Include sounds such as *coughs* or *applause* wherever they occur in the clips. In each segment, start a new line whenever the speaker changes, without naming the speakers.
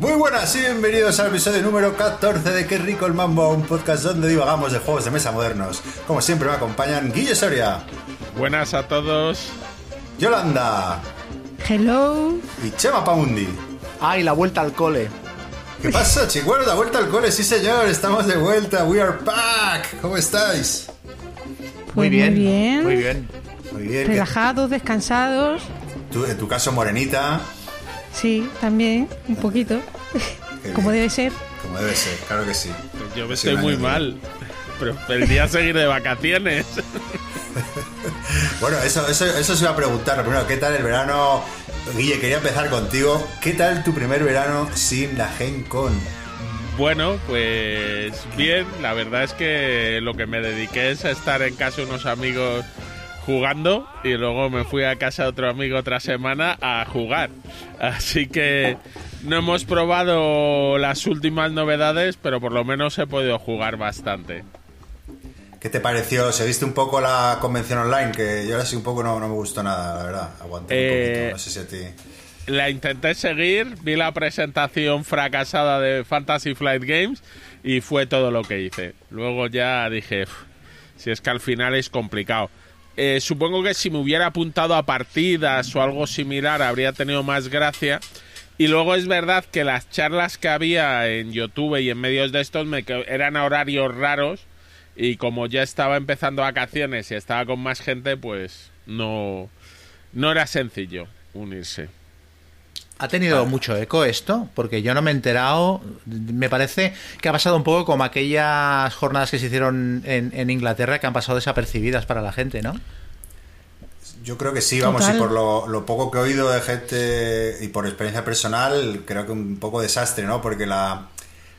Muy buenas y bienvenidos al episodio número 14 de Qué rico el mambo, un podcast donde divagamos de juegos de mesa modernos. Como siempre me acompañan Guille Soria,
Buenas a todos.
Yolanda
Hello.
y Chema Paundi.
Ay, la vuelta al cole.
¿Qué pasa, chicos? La vuelta al cole, sí señor, estamos de vuelta, we are back. ¿Cómo estáis?
Pues
Muy bien.
Muy bien.
Muy bien.
Muy bien. ¿qué-
Relajados, descansados.
tú- en tu caso, morenita,
Sí, también, un poquito. Como debe ser.
como debe ser, claro que sí.
Pues yo me
Sí,
estoy muy mal. Preferiría seguir de vacaciones. *laughs*
Bueno, eso, eso, eso se iba a preguntar. Primero, ¿qué tal el verano? Guille, quería empezar contigo. ¿Qué tal tu primer verano sin la Gen Con?
Bueno, pues bien, la verdad es que lo que me dediqué es a estar en casa de unos amigos jugando y luego me fui a casa de otro amigo otra semana a jugar. Así que no hemos probado las últimas novedades, pero por lo menos he podido jugar bastante.
¿Qué te pareció? ¿Seguiste un poco la convención online? Que yo ahora sí un poco no, no me gustó nada, la verdad. Aguanté un
Eh,
poquito, no sé si a ti.
La intenté seguir, vi la presentación fracasada de Fantasy Flight Games y fue todo lo que hice. Luego ya dije, "Uf, si es que al final es complicado. Eh, supongo que si me hubiera apuntado a partidas o algo similar habría tenido más gracia. Y luego es verdad que las charlas que había en YouTube y en medios de estos me eran a horarios raros y como ya estaba empezando vacaciones y estaba con más gente, pues no, no era sencillo unirse.
¿Ha tenido mucho eco esto? Porque yo no me he enterado. Me parece que ha pasado un poco como aquellas jornadas que se hicieron en, en Inglaterra que han pasado desapercibidas para la gente, ¿no?
Yo creo que sí, vamos,
Total.
y por lo, lo poco que he oído de gente y por experiencia personal, creo que un poco desastre, ¿no? Porque la,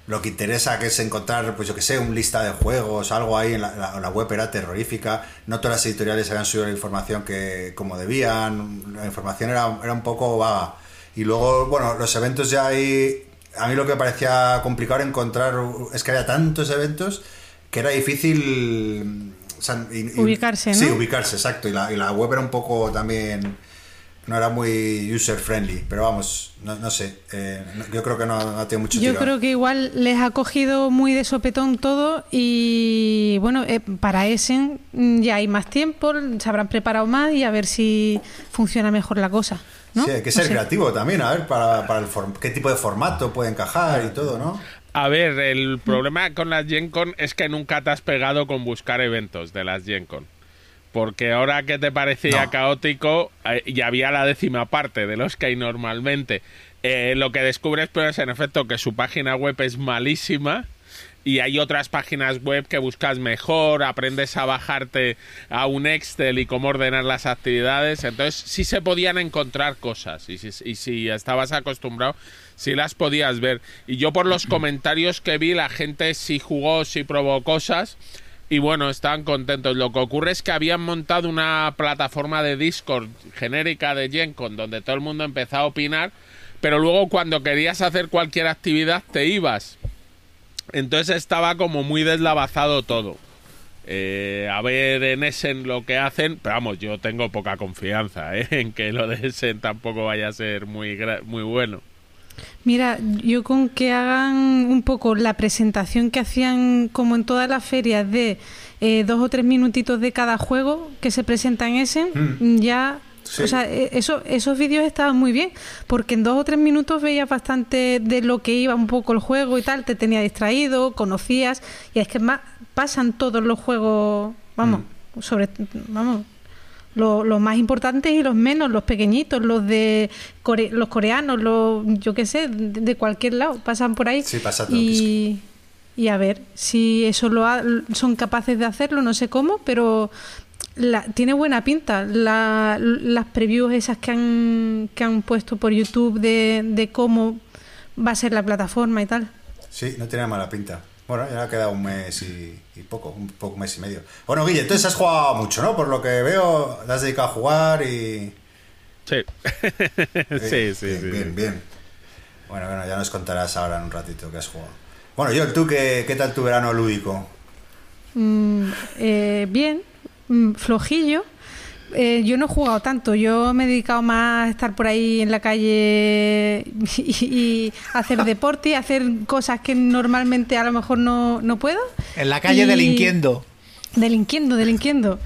lo que interesa que es encontrar, pues yo que sé, un lista de juegos, algo ahí en la, la- la web era terrorífica, no todas las editoriales habían subido la información que como debían, la información era, era un poco vaga. Y luego, bueno, los eventos ya ahí, a mí lo que me parecía complicado era encontrar, es que había tantos eventos que era difícil... o sea, y- y-
Ubicarse,
Sí,
¿no?
ubicarse, exacto. Y la, y la web era un poco también. No era muy user friendly, pero vamos, no, no sé. eh, yo creo que no, no tiene mucho
Yo creo que igual les ha cogido muy de sopetón todo y bueno, eh, para Essen ya hay más tiempo, se habrán preparado más y a ver si funciona mejor la cosa. ¿no?
Sí, hay que
No
ser
sé.
creativo también, a ver, para, para el form- qué tipo de formato puede encajar y todo, ¿no?
A ver, el problema con las Gen Con es que nunca te has pegado con buscar eventos de las Gen Con. Porque ahora que te parecía
No.
caótico, eh, y había la décima parte de los que hay normalmente, eh, lo que descubres pues, es en efecto que su página web es malísima y hay otras páginas web que buscas mejor, aprendes a bajarte a un Excel y cómo ordenar las actividades. Entonces sí se podían encontrar cosas y si, y si estabas acostumbrado, sí las podías ver. Y yo por los *clears throat* comentarios que vi, la gente sí jugó, sí probó cosas. Y bueno, estaban contentos. Lo que ocurre es que habían montado una plataforma de Discord genérica de GenCon donde todo el mundo empezó a opinar, pero luego cuando querías hacer cualquier actividad te ibas. Entonces estaba como muy deslavazado todo. Eh, a ver en Essen lo que hacen, pero vamos, yo tengo poca confianza ¿eh? *laughs* en que lo de Essen tampoco vaya a ser muy, muy bueno.
Mira, yo con que hagan un poco la presentación que hacían como en todas las ferias de eh, dos o tres minutitos de cada juego que se presenta en ese, ya...
Sí.
O sea, e- eso, esos vídeos estaban muy bien, porque en dos o tres minutos veías bastante de lo que iba un poco el juego y tal, te tenía distraído, conocías, y es que más, pasan todos los juegos, vamos, sobre, vamos, lo- los más importantes y los menos, los pequeñitos, los de core- los coreanos, los yo qué sé, de, de cualquier lado, pasan por ahí.
Sí, pasa todo,
y, y a ver si eso lo ha- son capaces de hacerlo, no sé cómo, pero la- tiene buena pinta. La- las previews esas que han, que han puesto por YouTube de, de cómo va a ser la plataforma y tal.
Sí, no tiene mala pinta. Bueno, ya ha quedado un mes y, y poco, un poco mes y medio. Bueno, Guille, entonces has jugado mucho, ¿no? Por lo que veo, te has dedicado a jugar y,
Sí. *laughs* sí, sí,
bien,
sí.
bien, bien. Bueno, bueno, ya nos contarás ahora en un ratito que has jugado. Bueno, yo, ¿tú qué, qué tal tu verano lúdico?
Mm, eh, bien, mm, flojillo. Eh, yo no he jugado tanto, yo me he dedicado más a estar por ahí en la calle *laughs* y, y hacer *laughs* deporte, hacer cosas que normalmente a lo mejor no, no puedo.
En la calle
Y-
delinquiendo.
Delinquiendo, delinquiendo.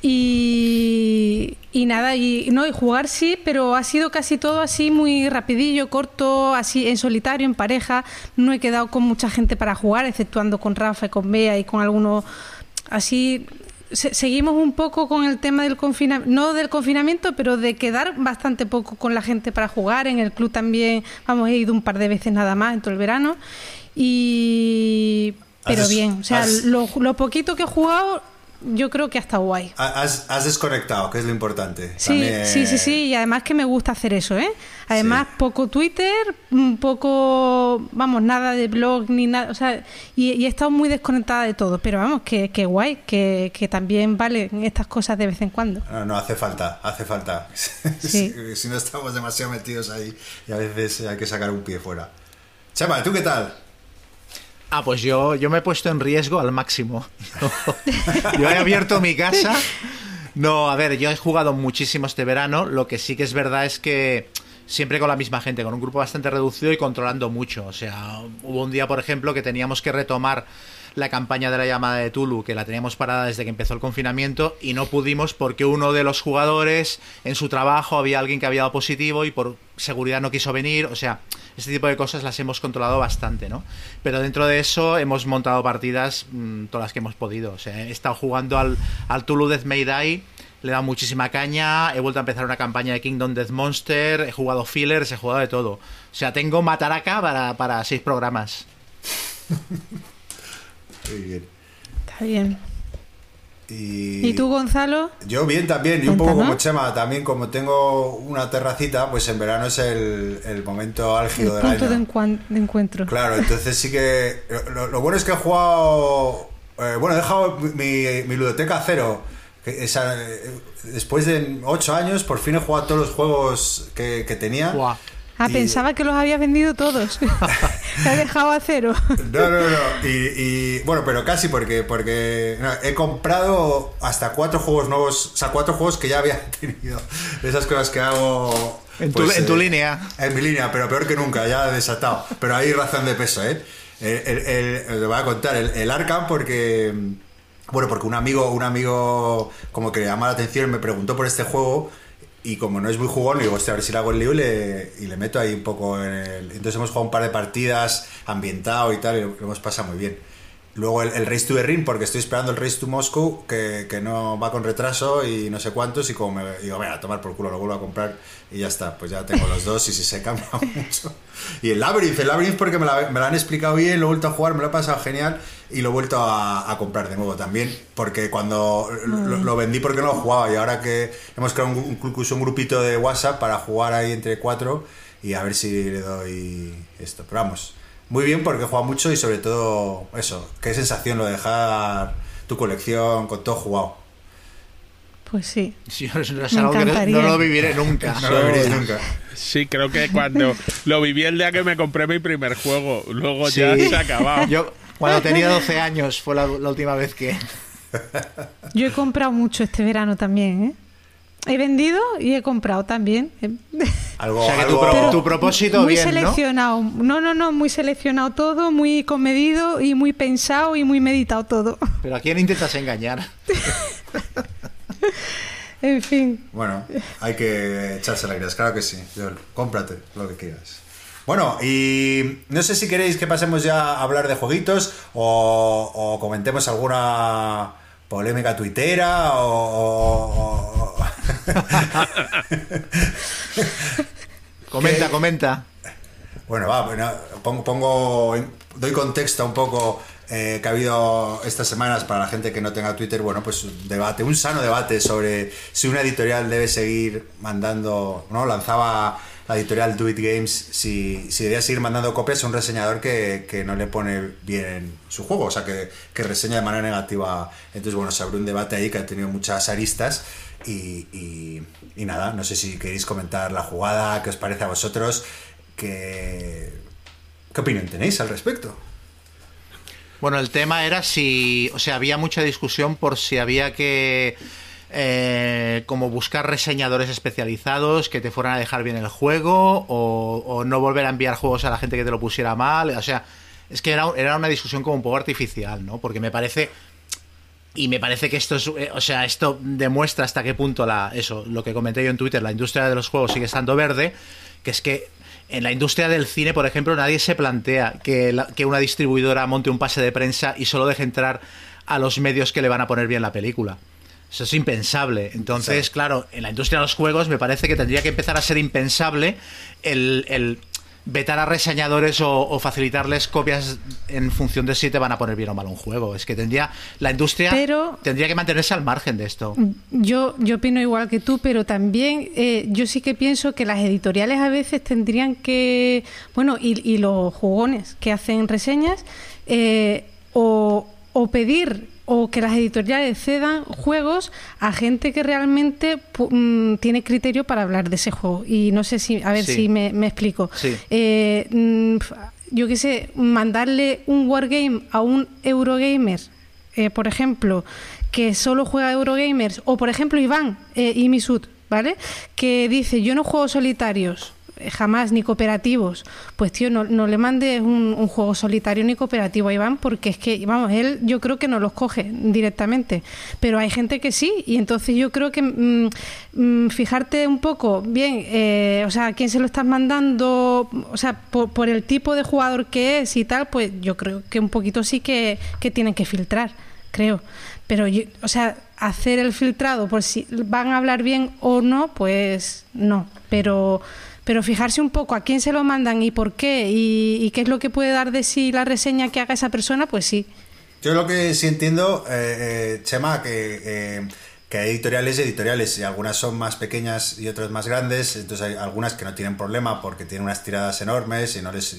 Y, y nada, y no, y jugar sí, pero ha sido casi todo así muy rapidillo, corto, así en solitario, en pareja. No he quedado con mucha gente para jugar, exceptuando con Rafa y con Bea y con algunos así. Se- seguimos un poco con el tema del confinamiento, no del confinamiento, pero de quedar bastante poco con la gente para jugar. En el club también, vamos, he ido un par de veces nada más en todo el verano. Y. Pero bien, o sea, lo, lo poquito que he jugado, yo creo que ha estado guay.
Has, has desconectado, que es lo importante.
Sí,
También-
sí, sí, sí, y además que me gusta hacer eso, ¿eh? Además,
Sí.
poco Twitter, un poco, vamos, nada de blog ni nada, o sea, y, y he estado muy desconectada de todo, pero vamos, que, que guay, que, que también valen estas cosas de vez en cuando.
No, no, hace falta, hace falta. *laughs*
Sí.
si, si no estamos demasiado metidos ahí y a veces hay que sacar un pie fuera. Chema, ¿tú qué tal?
Ah, pues yo, yo me he puesto en riesgo al máximo. *laughs* yo he abierto mi casa. No, a ver, yo he jugado muchísimo este verano. Lo que sí que es verdad es que siempre con la misma gente, con un grupo bastante reducido y controlando mucho. O sea, hubo un día, por ejemplo, que teníamos que retomar la campaña de la llamada de Tulu, que la teníamos parada desde que empezó el confinamiento, y no pudimos porque uno de los jugadores en su trabajo había alguien que había dado positivo y por seguridad no quiso venir. O sea, este tipo de cosas las hemos controlado bastante, ¿no? Pero dentro de eso hemos montado partidas mm, todas las que hemos podido. O sea, he estado jugando al, al Tulu Death May Die, le he dado muchísima caña, he vuelto a empezar una campaña de Kingdom Death Monster, he jugado fillers, he jugado de todo. O sea, tengo mataraca para, para seis programas. *laughs*
Muy bien.
Está bien.
Y,
¿Y tú, Gonzalo?
Yo bien también, y un poco como Chema, también como tengo una terracita, pues en verano es el, el momento
El
álgido del
punto
año.
de, de encuentro.
Claro, entonces sí que. Lo, lo bueno es que he jugado. eh, bueno, he dejado mi, mi ludoteca a cero. esa, eh, después de ocho años, por fin he jugado todos los juegos que, que tenía.
Ah,
Y-
pensaba que los había vendido todos. *laughs* *laughs* Te ha dejado a cero.
No, no, no. Y, y, bueno, pero casi porque, porque no, he comprado hasta cuatro juegos nuevos, o sea, cuatro juegos que ya había *laughs* tenido. Esas cosas que hago.
En tu- en tu línea.
En mi línea, pero peor que nunca, ya desatado. Pero hay razón de peso, ¿eh? El, el, el- te voy a contar, el, el Arkham porque... Bueno, porque un amigo, un amigo como que le llama la atención me preguntó por este juego y como no es muy jugón, digo, hostia, a ver si le hago el lío y le, y le meto ahí un poco en el... Entonces hemos jugado un par de partidas, ambientado y tal, y lo hemos pasado muy bien. Luego el, el Race to Ring, porque estoy esperando el Race to Moscow, que, que no va con retraso y no sé cuántos, y como me digo, venga, a tomar por culo, lo vuelvo a comprar y ya está, pues ya tengo los dos y si se cambia *laughs* mucho. Y el Labyrinth, el Labyrinth porque me, la- me lo han explicado bien, lo he vuelto a jugar, me lo he pasado genial y lo he vuelto a, a comprar de nuevo también, porque cuando lo, lo vendí porque no lo jugaba y ahora que hemos creado un, un- incluso un grupito de WhatsApp para jugar ahí entre cuatro y a ver si le doy esto. Pero vamos, muy bien porque he jugado mucho y sobre todo eso, qué sensación lo de dejar tu colección con todo jugado.
Pues sí.
Sí, es
Me
algo que no, no lo viviré nunca.
No lo veréis nunca.
Sí, creo que cuando *laughs* lo viví el día que me compré mi primer juego, luego
Sí.
ya se ha acabado.
Yo, cuando tenía 12 años, fue la, la última vez que.
Yo he comprado mucho este verano también, ¿eh? He vendido y he comprado también.
Algo,
O sea, que tu,
algo-
pro- tu propósito
muy
bien, ¿no?
seleccionado. ¿no? no, no, muy seleccionado todo, muy comedido y muy pensado y muy meditado todo.
Pero ¿a quién intentas engañar? *laughs*
En fin.
Bueno, hay que echarse la claro que sí. Yo- cómprate lo que quieras. Bueno, y no sé si queréis que pasemos ya a hablar de jueguitos o, o comentemos alguna polémica tuitera o... *laughs*
Comenta, comenta.
Bueno, va, bueno, pongo, pongo- doy contexto un poco. eh, que ha habido estas semanas para la gente que no tenga Twitter, bueno, pues un debate, un sano debate sobre si una editorial debe seguir mandando, ¿no? Lanzaba la editorial Do It Games si, si debía seguir mandando copias a un reseñador que, que no le pone bien su juego, o sea, que, que, reseña de manera negativa. Entonces, bueno, se abrió un debate ahí que ha tenido muchas aristas y, y, y nada, no sé si queréis comentar la jugada, qué os parece a vosotros, qué, qué opinión tenéis al respecto.
Bueno, el tema era si, o sea, había mucha discusión por si había que eh, como buscar reseñadores especializados que te fueran a dejar bien el juego o, no volver a enviar juegos a la gente que te lo pusiera mal. O sea, es que era, era una discusión como un poco artificial, ¿no? Porque me parece... Y me parece que esto es, eh, o sea, esto demuestra hasta qué punto la, eso, lo que comenté yo en Twitter, la industria de los juegos sigue estando verde, que es que en la industria del cine, por ejemplo, nadie se plantea que, que una distribuidora monte un pase de prensa y solo deje entrar a los medios que le van a poner bien la película. Eso es impensable. Entonces, sí. claro, en la industria de los juegos me parece que tendría que empezar a ser impensable el, el vetar a reseñadores o, o, facilitarles copias en función de si te van a poner bien o mal un juego. Es que tendría la industria
pero,
tendría que mantenerse al margen de esto.
Yo, yo opino igual que tú, pero también eh, yo sí que pienso que las editoriales a veces tendrían que, bueno, y, y los jugones que hacen reseñas, eh, o, o pedir o que las editoriales cedan juegos a gente que realmente mm, tiene criterio para hablar de ese juego. Y no sé si, a ver sí. si me, me explico.
Sí.
Eh, mm, yo qué sé, mandarle un wargame a un Eurogamer, eh, por ejemplo, que solo juega Eurogamers, o por ejemplo Iván eh, y Misut, ¿vale? Que dice, yo no juego solitarios jamás ni cooperativos, pues tío, no, le mandes un, juego solitario ni cooperativo a Iván, porque es que, vamos, él yo creo que no los coge directamente, pero hay gente que sí, y entonces yo creo que mmm, mmm, fijarte un poco, bien, eh, o sea, a quién se lo estás mandando, o sea, por, por, el tipo de jugador que es y tal, pues yo creo que un poquito sí que, que tienen que filtrar, creo. Pero, yo, o sea, hacer el filtrado por si van a hablar bien o no, pues no, pero pero fijarse un poco a quién se lo mandan y por qué y, qué es lo que puede dar de sí la reseña que haga esa persona, pues sí.
Yo lo que sí entiendo, eh, eh, Chema, que, eh, que hay editoriales y editoriales, y algunas son más pequeñas y otras más grandes, entonces hay algunas que no tienen problema porque tienen unas tiradas enormes y no les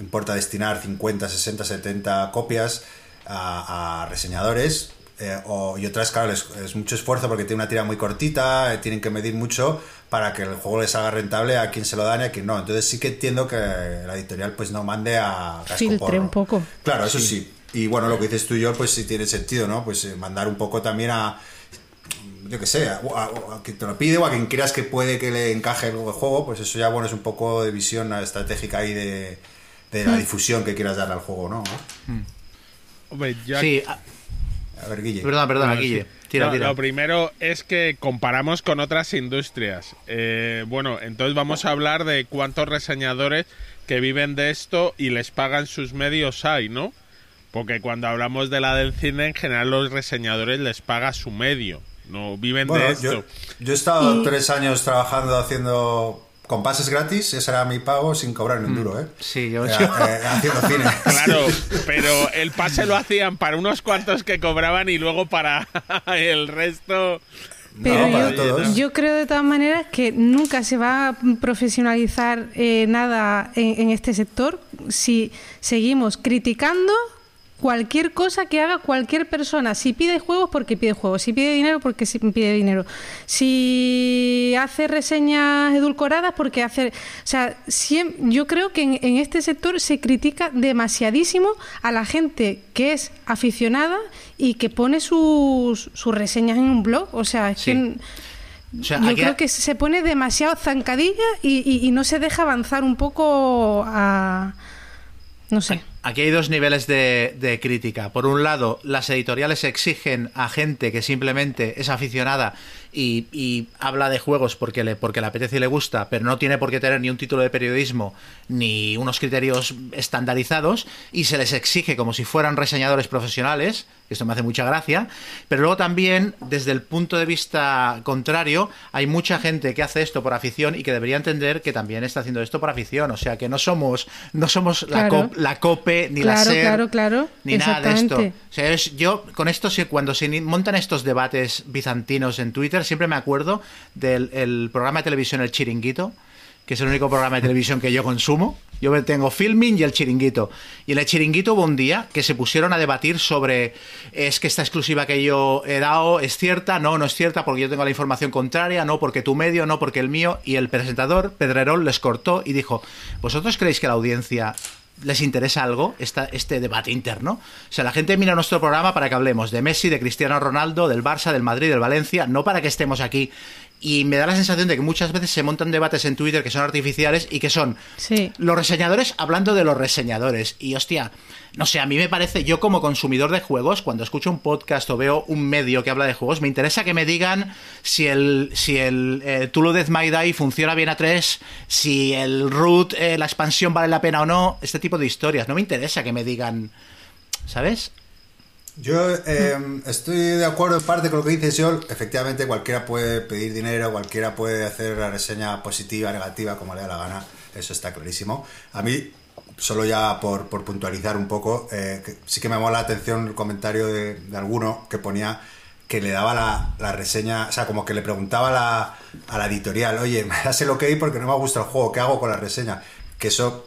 importa destinar 50, 60, 70 copias a reseñadores, eh, o, y otras, claro, es, es, mucho esfuerzo porque tiene una tira muy cortita, eh, tienen que medir mucho para que el juego les haga rentable a quien se lo dan y a quien no. Entonces sí que entiendo que la editorial pues no mande a
Filtre un poco.
Claro, eso sí. sí. Y bueno, lo que dices tú y yo, pues sí tiene sentido, ¿no? Pues eh, mandar un poco también a yo que sé, a, a, a, quien te lo pide o a quien creas que puede que le encaje el juego, pues eso ya, bueno, es un poco de visión estratégica ahí de, de la difusión que quieras darle al juego, ¿no?
Mm. Hombre, ya...
Sí,
a ver, Guille.
Perdona, perdona, no, Guille. Tira,
no,
tira.
Lo primero es que comparamos con otras industrias. Eh, bueno, entonces vamos a hablar de cuántos reseñadores que viven de esto y les pagan sus medios hay, ¿no? Porque cuando hablamos de la del cine, en general los reseñadores les paga su medio, no viven
bueno,
de esto.
Yo, yo he estado y... tres años trabajando haciendo con pases gratis, ese era mi pago sin cobrar ni un duro, ¿eh?
Sí, yo,
Era, *laughs* eh, haciendo cine. *laughs*
Claro, pero el pase lo hacían para unos cuantos que cobraban y luego para *laughs* el resto.
Pero no, yo, yo, creo de todas maneras que nunca se va a profesionalizar eh, nada en, en este sector si seguimos criticando cualquier cosa que haga cualquier persona. Si pide juegos, porque pide juegos. Si pide dinero, porque pide dinero. Si hace reseñas edulcoradas, porque hace... O sea, siempre, yo creo que en, en, este sector se critica demasiadísimo a la gente que es aficionada y que pone sus, sus reseñas en un blog. O sea, es sí. que... O sea, yo creo que se pone demasiado zancadilla y, y, y no se deja avanzar un poco a... No sé.
Aquí hay dos niveles de, de, crítica. Por un lado, las editoriales exigen a gente que simplemente es aficionada y, y, habla de juegos porque le, porque le apetece y le gusta, pero no tiene por qué tener ni un título de periodismo ni unos criterios estandarizados y se les exige como si fueran reseñadores profesionales, esto me hace mucha gracia, pero luego también, desde el punto de vista contrario, hay mucha gente que hace esto por afición y que debería entender que también está haciendo esto por afición, o sea que no somos, no somos claro. la, cop, la COPE Ni la
Claro,
SER,
claro, claro.
ni nada de esto. O sea, es- yo con esto, cuando se montan estos debates bizantinos en Twitter, siempre me acuerdo del el programa de televisión El Chiringuito, que es el único programa de televisión que yo consumo. Yo tengo Filming y El Chiringuito. Y en El Chiringuito hubo un día que se pusieron a debatir sobre es que esta exclusiva que yo he dado es cierta, no, no es cierta porque yo tengo la información contraria, no porque tu medio, no porque el mío. Y el presentador, Pedrerol, les cortó y dijo, ¿vosotros creéis que la audiencia les interesa algo este debate interno. O sea, la gente mira nuestro programa para que hablemos de Messi, de Cristiano Ronaldo, del Barça, del Madrid, del Valencia, no para que estemos aquí. Y me da la sensación de que muchas veces se montan debates en Twitter que son artificiales y que son
Sí.
los reseñadores hablando de los reseñadores. Y hostia, no sé, a mí me parece, yo como consumidor de juegos, cuando escucho un podcast o veo un medio que habla de juegos, me interesa que me digan si el, si el eh, Tulu Death My Die funciona bien a 3, si el root, eh, la expansión vale la pena o no, este tipo de historias. No me interesa que me digan, ¿sabes?
Yo eh, estoy de acuerdo en parte con lo que dices, yo. Efectivamente, cualquiera puede pedir dinero, cualquiera puede hacer la reseña positiva, negativa, como le da la gana. Eso está clarísimo. A mí, solo ya por, por puntualizar un poco, eh, sí que me llamó la atención el comentario de, de alguno que ponía que le daba la, la reseña, o sea, como que le preguntaba la, a la editorial, oye, *laughs* me das el ok porque no me gusta el juego, ¿qué hago con la reseña? Que eso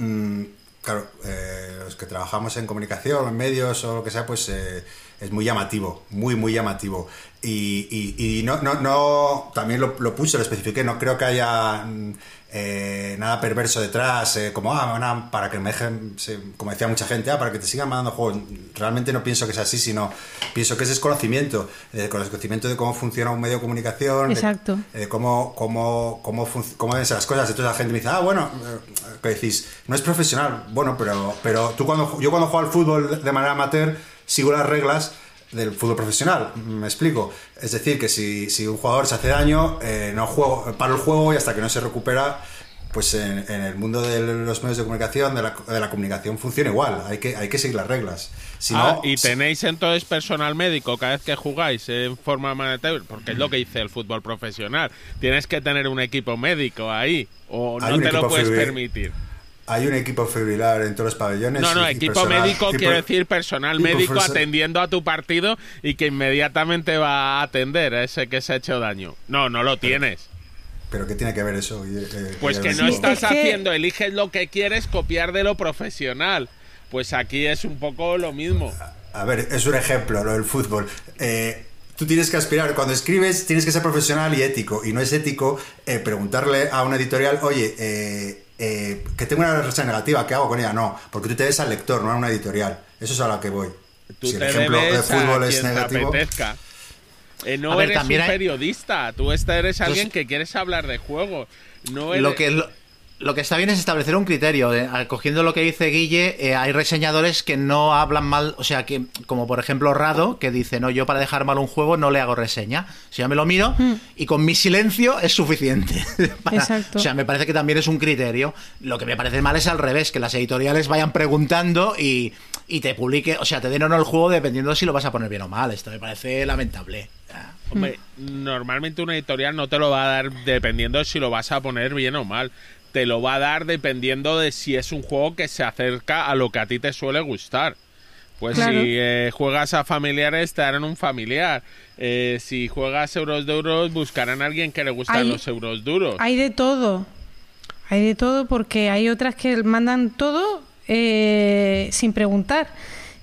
Mm, claro, eh, los que trabajamos en comunicación, en medios o lo que sea, pues eh, es muy llamativo, muy, muy llamativo. Y, y- y no, no, no, también lo, lo puse, lo especifiqué, no creo que haya mm, eh, nada perverso detrás, eh, como, ah, van a- para que me dejen, se- como decía mucha gente, ah, para que te sigan mandando juegos. Realmente no pienso que sea así, sino pienso que es desconocimiento, eh, desconocimiento de cómo funciona un medio de comunicación, de-
Exacto.
eh, cómo, cómo, cómo, cómo deben ser las cosas. Entonces la gente me dice, ah, bueno, eh, que decís, no es profesional. Bueno, pero, pero tú cuando, yo cuando juego al fútbol de manera amateur sigo las reglas del fútbol profesional, me explico. Es decir, que si, si un jugador se hace daño, eh, no juego, paro el juego y hasta que no se recupera, pues en, en el mundo de los medios de comunicación, de la, de la comunicación, funciona igual. Hay que, hay que seguir las reglas. Si
Ah,
no,
y tenéis entonces personal médico cada vez que jugáis en forma amateur, porque es lo que dice el fútbol profesional. Tienes que tener un equipo médico ahí, o no te lo puedes permitir.
Hay un equipo fibrilar en todos los pabellones.
No, no, equipo
personal-
médico
y
quiero decir personal médico
profesor-
atendiendo a tu partido y que inmediatamente va a atender a ese que se ha hecho daño. No, no lo tienes.
Pero ¿qué tiene que ver eso? Eh, eh,
Pues que no estás
es que-
haciendo, eliges lo que quieres, copiar de lo profesional. Pues aquí es un poco lo mismo.
A ver, es un ejemplo, lo del fútbol. Eh, tú tienes que aspirar, cuando escribes, tienes que ser profesional y ético. Y no es ético eh, preguntarle a una editorial, oye, eh, eh, que tengo una reseña negativa, ¿qué hago con ella? No, porque tú te debes al lector, no a una editorial. Eso es a lo que voy.
Tú
si el ejemplo de fútbol es negativo.
apetezca. Eh, no
A ver,
eres un
hay-
periodista, tú eres alguien que quieres hablar de juegos. No eres...
Lo que, lo, lo que está bien es establecer un criterio. eh, cogiendo lo que dice Guille, eh, hay reseñadores que no hablan mal, o sea, que como por ejemplo Rado, que dice, no, yo para dejar mal un juego no le hago reseña. O sea, me lo miro y con mi silencio es suficiente. *laughs* Para-
Exacto.
O sea, me parece que también es un criterio. Lo que me parece mal es al revés, que las editoriales vayan preguntando y, y te publique, o sea, te den o no el juego dependiendo de si lo vas a poner bien o mal. Esto me parece lamentable.
Hombre, normalmente una editorial no te lo va a dar dependiendo de si lo vas a poner bien o mal. Te lo va a dar dependiendo de si es un juego que se acerca a lo que a ti te suele gustar. Pues
Claro.
si eh, juegas a familiares, te darán un familiar. Eh, si juegas euros duros, buscarán a alguien que le gustan
Hay-
los euros duros.
Hay de todo. Hay de todo porque hay otras que mandan todo eh, sin preguntar.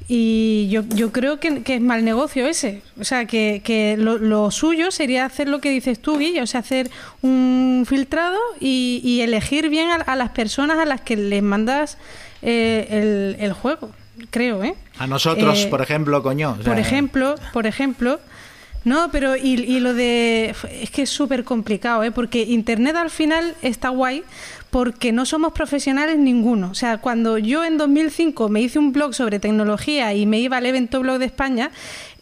Y yo, yo creo que, que es mal negocio ese. O sea, que, que lo, lo suyo sería hacer lo que dices tú, Guille, o sea, hacer un filtrado y, y elegir bien a, a las personas a las que les mandas eh, el, el juego, creo, ¿eh?
A nosotros,
Eh,
por ejemplo, coño. o sea,
por ejemplo, por ejemplo, no, pero y, y lo de es que es súper complicado, ¿eh? porque internet al final está guay porque no somos profesionales ninguno. O sea, cuando yo en 2005 me hice un blog sobre tecnología y me iba al evento blog de España,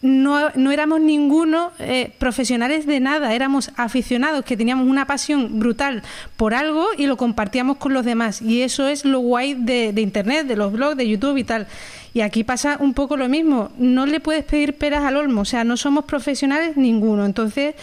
no, no éramos ninguno eh, profesionales de nada, éramos aficionados que teníamos una pasión brutal por algo y lo compartíamos con los demás. Y eso es lo guay de, de Internet, de los blogs, de YouTube y tal. Y aquí pasa un poco lo mismo. No le puedes pedir peras al olmo, o sea, no somos profesionales ninguno. Entonces,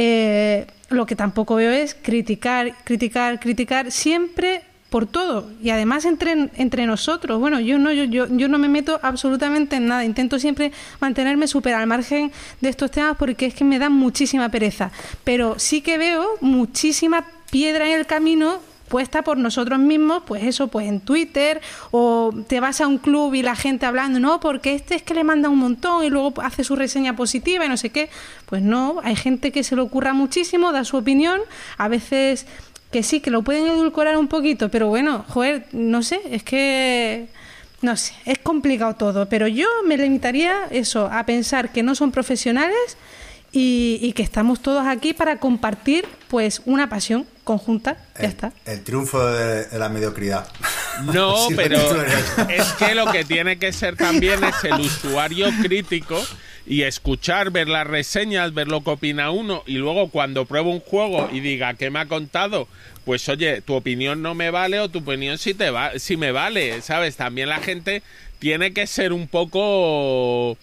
eh, lo que tampoco veo es criticar, criticar, criticar, siempre por todo y además entre, entre nosotros. Bueno, yo no, yo, yo, yo no me meto absolutamente en nada. Intento siempre mantenerme súper al margen de estos temas porque es que me dan muchísima pereza. Pero sí que veo muchísima piedra en el camino puesta por nosotros mismos, pues eso, pues en Twitter, o te vas a un club y la gente hablando, no, porque este es que le manda un montón y luego hace su reseña positiva y no sé qué. Pues no, hay gente que se le ocurra muchísimo, da su opinión, a veces que sí, que lo pueden edulcorar un poquito, pero bueno, joder, no sé, es que... No sé, es complicado todo, pero yo me limitaría eso, a pensar que no son profesionales y, que estamos todos aquí para compartir pues una pasión conjunta, ya está.
El triunfo de, la mediocridad. *laughs*
No, pero *laughs* es que lo que tiene que ser también es el usuario crítico y escuchar, ver las reseñas, ver lo que opina uno y luego cuando pruebo un juego y diga qué me ha contado, pues oye, tu opinión no me vale o tu opinión sí te va, sí me vale, ¿sabes? También la gente tiene que ser un poco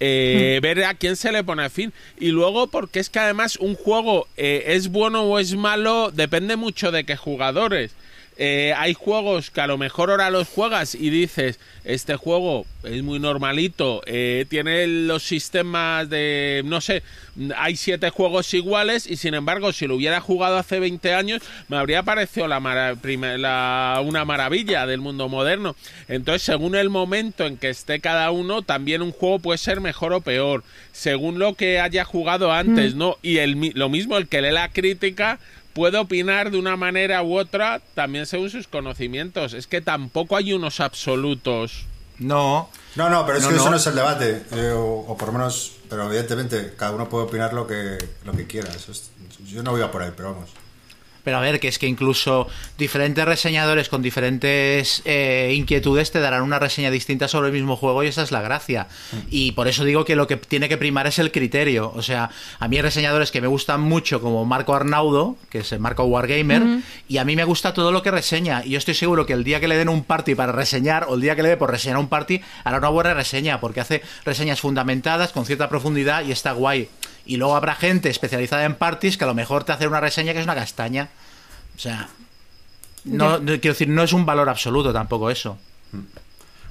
eh, ver a quién se le pone fin. Y luego, porque es que además un juego eh, es bueno o es malo, depende mucho de qué jugadores. Eh, hay juegos que a lo mejor ahora los juegas y dices, este juego es muy normalito, eh, tiene los sistemas de, no sé, hay siete juegos iguales y sin embargo si lo hubiera jugado hace 20 años me habría parecido la, la una maravilla del mundo moderno. Entonces según el momento en que esté cada uno, también un juego puede ser mejor o peor, según lo que haya jugado antes, mm. ¿no? Y el, lo mismo el que lee la crítica puede opinar de una manera u otra también según sus conocimientos. Es que tampoco hay unos absolutos.
No.
No, no, pero es que eso no es el debate. Eh, o, por lo menos, pero evidentemente cada uno puede opinar lo que, lo que quiera. yo no voy a por ahí, pero vamos.
Pero a ver, que es que incluso diferentes reseñadores con diferentes eh, inquietudes te darán una reseña distinta sobre el mismo juego y esa es la gracia. Y por eso digo que lo que tiene que primar es el criterio. O sea, a mí hay reseñadores que me gustan mucho, como Marco Arnaudo, que es el Marco Wargamer, y a mí me gusta todo lo que reseña. Y yo estoy seguro que el día que le den un party para reseñar, o el día que le dé por reseñar un party, hará una buena reseña, porque hace reseñas fundamentadas, con cierta profundidad y está guay. Y luego habrá gente especializada en parties que a lo mejor te hace una reseña que es una castaña. O sea, no, quiero decir, no es un valor absoluto tampoco eso.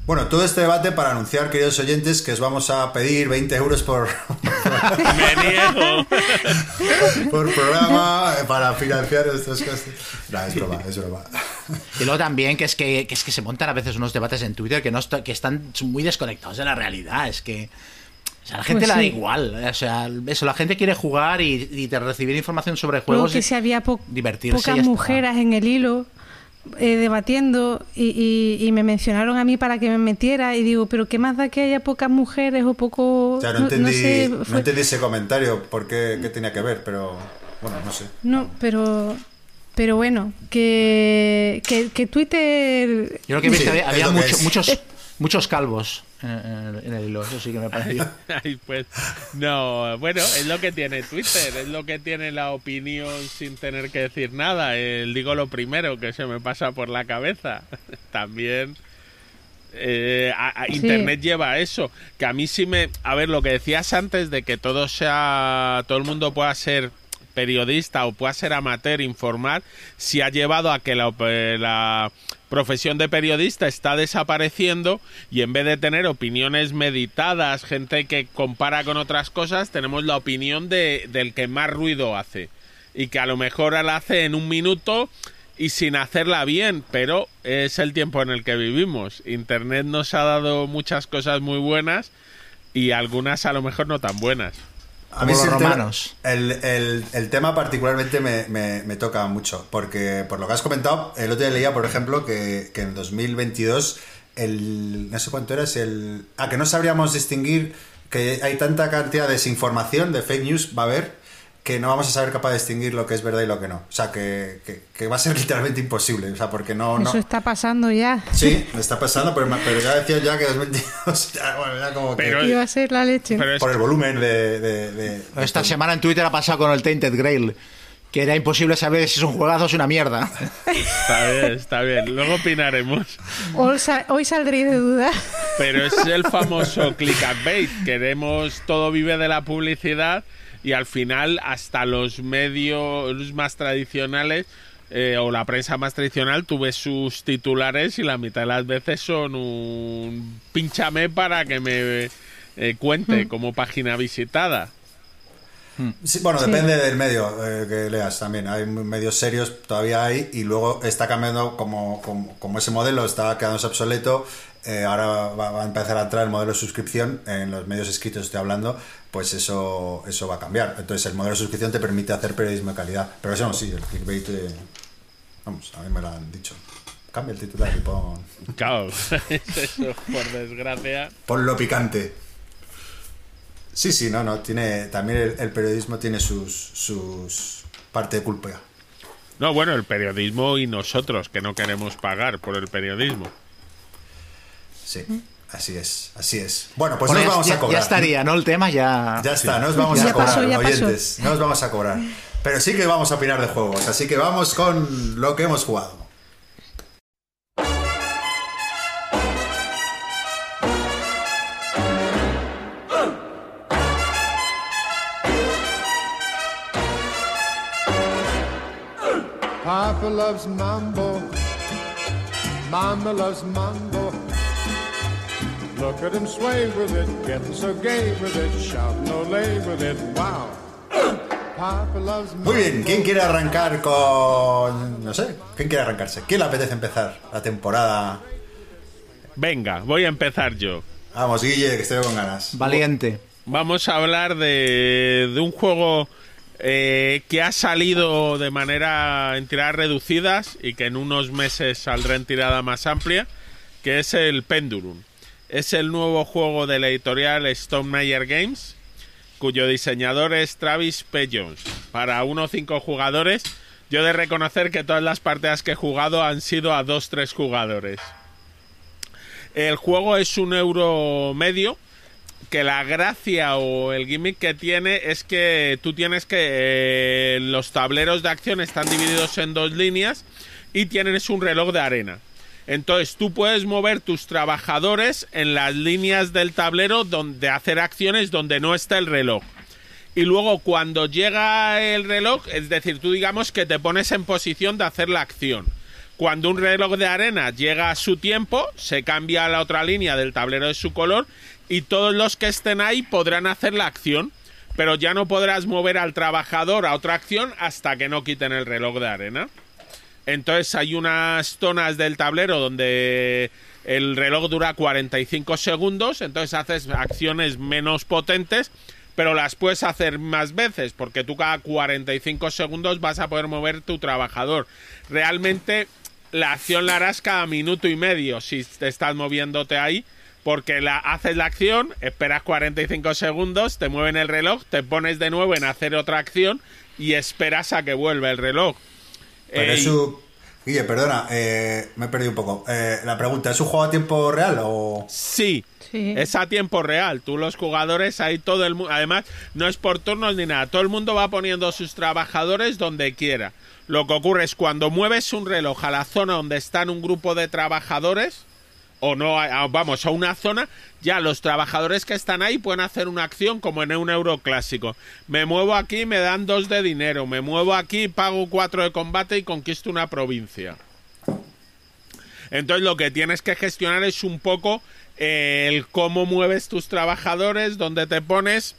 Bueno, todo este debate para anunciar, queridos oyentes, que os vamos a pedir 20 euros por. *laughs* por programa eh, para financiar estos cosas. No, es broma, es broma.
Y luego también que es que, es que se montan a veces unos debates en Twitter que, no que están muy desconectados de la realidad. Es que. O sea, la gente pues le da igual. O sea, eso, la gente quiere jugar y, recibir información sobre juegos.
que si había pocas mujeres en el hilo eh, debatiendo y, me mencionaron a mí para que me metiera y digo, pero ¿qué más da que haya pocas mujeres o poco...
O sea, no, entendí, no, entendí ese comentario, por qué, tenía que ver, pero bueno, no sé.
No, pero... Pero bueno, que, que, Twitter...
Yo creo que había, muchos, muchos calvos en, el hilo, eso sí que me pareció. *laughs*
pues, no, bueno, es lo que tiene Twitter, es lo que tiene la opinión sin tener que decir nada. El, digo lo primero que se me pasa por la cabeza. *laughs* También. Eh, Internet lleva eso. Que a mí sí me. A ver, lo que decías antes de que todo sea. Todo el mundo pueda ser periodista o pueda ser amateur, informar, si ha llevado a que la, la profesión de periodista está desapareciendo y en vez de tener opiniones meditadas, gente que compara con otras cosas, tenemos la opinión de, del que más ruido hace y que a lo mejor la hace en un minuto y sin hacerla bien, pero es el tiempo en el que vivimos. Internet nos ha dado muchas cosas muy buenas y algunas a lo mejor no tan buenas.
A mí los romanos. El, el, el, tema particularmente me, me, toca mucho, porque por lo que has comentado, el otro día leía, por ejemplo, que, que en 2022, el, no sé cuánto era, es el... Ah, que no sabríamos distinguir que hay tanta cantidad de desinformación, de fake news, va a haber, que no vamos a saber capaz de distinguir lo que es verdad y lo que no. O sea, que, que, va a ser *laughs* literalmente imposible. O sea, porque no...
Eso está pasando ya.
Sí, está pasando, pero, pero ya decía ya que 2022 ya, *laughs* bueno, ya como que...
Iba a ser la leche.
por el volumen de,
Esta semana en Twitter ha pasado con el Tainted Grail que era imposible saber si es un juegazo o es una mierda.
Está bien, está bien. Luego opinaremos.
Hoy, saldré de duda.
Pero es el famoso clickbait. Queremos todo vive de la publicidad y al final hasta los medios más tradicionales eh, o la prensa más tradicional, tú ves sus titulares y la mitad de las veces son un pinchame para que me eh, cuente como página visitada.
Sí, bueno,
Sí.
depende del medio eh, que leas también. Hay medios serios, todavía hay, y luego está cambiando como, como, como ese modelo está quedándose obsoleto. Eh, ahora va, a empezar a entrar el modelo de suscripción en los medios escritos, estoy hablando, pues eso, eso va a cambiar. Entonces, el modelo de suscripción te permite hacer periodismo de calidad. Pero eso no, sí, el clickbait, eh, vamos, a mí me lo han dicho. Cambia el titular y pon,
Claro, *laughs* eso por desgracia.
pon lo picante. Sí, sí, no, no, tiene, también el, el periodismo tiene sus, sus parte de culpa.
No, bueno, el periodismo y nosotros que no queremos pagar por el periodismo.
Sí, así es, así es. Bueno, pues
Bueno,
nos
ya-
vamos
ya,
a cobrar.
ya estaría, ¿no? El tema ya.
Ya está, nos vamos
Ya
a cobrar,
pasó, ya pasó.
oyentes. Nos vamos a cobrar. Pero sí que vamos a opinar de juegos, así que vamos con lo que hemos jugado.
Papa loves mambo. Mama loves mambo. Look at him sway with it, getting so gay with it, shouting olay with it. Wow. *coughs* Papa loves mambo.
Muy bien, ¿quién quiere arrancar con... no sé, ¿quién quiere arrancarse? ¿Quién le apetece empezar la temporada?
Venga, voy a empezar yo.
Vamos, Guille, que estoy con ganas.
Valiente.
Vamos a hablar de, de un juego eh, que ha salido de manera en tiradas reducidas y que en unos meses saldrá en tirada más amplia, que es el Pendulum. Es el nuevo juego de la editorial Stone Meyer Games, cuyo diseñador es Travis P. Jones. Para uno o cinco jugadores, yo he de reconocer que todas las partidas que he jugado han sido a dos tres jugadores. El juego es un euro medio, que la gracia o el gimmick que tiene es que tú tienes que eh, los tableros de acción están divididos en dos líneas y tienes un reloj de arena. Entonces tú puedes mover tus trabajadores en las líneas del tablero donde hacer acciones donde no está el reloj. Y luego cuando llega el reloj, es decir, tú digamos que te pones en posición de hacer la acción. Cuando un reloj de arena llega a su tiempo, se cambia a la otra línea del tablero de su color y todos los que estén ahí podrán hacer la acción, pero ya no podrás mover al trabajador a otra acción hasta que no quiten el reloj de arena. Entonces hay unas zonas del tablero donde el reloj dura 45 segundos, entonces haces acciones menos potentes, pero las puedes hacer más veces, porque tú cada 45 segundos vas a poder mover tu trabajador. Realmente la acción la harás cada minuto y medio si te estás moviéndote ahí, porque la, haces la acción, esperas 45 segundos, te mueven el reloj, te pones de nuevo en hacer otra acción y esperas a que vuelva el reloj.
Pero es un... Guille, perdona, eh, me he perdido un poco. Eh, la pregunta, ¿es un juego a tiempo real o...?
Sí,
Sí.
es a tiempo real. Tú los jugadores, ahí todo el mundo... Además, no es por turnos ni nada. Todo el mundo va poniendo sus trabajadores donde quiera. Lo que ocurre es cuando mueves un reloj a la zona donde están un grupo de trabajadores, o no, vamos, a una zona, ya los trabajadores que están ahí pueden hacer una acción como en un euro clásico. Me muevo aquí, me dan dos de dinero. Me muevo aquí, pago cuatro de combate y conquisto una provincia. Entonces lo que tienes que gestionar es un poco eh, el cómo mueves tus trabajadores, dónde te pones.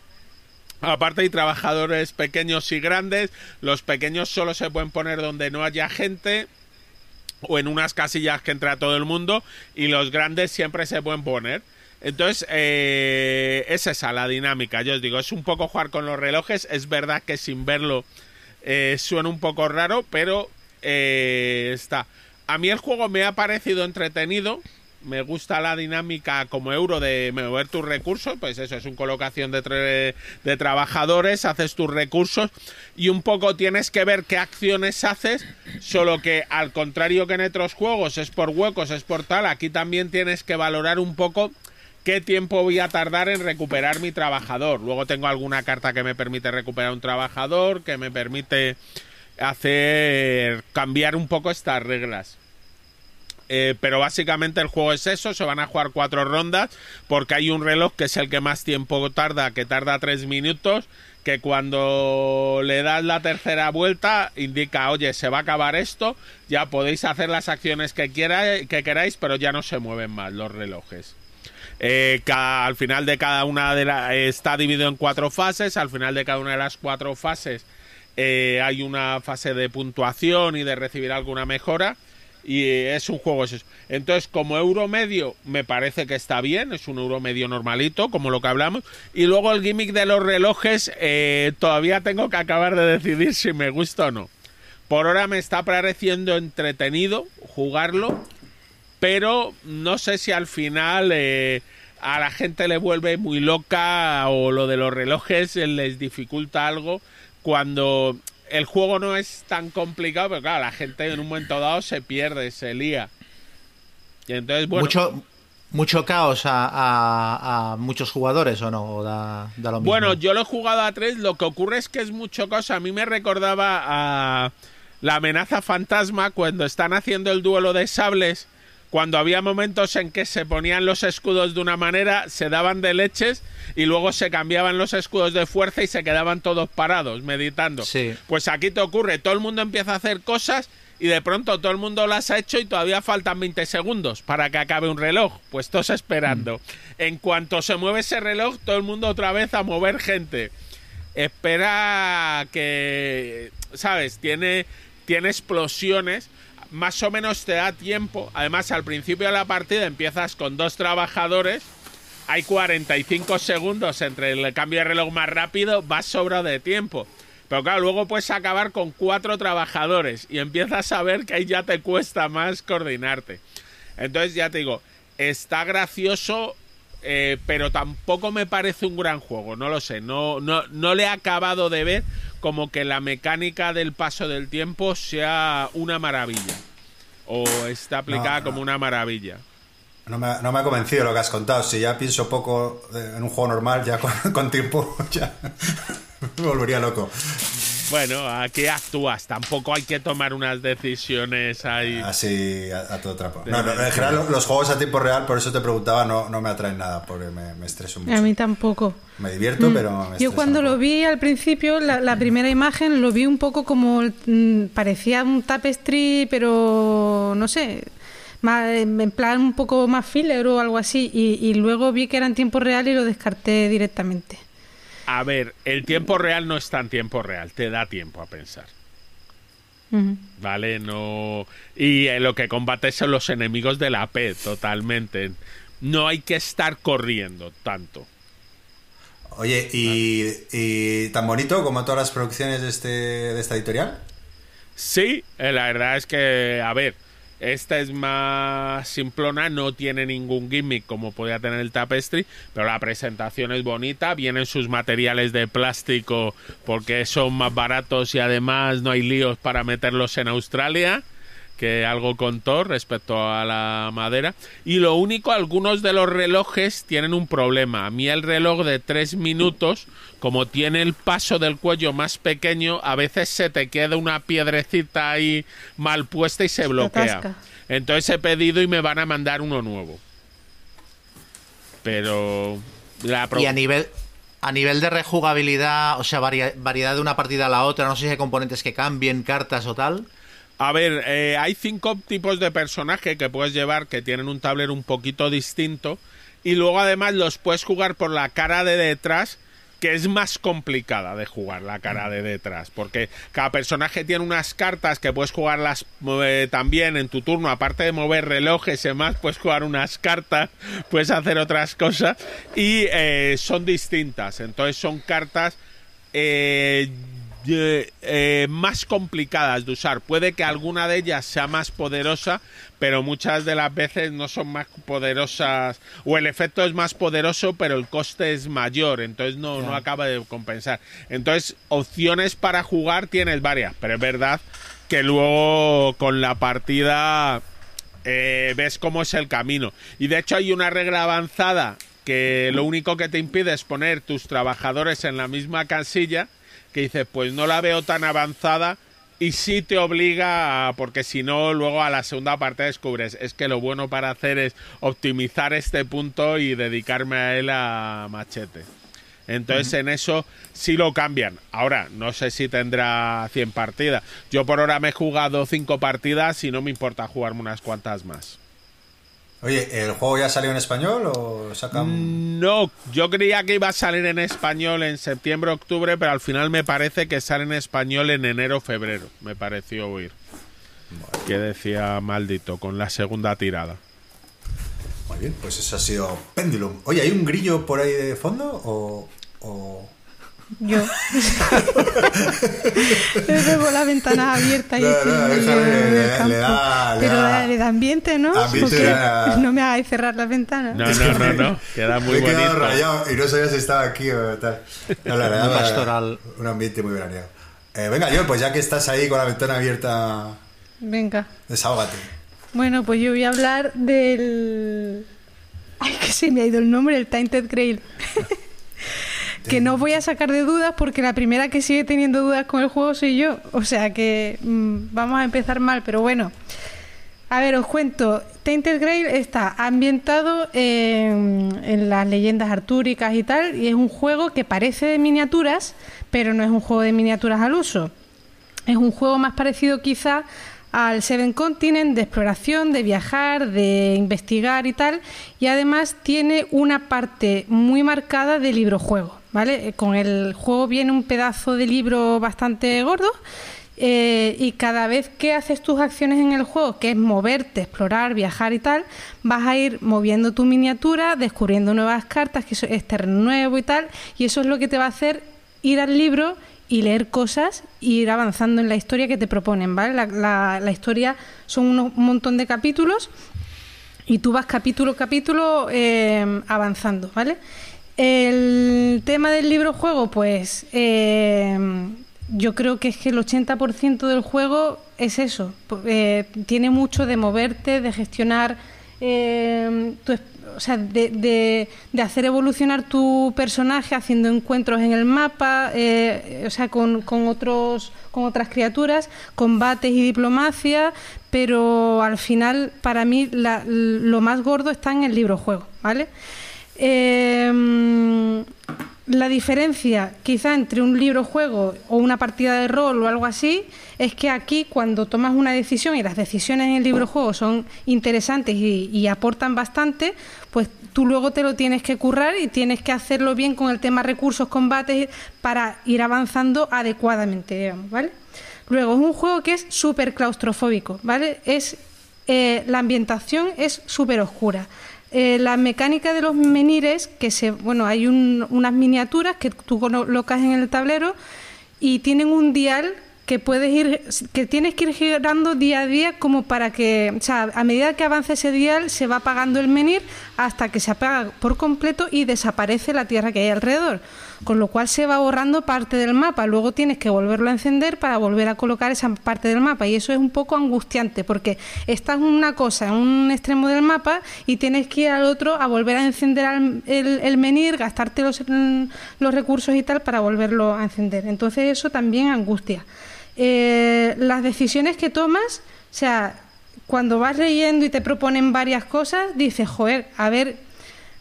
Aparte hay trabajadores pequeños y grandes. Los pequeños solo se pueden poner donde no haya gente o en unas casillas que entra todo el mundo y los grandes siempre se pueden poner. Entonces, eh, es esa la dinámica. Yo os digo, es un poco jugar con los relojes. Es verdad que sin verlo eh, suena un poco raro, pero eh, está. A mí el juego me ha parecido entretenido. Me gusta la dinámica como euro de mover tus recursos. Pues eso, es una colocación de, tre- de trabajadores, haces tus recursos y un poco tienes que ver qué acciones haces. Solo que al contrario que en otros juegos es por huecos, es por tal, aquí también tienes que valorar un poco qué tiempo voy a tardar en recuperar mi trabajador. Luego tengo alguna carta que me permite recuperar un trabajador, que me permite hacer cambiar un poco estas reglas. Eh, pero básicamente el juego es eso, se van a jugar cuatro rondas porque hay un reloj que es el que más tiempo tarda, que tarda tres minutos, que cuando le das la tercera vuelta indica, oye, se va a acabar esto, ya podéis hacer las acciones que, quiera, que queráis, pero ya no se mueven más los relojes. Eh, al final de cada una de las... está dividido en cuatro fases, al final de cada una de las cuatro fases eh, hay una fase de puntuación y de recibir alguna mejora y es un juego eso. Entonces, como euro medio, me parece que está bien, es un euro medio normalito, como lo que hablamos. Y luego el gimmick de los relojes, eh, todavía tengo que acabar de decidir si me gusta o no. Por ahora me está pareciendo entretenido jugarlo, pero no sé si al final eh, a la gente le vuelve muy loca o lo de los relojes les dificulta algo cuando el juego no es tan complicado, pero claro, la gente en un momento dado se pierde, se lía. Y entonces, bueno.
Mucho, mucho caos a, muchos jugadores o no, da, lo mismo.
Bueno, yo lo he jugado a tres, lo que ocurre es que es mucho caos. A mí me recordaba a la amenaza fantasma cuando están haciendo el duelo de sables. Cuando había momentos en que se ponían los escudos de una manera, se daban de leches y luego se cambiaban los escudos de fuerza y se quedaban todos parados, meditando. Pues aquí te ocurre, todo el mundo empieza a hacer cosas y de pronto todo el mundo las ha hecho y todavía faltan 20 segundos para que acabe un reloj. Pues todos esperando. Mm. En cuanto se mueve ese reloj, todo el mundo otra vez a mover gente. Espera que, ¿sabes? Tiene, tiene explosiones. Más o menos te da tiempo. Además, al principio de la partida empiezas con dos trabajadores hay 45 segundos entre el cambio de reloj más rápido, vas sobrado de tiempo. Pero claro, luego puedes acabar con cuatro trabajadores y empiezas a ver que ahí ya te cuesta más coordinarte. Entonces ya te digo, está gracioso, eh, pero tampoco me parece un gran juego, no lo sé, no, no, no le he acabado de ver como que la mecánica del paso del tiempo sea una maravilla. O está aplicada como una maravilla.
No me, no me, ha convencido lo que has contado. Si ya pienso poco en un juego normal, ya *laughs* con, tiempo, ya *laughs* me volvería loco.
Bueno, aquí actúas. Tampoco hay que tomar unas decisiones ahí.
Así, a, todo trapo. No, en general, los juegos a tiempo real, por eso te preguntaba, no, no me atraen nada, porque me, me estreso mucho.
A mí tampoco.
Me divierto, mm. pero me
Yo cuando lo vi al principio, la, la, primera imagen, lo vi un poco como. Mm, parecía un tapestry, pero no sé en plan un poco más filler o algo así, y, luego vi que era en tiempo real y lo descarté directamente.
A ver, el tiempo real no está en tiempo real, te da tiempo a pensar. ¿Vale? No. Y lo que combates son los enemigos de la P, totalmente. No hay que estar corriendo tanto.
Oye, ¿y, tan bonito como todas las producciones de, este, de esta editorial?
Sí, eh, la verdad es que, a ver, esta es más simplona, no tiene ningún gimmick como podía tener el Tapestry, pero la presentación es bonita, vienen sus materiales de plástico porque son más baratos y además no hay líos para meterlos en Australia que algo contó respecto a la madera. Y lo único, algunos de los relojes tienen un problema. A mí el reloj de tres minutos, como tiene el paso del cuello más pequeño, a veces se te queda una piedrecita ahí mal puesta y se bloquea. Entonces he pedido y me van a mandar uno nuevo. Pero...
La y a nivel, a nivel de rejugabilidad, o sea, variedad de una partida a la otra, no sé si hay componentes que cambien, cartas o tal.
A ver, eh, hay cinco tipos de personaje que puedes llevar que tienen un tablero un poquito distinto y luego además los puedes jugar por la cara de detrás que es más complicada de jugar la cara de detrás, porque cada personaje tiene unas cartas que puedes jugarlas eh, también en tu turno, aparte de mover relojes y demás, puedes jugar unas cartas, puedes hacer otras cosas y eh, son distintas, entonces son cartas eh, más complicadas de usar. Puede que alguna de ellas sea más poderosa, pero muchas de las veces no son más poderosas o el efecto es más poderoso, pero el coste es mayor, entonces no, no acaba de compensar. Entonces, opciones para jugar tienes varias, pero es verdad que luego con la partida eh, ves cómo es el camino. Y de hecho hay una regla avanzada que lo único que te impide es poner tus trabajadores en la misma casilla que dices, pues no la veo tan avanzada y sí te obliga, porque si no, luego a la segunda parte descubres, es que lo bueno para hacer es optimizar este punto y dedicarme a él a machete. Entonces en eso sí lo cambian. Ahora, no sé si tendrá 100 partidas. Yo por ahora me he jugado 5 partidas y no me importa jugarme unas cuantas más.
Oye, ¿el juego ya salió en español o sacan...?
No, yo creía que iba a salir en español en septiembre, octubre, pero al final me parece que sale en español en enero, febrero. Me pareció oír. Que decía maldito con la segunda tirada.
Muy bien, pues eso ha sido Pendulum. Oye, ¿hay un grillo por ahí de fondo o...? o-
Yo. *laughs* Le dejo las ventanas abiertas y
No, no,
estoy en medio
le- le da- le
Pero
da-
le da ambiente, ¿no?
ambiente
Porque
a-
No me hagáis cerrar las ventanas.
No, no, no, no. Queda muy *laughs*
Me he quedado
bonito.
rayado y no sabía si estaba aquí o tal. No, la *laughs* verdad,
pastoral.
Un ambiente muy veraniego. Eh, venga, yo, pues ya que estás ahí con la ventana abierta,
Venga.
desahógate.
Bueno, pues yo voy a hablar del. Ay, que se me ha ido el nombre, el Tainted Grail. Que no voy a sacar de dudas porque la primera que sigue teniendo dudas con el juego soy yo. O sea que mm, vamos a empezar mal, pero bueno. A ver, os cuento. Tainted Grail está ambientado en, en las leyendas artúricas y tal, y es un juego que parece de miniaturas, pero no es un juego de miniaturas al uso. Es un juego más parecido quizá al Seven Continent de exploración, de viajar, de investigar y tal. Y además tiene una parte muy marcada de libro-juego, ¿vale? Eh, Con el juego viene un pedazo de libro bastante gordo. eh, y cada vez que haces tus acciones en el juego, que es moverte, explorar, viajar y tal, vas a ir moviendo tu miniatura, descubriendo nuevas cartas, que es terreno nuevo y tal, y eso es lo que te va a hacer ir al libro y leer cosas e ir avanzando en la historia que te proponen, ¿vale? La, la- historia son un montón de capítulos y tú vas capítulo a capítulo eh, avanzando, ¿vale? El tema del libro juego, pues eh, yo creo que es que el 80% del juego es eso. Eh, tiene mucho de moverte, de gestionar, eh, tu o sea, de, hacer evolucionar tu personaje haciendo encuentros en el mapa, eh, o sea, con, con otros, con otras criaturas, combates y diplomacia, pero al final, para mí, la- lo más gordo está en el libro juego, ¿vale? Eh, la diferencia quizá entre un libro juego o una partida de rol o algo así es que aquí cuando tomas una decisión y las decisiones en el libro juego son interesantes y, aportan bastante, pues tú luego te lo tienes que currar y tienes que hacerlo bien con el tema recursos, combates, para ir avanzando adecuadamente, ¿vale? Luego es un juego que es súper claustrofóbico, ¿vale? Es eh, la ambientación es súper oscura. Eh, la mecánica de los menires, que se, bueno, hay un- unas miniaturas que tú colocas en el tablero y tienen un dial que puedes ir, que tienes que ir girando día a día como para que, o sea, a medida que avanza ese dial se va apagando el menir hasta que se apaga por completo y desaparece la tierra que hay alrededor. Con lo cual se va borrando parte del mapa. Luego tienes que volverlo a encender para volver a colocar esa parte del mapa. Y eso es un poco angustiante porque estás en una cosa en un extremo del mapa y tienes que ir al otro a volver a encender el, el menir, gastarte los, los recursos y tal para volverlo a encender. Entonces eso también angustia. Eh, las decisiones que tomas, o sea, cuando vas leyendo y te proponen varias cosas, dices, joder, a ver,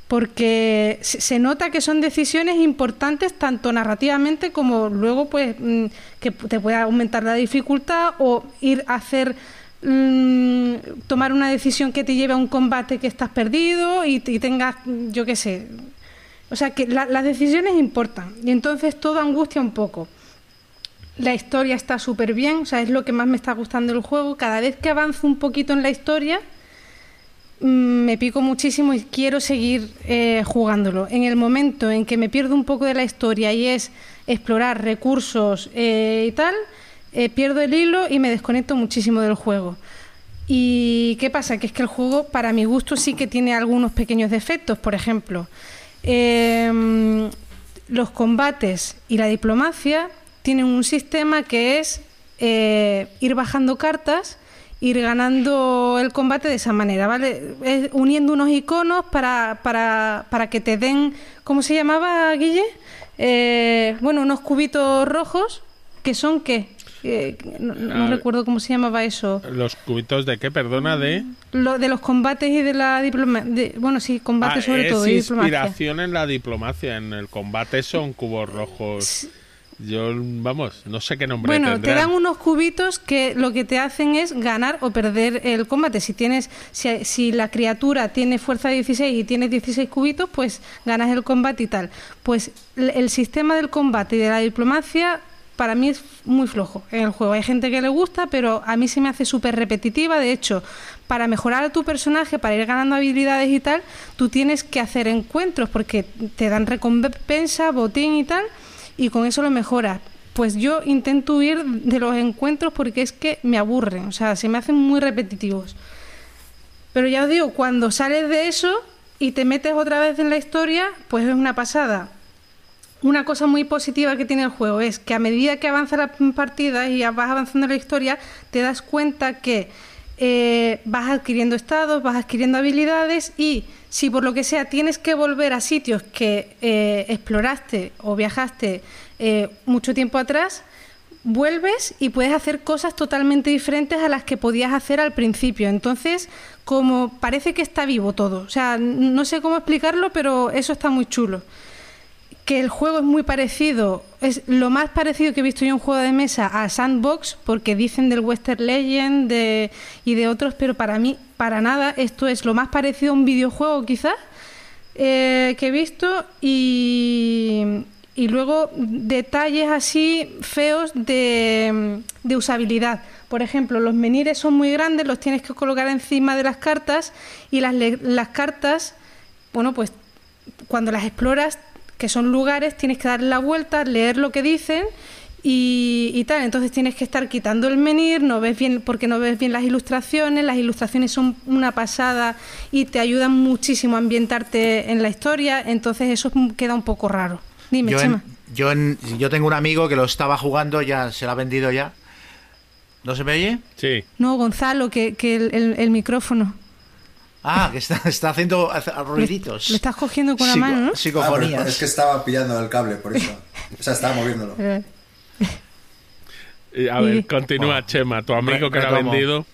porque se nota que son decisiones importantes tanto narrativamente como luego pues mm, que te puede aumentar la dificultad o ir a hacer mm, tomar una decisión que te lleve a un combate que estás perdido y, tengas yo qué sé. O sea que la- las decisiones importan. Y entonces todo angustia un poco. La historia está súper bien, o sea, es lo que más me está gustando del juego. Cada vez que avanzo un poquito en la historia, me pico muchísimo y quiero seguir eh, jugándolo. En el momento en que me pierdo un poco de la historia y es explorar recursos eh, y tal, eh, pierdo el hilo y me desconecto muchísimo del juego. ¿Y qué pasa? Que es que el juego, para mi gusto, sí que tiene algunos pequeños defectos. Por ejemplo, em, los combates y la diplomacia tienen un sistema que es eh, ir bajando cartas, ir ganando el combate de esa manera, ¿vale? Es uniendo unos iconos para, para, para que te den, ¿cómo se llamaba, Guille? Eh, bueno, unos cubitos rojos que son qué? eh, no, no
Ah.
recuerdo cómo se llamaba eso.
¿Los cubitos de qué? Perdona, de...
Lo de los combates y de la diplomacia. Bueno, sí, combates
Ah,
sobre
es
todo y diplomacia.
inspiración en la diplomacia. En el combate son cubos rojos. Yo, vamos, no sé qué nombre
Bueno, te
tendrán.
dan unos cubitos que lo que te hacen es ganar o perder el combate. Si tienes, si, si la criatura tiene fuerza 16 y tienes 16 cubitos, pues ganas el combate y tal. Pues el, el sistema del combate y de la diplomacia para mí es muy flojo en el juego. Hay gente que le gusta, pero a mí se me hace súper repetitiva. De hecho, para mejorar a tu personaje, para ir ganando habilidades y tal, tú tienes que hacer encuentros porque te dan recompensa, botín y tal, y con eso lo mejoras. Pues yo intento huir de los encuentros porque es que me aburren, o sea, se me hacen muy repetitivos. Pero ya os digo, cuando sales de eso y te metes otra vez en la historia, pues es una pasada. Una cosa muy positiva que tiene el juego es que a medida que avanza la partida y vas avanzando en la historia, te das cuenta que eh, vas adquiriendo estados, vas adquiriendo habilidades y si por lo que sea tienes que volver a sitios que eh, exploraste o viajaste eh, mucho tiempo atrás, vuelves y puedes hacer cosas totalmente diferentes a las que podías hacer al principio. Entonces, como parece que está vivo todo. O sea, no sé cómo explicarlo, pero eso está muy chulo. Que el juego es muy parecido, es lo más parecido que he visto yo en juego de mesa a Sandbox, porque dicen del Western Legend de, y de otros, pero para mí, para nada, esto es lo más parecido a un videojuego quizás eh, que he visto y, y luego detalles así feos de, de usabilidad. Por ejemplo, los menires son muy grandes, los tienes que colocar encima de las cartas y las, las cartas, bueno, pues cuando las exploras, que son lugares, tienes que darle la vuelta, leer lo que dicen y, y tal. Entonces tienes que estar quitando el menir, no ves bien, porque no ves bien las ilustraciones. Las ilustraciones son una pasada y te ayudan muchísimo a ambientarte en la historia. Entonces eso queda un poco raro. Dime,
yo,
Chema.
en- yo, en- yo tengo un amigo que lo estaba jugando, ya se lo ha vendido ya. ¿No se me oye?
Sí.
No, Gonzalo, que, que el, el- el micrófono.
Ah, que está, está haciendo ruiditos.
Lo estás cogiendo con la
Psico-
mano, ¿no?
Ah,
Psicofonías.
pero es que estaba pillando el cable, por eso. O sea, estaba moviéndolo. *laughs*
Eh,
Y, A ver,
Y-
continúa,
Bueno,
Chema, tu amigo que lo ha vendido.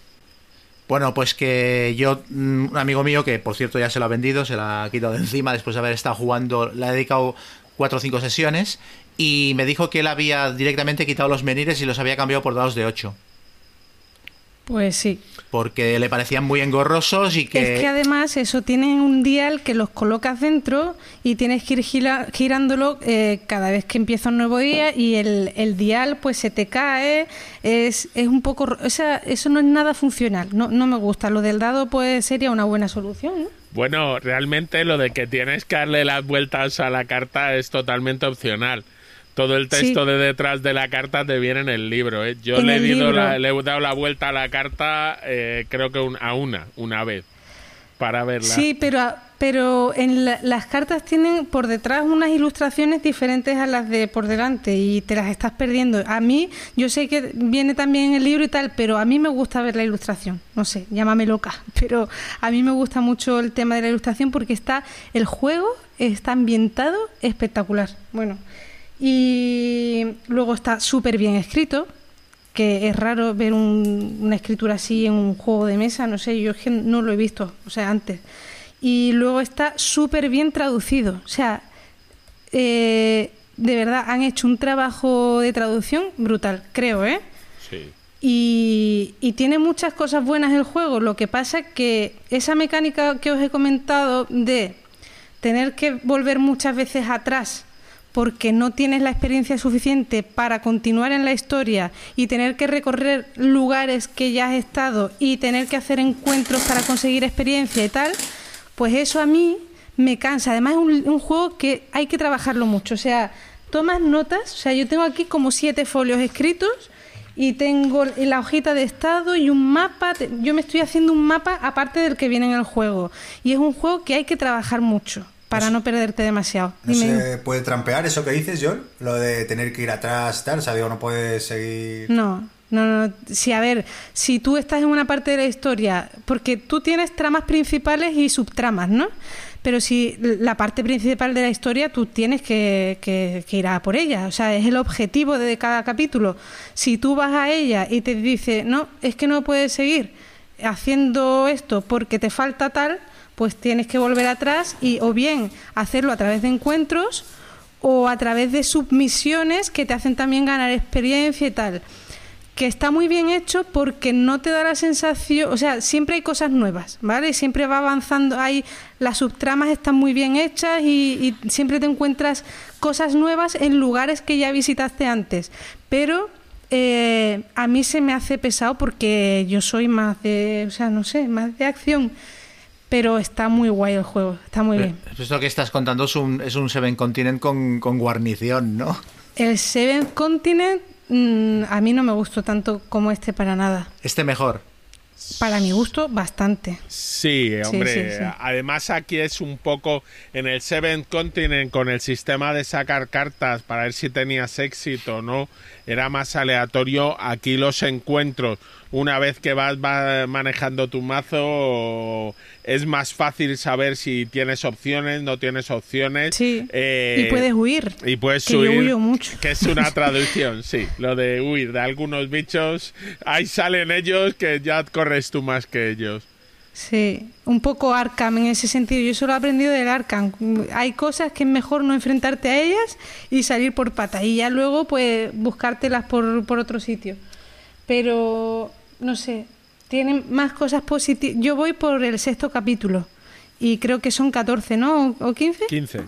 Bueno, pues que yo, mm, un amigo mío que por cierto ya se lo ha vendido, se la ha quitado de encima después de haber estado jugando, le ha dedicado cuatro o cinco sesiones y me dijo que él había directamente quitado los menires y los había cambiado por dados de 8
Pues sí.
porque le parecían muy engorrosos y que,
Es que además eso tiene un dial que los colocas dentro y tienes que ir gira- girándolo eh, cada vez que empieza un nuevo día y el, el dial pues se te cae, es, es un poco... O sea, eso no es nada funcional, no, no me gusta. Lo del dado pues sería una buena solución, ¿no?
Bueno, realmente lo de que tienes que darle las vueltas a la carta es totalmente opcional. Todo el texto
Sí.
de detrás de la carta te viene en el libro. ¿eh? Yo le he, la- le he dado la vuelta a la carta, eh, creo que un- a una, una vez, para verla.
Sí, pero, pero en la- las cartas tienen por detrás unas ilustraciones diferentes a las de por delante y te las estás perdiendo. A mí, yo sé que viene también en el libro y tal, pero a mí me gusta ver la ilustración. No sé, llámame loca, *laughs* pero a mí me gusta mucho el tema de la ilustración porque está el juego está ambientado espectacular. Bueno, y luego está súper bien escrito que es raro ver un- una escritura así en un juego de mesa, no sé, yo es que no lo he visto, o sea, antes. Y luego está súper bien traducido, o sea, eh, de verdad han hecho un trabajo de traducción brutal, creo, ¿eh?
Sí.
Y, y tiene muchas cosas buenas el juego. Lo que pasa que esa mecánica que os he comentado de tener que volver muchas veces atrás porque no tienes la experiencia suficiente para continuar en la historia y tener que recorrer lugares que ya has estado y tener que hacer encuentros para conseguir experiencia y tal, pues eso a mí me cansa. Además es un, un juego que hay que trabajarlo mucho. O sea, tomas notas, o sea, yo tengo aquí como siete folios escritos y tengo la hojita de estado y un mapa. Yo me estoy haciendo un mapa aparte del que viene en el juego. Y es un juego que hay que trabajar mucho para no perderte demasiado.
¿No
Dime,
se puede trampear eso que dices, John? Lo de tener que ir atrás y tal, o sea, digo, no puedes seguir...
No, no, no. Sí, a ver, si tú estás en una parte de la historia, porque tú tienes tramas principales y subtramas, ¿no? pero si la parte principal de la historia tú tienes que, que, que ir a por ella, o sea, es el objetivo de cada capítulo. Si tú vas a ella y te dice, no, es que no puedes seguir haciendo esto porque te falta tal, pues tienes que volver atrás y o bien hacerlo a través de encuentros o a través de submisiones que te hacen también ganar experiencia y tal. Que está muy bien hecho porque no te da la sensación, o sea, siempre hay cosas nuevas, ¿vale? Siempre va avanzando, hay las subtramas están muy bien hechas y, y siempre te encuentras cosas nuevas en lugares que ya visitaste antes. Pero eh, a mí se me hace pesado porque yo soy más de, o sea, no sé, más de acción. Pero está muy guay el juego, está muy bien.
Esto que estás contando es un, es un Seven Continent con, con guarnición, ¿no?
El Seven Continent mm, a mí no me gustó tanto como este para nada.
Este mejor.
Para mi gusto, bastante.
Sí,
Sí,
hombre.
sí, sí.
Además aquí es un poco en el Seventh Continent con el sistema de sacar cartas para ver si tenías éxito o no. Era más aleatorio. Aquí los encuentros, una vez que vas va- manejando tu mazo, es más fácil saber si tienes opciones, no tienes opciones.
Sí.
Eh,
y puedes huir.
y puedes
que yo
huir,
huyo mucho.
que es una *laughs* traducción, sí, lo de huir de algunos bichos. Ahí salen ellos que ya corres tú más que ellos.
Sí, un poco Arkham en ese sentido. Yo solo he aprendido del Arkham. Hay cosas que es mejor no enfrentarte a ellas y salir por patas. Y ya luego, pues, buscártelas por, por otro sitio. Pero, no sé, tienen más cosas positivas. Yo voy por el sexto capítulo. Y creo que son 14, ¿no? ¿O 15?
15.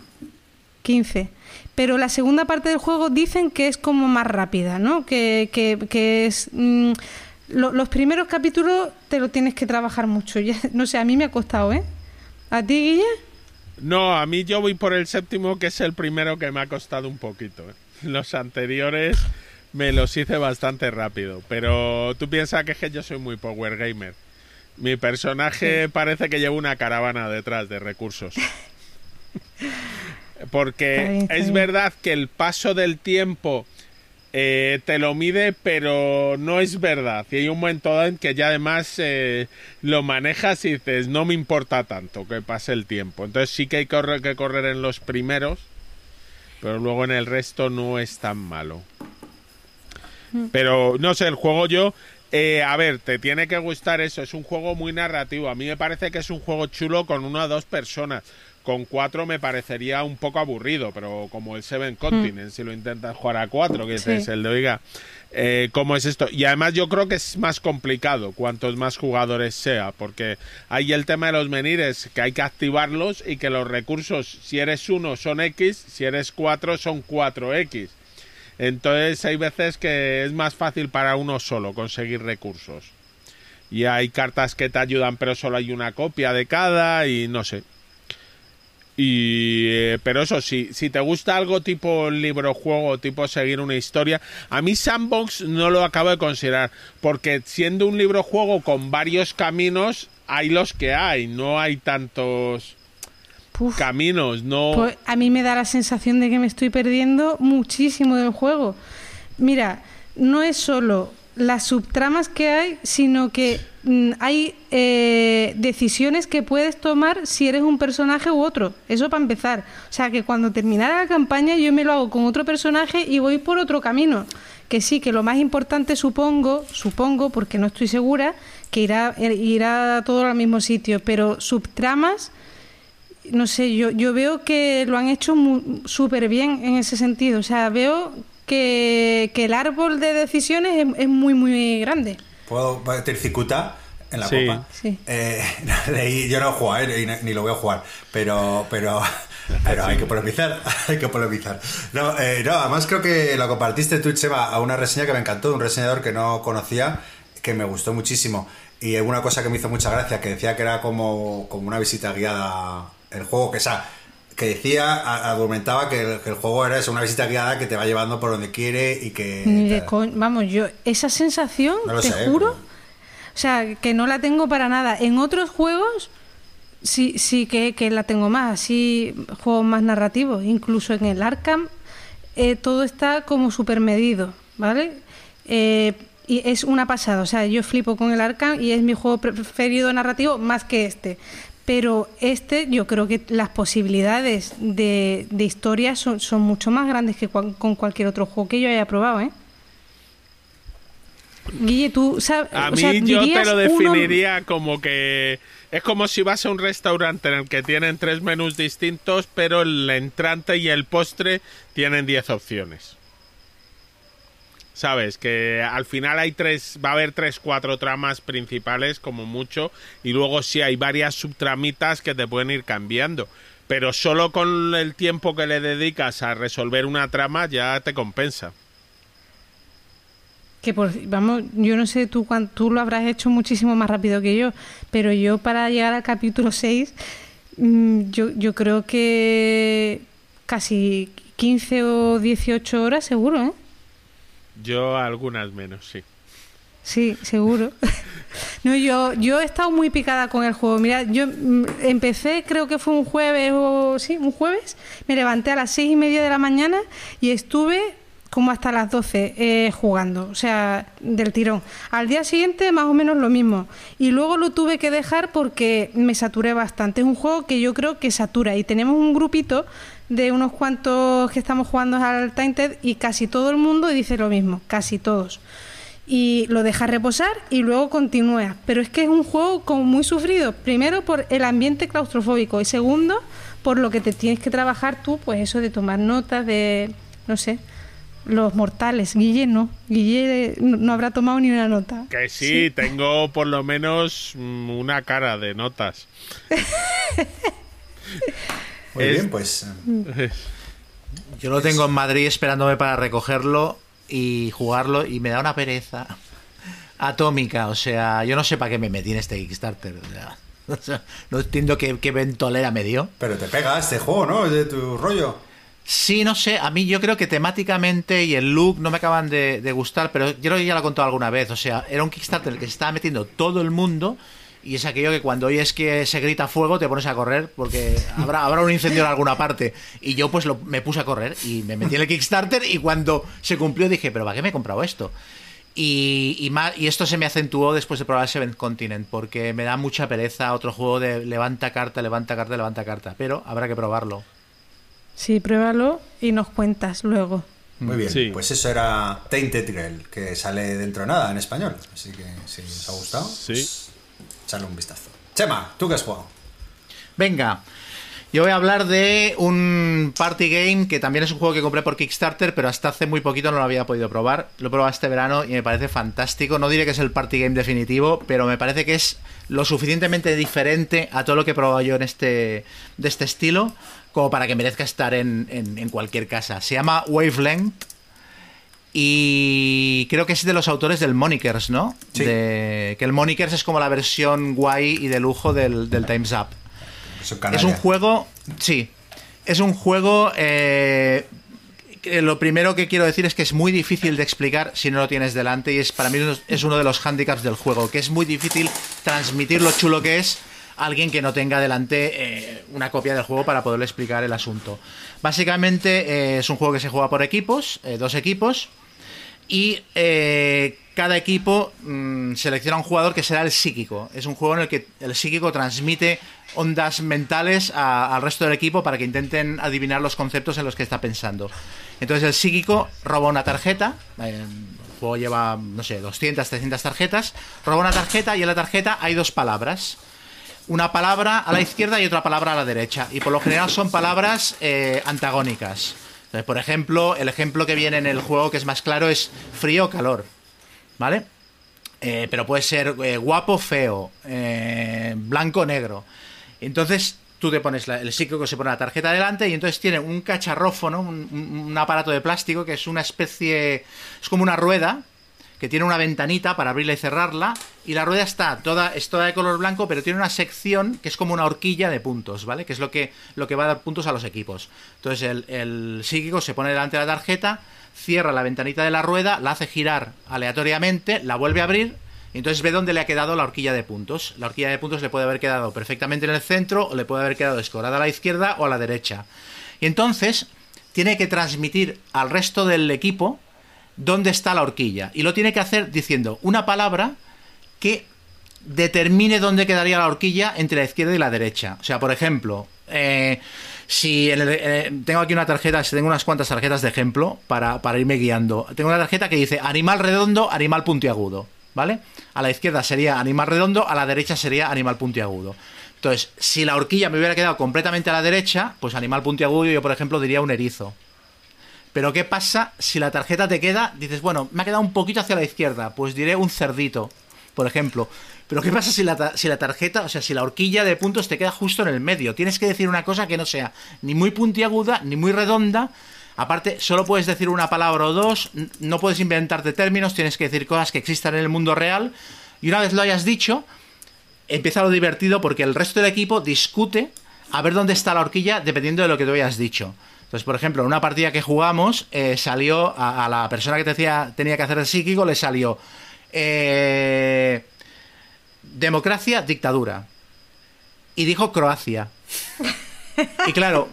15. Pero la segunda parte del juego dicen que es como más rápida, ¿no? Que, que, que es... mm, lo- los primeros capítulos te lo tienes que trabajar mucho. *laughs* Ya, no sé, a mí me ha costado, ¿eh? ¿A ti, Guille?
No, a mí yo voy por el séptimo, que es el primero que me ha costado un poquito. ¿eh? Los anteriores me los hice bastante rápido, pero tú piensas que es que yo soy muy power gamer. Mi personaje parece que lleva una caravana detrás de recursos. Porque
Está bien, está
es verdad que el paso del tiempo eh, te lo mide, pero no es verdad. Y hay un momento dado en que ya además eh, lo manejas y dices, no me importa tanto que pase el tiempo. Entonces sí que hay que correr en los primeros, pero luego en el resto no es tan malo. Pero no sé, el juego yo. eh, a ver, te tiene que gustar eso. Es un juego muy narrativo. A mí me parece que es un juego chulo con una o dos personas. Con cuatro me parecería un poco aburrido, pero como el Seven Continent, si lo intentas jugar a cuatro, que
Sí.
es el de oiga, eh, ¿cómo es esto? Y además yo creo que es más complicado cuantos más jugadores sea, porque hay el tema de los menires, que hay que activarlos y que los recursos, si eres uno, son X, si eres cuatro, son 4X. Entonces hay veces que es más fácil para uno solo conseguir recursos. Y hay cartas que te ayudan, pero solo hay una copia de cada y no sé. Y eh, pero eso sí, si te gusta algo tipo libro juego, tipo seguir una historia, a mí Sandbox no lo acabo de considerar, porque siendo un libro juego con varios caminos, hay los que hay, no hay tantos
Puf.
caminos, no
Pues a mí me da la sensación de que me estoy perdiendo muchísimo del juego. Mira, no es solo las subtramas que hay, sino que mm, hay eh, decisiones que puedes tomar si eres un personaje u otro. Eso para empezar. O sea, que cuando terminara la campaña yo me lo hago con otro personaje y voy por otro camino. Que sí, que lo más importante supongo, supongo, porque no estoy segura, que irá, irá todo al mismo sitio, pero subtramas no sé, yo, yo veo que lo han hecho mu- súper bien en ese sentido. O sea, veo que, que el árbol de decisiones es, es muy, muy grande.
¿Puedo meter cicuta en la
Sí.
copa?
Sí.
Eh, *laughs* leí- yo no jugado, eh, y ni, ni lo voy a jugar, pero, pero, *laughs* pero hay que polemizar, *laughs* hay que polemizar. No, eh, no, además creo que lo compartiste tú, Chema, a una reseña que me encantó, de un reseñador que no conocía, que me gustó muchísimo. Y una cosa que me hizo mucha gracia, que decía que era como, como una visita guiada el juego, que que decía, argumentaba que el, que el juego era eso, una visita guiada que te va llevando por donde quiere y que...
Ni de Vamos, yo, esa sensación,
No
te
sé,
juro,
pero-
o sea, que no la tengo para nada. En otros juegos sí, sí que, que la tengo más, así, juegos más narrativos. Incluso en el Arkham eh, todo está como súper medido, ¿vale? Eh, y es una pasada, o sea, yo flipo con el Arkham y es mi juego preferido narrativo más que este. Pero este, yo creo que las posibilidades de, de historia son, son mucho más grandes que cual- con cualquier otro juego que yo haya probado, ¿eh? Guille, tú sabes.
A
o
mí
sea,
yo te lo
uno-
definiría como que es como si vas a un restaurante en el que tienen tres menús distintos, pero el entrante y el postre tienen diez opciones. Sabes que al final hay tres, va a haber tres, cuatro tramas principales como mucho, y luego sí hay varias subtramitas que te pueden ir cambiando. Pero solo con el tiempo que le dedicas a resolver una trama ya te compensa.
Que por, vamos, yo no sé tú tú lo habrás hecho muchísimo más rápido que yo, pero yo para llegar al capítulo 6, mm, yo, yo creo que casi 15 o 18 horas seguro, ¿eh?
Yo algunas menos, sí.
Sí, seguro. *laughs* No, yo, yo he estado muy picada con el juego. Mira, yo mm, empecé, creo que fue un jueves o sí, un jueves. Me levanté a las seis y media de la mañana y estuve como hasta las 12 eh, jugando, o sea, del tirón. Al día siguiente más o menos lo mismo. Y luego lo tuve que dejar porque me saturé bastante. Es un juego que yo creo que satura. Y tenemos un grupito de unos cuantos que estamos jugando al Tainted y casi todo el mundo dice lo mismo, casi todos y lo dejas reposar y luego continúas. Pero es que es un juego como muy sufrido. Primero por el ambiente claustrofóbico y segundo por lo que te tienes que trabajar tú, pues eso de tomar notas de, no sé, los mortales. Guille no. Guille no, no habrá tomado ni una nota.
Que sí, tengo por lo menos mm, una cara de notas. *laughs*
Muy
Es-
bien, pues. eh,
Yo lo tengo en Madrid esperándome para recogerlo y jugarlo y me da una pereza atómica. O sea, yo no sé para qué me metí en este Kickstarter. o sea, *laughs* o sea, no entiendo qué, qué ventolera me dio.
Pero te pega este juego, ¿no? Es de tu rollo.
Sí, no sé, a mí yo creo que temáticamente y el look no me acaban de, de gustar, pero yo creo que ya lo he contado alguna vez. O sea, era un Kickstarter en el que se estaba metiendo todo el mundo y es aquello que cuando oyes que se grita fuego te pones a correr porque habrá, habrá un incendio en alguna parte. Y yo pues lo- me puse a correr y me metí en el Kickstarter y cuando se cumplió dije, pero ¿para qué me he comprado esto? Y, y, esto se me acentuó después de probar Seventh Continent, porque me da mucha pereza otro juego de levanta carta, levanta carta, levanta carta. Pero habrá que probarlo.
Sí, pruébalo y nos cuentas luego.
Muy bien,
Sí.
pues eso era Tainted Girl, que sale dentro de nada en español. Así que si os ha gustado,
Sí.
pues, echarle un vistazo. Chema, ¿tú qué has jugado?
Venga, yo voy a hablar de un party game que también es un juego que compré por Kickstarter, pero hasta hace muy poquito no lo había podido probar. Lo he probado este verano y me parece fantástico. No diré que es el party game definitivo, pero me parece que es lo suficientemente diferente a todo lo que he probado yo en este, de este estilo, como para que merezca estar en, en- en cualquier casa. Se llama Wavelength. Y creo que es de los autores del Monikers, ¿no?
Sí.
De- que el Monikers es como la versión guay y de lujo del, del Time's Up. Es un juego, sí, es un juego. eh, lo primero que quiero decir es que es muy difícil de explicar si no lo tienes delante y es para mí es uno de los handicaps del juego, que es muy difícil transmitir lo chulo que es a alguien que no tenga delante eh, una copia del juego para poderle explicar el asunto. Básicamente eh, es un juego que se juega por equipos, eh, dos equipos, y eh, cada equipo mm, selecciona un jugador que será el psíquico. Es un juego en el que el psíquico transmite ondas mentales a- al resto del equipo para que intenten adivinar los conceptos en los que está pensando. Entonces el psíquico roba una tarjeta. eh, el juego lleva, no sé, 200, 300 tarjetas. Roba una tarjeta y en la tarjeta hay dos palabras una palabra a la izquierda y otra palabra a la derecha. Y por lo general son palabras eh, antagónicas. Por ejemplo, el ejemplo que viene en el juego que es más claro es frío o calor. ¿Vale? Eh, pero puede ser eh, guapo, feo, eh, blanco, negro. Entonces tú te pones la- el psíquico se pone la tarjeta delante y entonces tiene un cacharrófono, un aparato de plástico que es una especie, es como una rueda que tiene una ventanita para abrirla y cerrarla y la rueda está toda es toda de color blanco pero tiene una sección que es como una horquilla de puntos vale que es lo que lo que va a dar puntos a los equipos. Entonces el, el psíquico se pone delante de la tarjeta cierra la ventanita de la rueda la hace girar aleatoriamente la vuelve a abrir y entonces ve dónde le ha quedado la horquilla de puntos. La horquilla de puntos le puede haber quedado perfectamente en el centro o le puede haber quedado escorada a la izquierda o a la derecha. Y entonces tiene que transmitir al resto del equipo dónde está la horquilla. Y lo tiene que hacer diciendo una palabra que determine dónde quedaría la horquilla entre la izquierda y la derecha. O sea, por ejemplo, eh, si el- eh, tengo aquí una tarjeta, tengo unas cuantas tarjetas de ejemplo para, para irme guiando. Tengo una tarjeta que dice animal redondo, animal puntiagudo, ¿vale? A la izquierda sería animal redondo, a la derecha sería animal puntiagudo. Entonces, si la horquilla me hubiera quedado completamente a la derecha, pues animal puntiagudo yo, por ejemplo, diría un erizo. Pero ¿qué pasa si la tarjeta te queda? Dices, bueno, me ha quedado un poquito hacia la izquierda, pues diré un cerdito, por ejemplo. Pero ¿qué pasa si la, si la tarjeta, o sea, si la horquilla de puntos te queda justo en el medio? Tienes que decir una cosa que no sea ni muy puntiaguda, ni muy redonda. Aparte, solo puedes decir una palabra o dos, no puedes inventarte términos, tienes que decir cosas que existan en el mundo real. Y una vez lo hayas dicho, empieza lo divertido porque el resto del equipo discute a ver dónde está la horquilla dependiendo de lo que tú hayas dicho. Entonces, por ejemplo, en una partida que jugamos, eh, salió a, a la persona que te decía, tenía que hacer el psíquico, le salió eh, democracia, dictadura. Y dijo Croacia. *laughs* Y claro,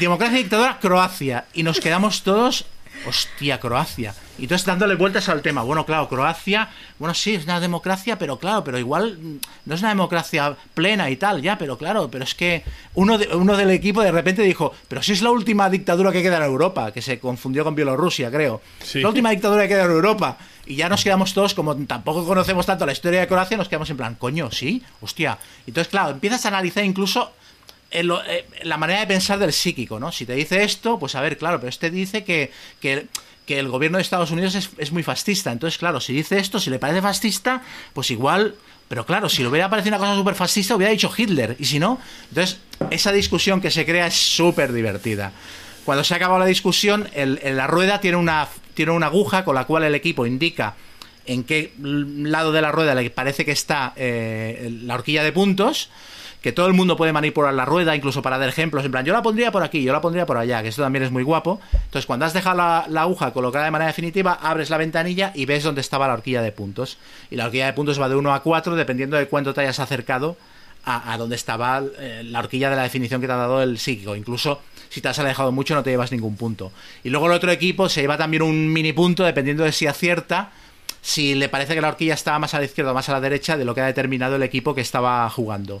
democracia, dictadura, Croacia. Y nos quedamos todos, hostia, Croacia. Y entonces dándole vueltas al tema. Bueno, claro, Croacia, bueno, sí, es una democracia, pero claro, pero igual mm, no es una democracia plena y tal, ya, pero claro, pero es que uno, de- uno del equipo de repente dijo, pero si es la última dictadura que queda en Europa, que se confundió con Bielorrusia, creo.
Sí.
La última dictadura que queda en Europa. Y ya nos quedamos todos, como tampoco conocemos tanto la historia de Croacia, nos quedamos en plan, coño, sí, hostia. Entonces, claro, empiezas a analizar incluso en lo- eh, la manera de pensar del psíquico, ¿no? Si te dice esto, pues a ver, claro, pero este dice que, que, el gobierno de Estados Unidos es, es muy fascista. Entonces, claro, si dice esto, si le parece fascista, pues igual. Pero claro, si le hubiera parecido una cosa súper fascista, hubiera dicho Hitler. Y si no, entonces, esa discusión que se crea es súper divertida. Cuando se ha acabado la discusión, el- el- la rueda tiene una, tiene una aguja con la cual el equipo indica en qué lado de la rueda le parece que está eh, la horquilla de puntos, que todo el mundo puede manipular la rueda, incluso para dar ejemplos, en plan, yo la pondría por aquí, yo la pondría por allá, que esto también es muy guapo. Entonces, cuando has dejado la, aguja colocada de manera definitiva, abres la ventanilla y ves dónde estaba la horquilla de puntos. Y la horquilla de puntos va de 1 a 4, dependiendo de cuánto te hayas acercado a, a donde estaba eh, la horquilla de la definición que te ha dado el psíquico. Incluso si te has alejado mucho no te llevas ningún punto. Y luego el otro equipo se lleva también un mini punto dependiendo de si acierta, si le parece que la horquilla estaba más a la izquierda o más a la derecha de lo que ha determinado el equipo que estaba jugando.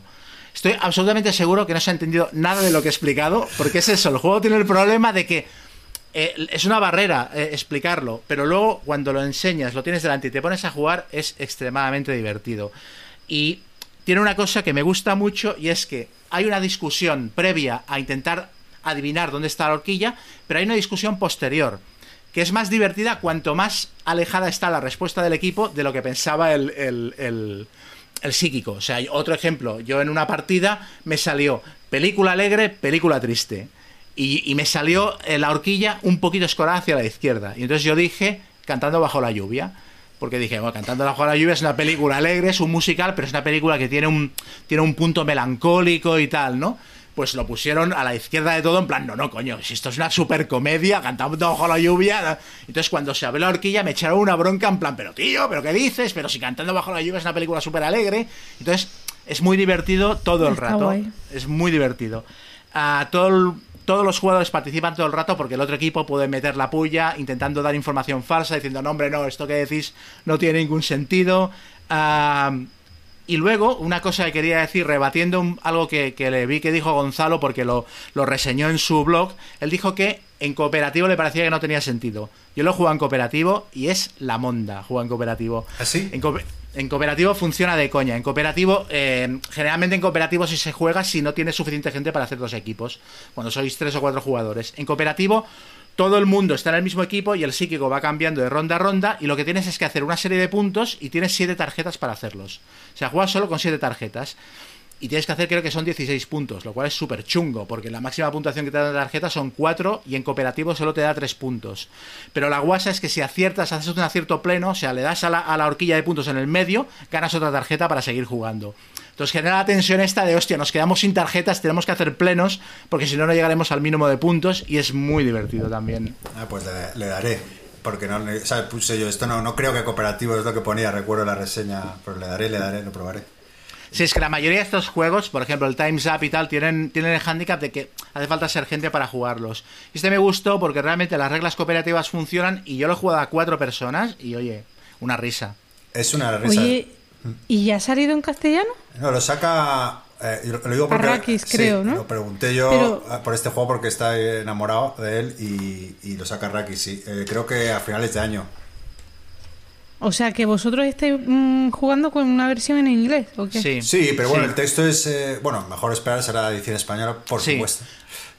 Estoy absolutamente seguro que no se ha entendido nada de lo que he explicado, porque es eso, el juego tiene el problema de que eh, es una barrera eh, explicarlo, pero luego cuando lo enseñas, lo tienes delante y te pones a jugar, es extremadamente divertido. Y tiene una cosa que me gusta mucho y es que hay una discusión previa a intentar adivinar dónde está la horquilla, pero hay una discusión posterior que es más divertida cuanto más alejada está la respuesta del equipo de lo que pensaba el, el- el- el psíquico. O sea, otro ejemplo, yo en una partida me salió película alegre, película triste. Y, me salió la horquilla un poquito escorada hacia la izquierda. Y entonces yo dije, cantando bajo la lluvia. Porque dije, bueno, Cantando bajo la lluvia es una película alegre, es un musical, pero es una película que tiene un, tiene un punto melancólico y tal, ¿no? Pues lo pusieron a la izquierda de todo, en plan, no, no, coño, si esto es una super comedia, cantando bajo la lluvia. ¿no? Entonces, cuando se abrió la horquilla, me echaron una bronca, en plan, pero tío, ¿pero qué dices? Pero si cantando bajo la lluvia es una película súper alegre. Entonces, es muy divertido todo el
Está
rato.
guay.
Es muy divertido. Todo el- todos los jugadores participan todo el rato porque el otro equipo puede meter la puya intentando dar información falsa, diciendo, no, hombre, no, esto que decís no tiene ningún sentido. Ah, y luego, una cosa que quería decir, rebatiendo un- algo que, que le vi que dijo Gonzalo, porque lo, lo reseñó en su blog, él dijo que en cooperativo le parecía que no tenía sentido. Yo lo he jugado en cooperativo y es la monda jugar en cooperativo.
¿Así?
En, co- en cooperativo funciona de coña. En cooperativo, eh, generalmente en cooperativo si se juega si no tienes suficiente gente para hacer dos equipos. Cuando sois tres o cuatro jugadores. En cooperativo, todo el mundo está en el mismo equipo y el psíquico va cambiando de ronda a ronda y lo que tienes es que hacer una serie de puntos y tienes siete tarjetas para hacerlos. O sea, juegas solo con siete tarjetas. Y tienes que hacer, creo que son 16 puntos, lo cual es súper chungo, porque la máxima puntuación que te da la tarjeta son 4 y en cooperativo solo te da 3 puntos. Pero la guasa es que si aciertas, haces un acierto pleno, o sea, le das a la, a la horquilla de puntos en el medio, ganas otra tarjeta para seguir jugando. Entonces genera la tensión esta de, hostia, nos quedamos sin tarjetas, tenemos que hacer plenos, porque si no, no llegaremos al mínimo de puntos y es muy divertido también.
Ah, pues le, le daré. Porque no, ¿sabes? Puse yo esto, no, no creo que cooperativo es lo que ponía, recuerdo la reseña, pero le daré, le daré, lo probaré.
Sí, es que la mayoría de estos juegos, por ejemplo el Time's Up y tal, tienen, tienen el handicap de que hace falta ser gente para jugarlos. Y este me gustó porque realmente las reglas cooperativas funcionan y yo lo he jugado a cuatro personas y oye, una risa.
Es una risa.
Oye, ¿Y ya ha salido en castellano?
No, lo saca. eh, lo digo porque.
Arrakis,
sí,
creo, ¿no?
Lo pregunté yo
Pero-
eh, por este juego porque está enamorado de él y, y lo saca Arrakis, sí. Eh, creo que a finales de año.
O sea, que vosotros estáis mm, jugando con una versión en inglés, ¿o qué?
Sí.
Sí, pero bueno,
Sí.
el texto es. eh, bueno, mejor esperar será la edición española, por
Sí.
supuesto.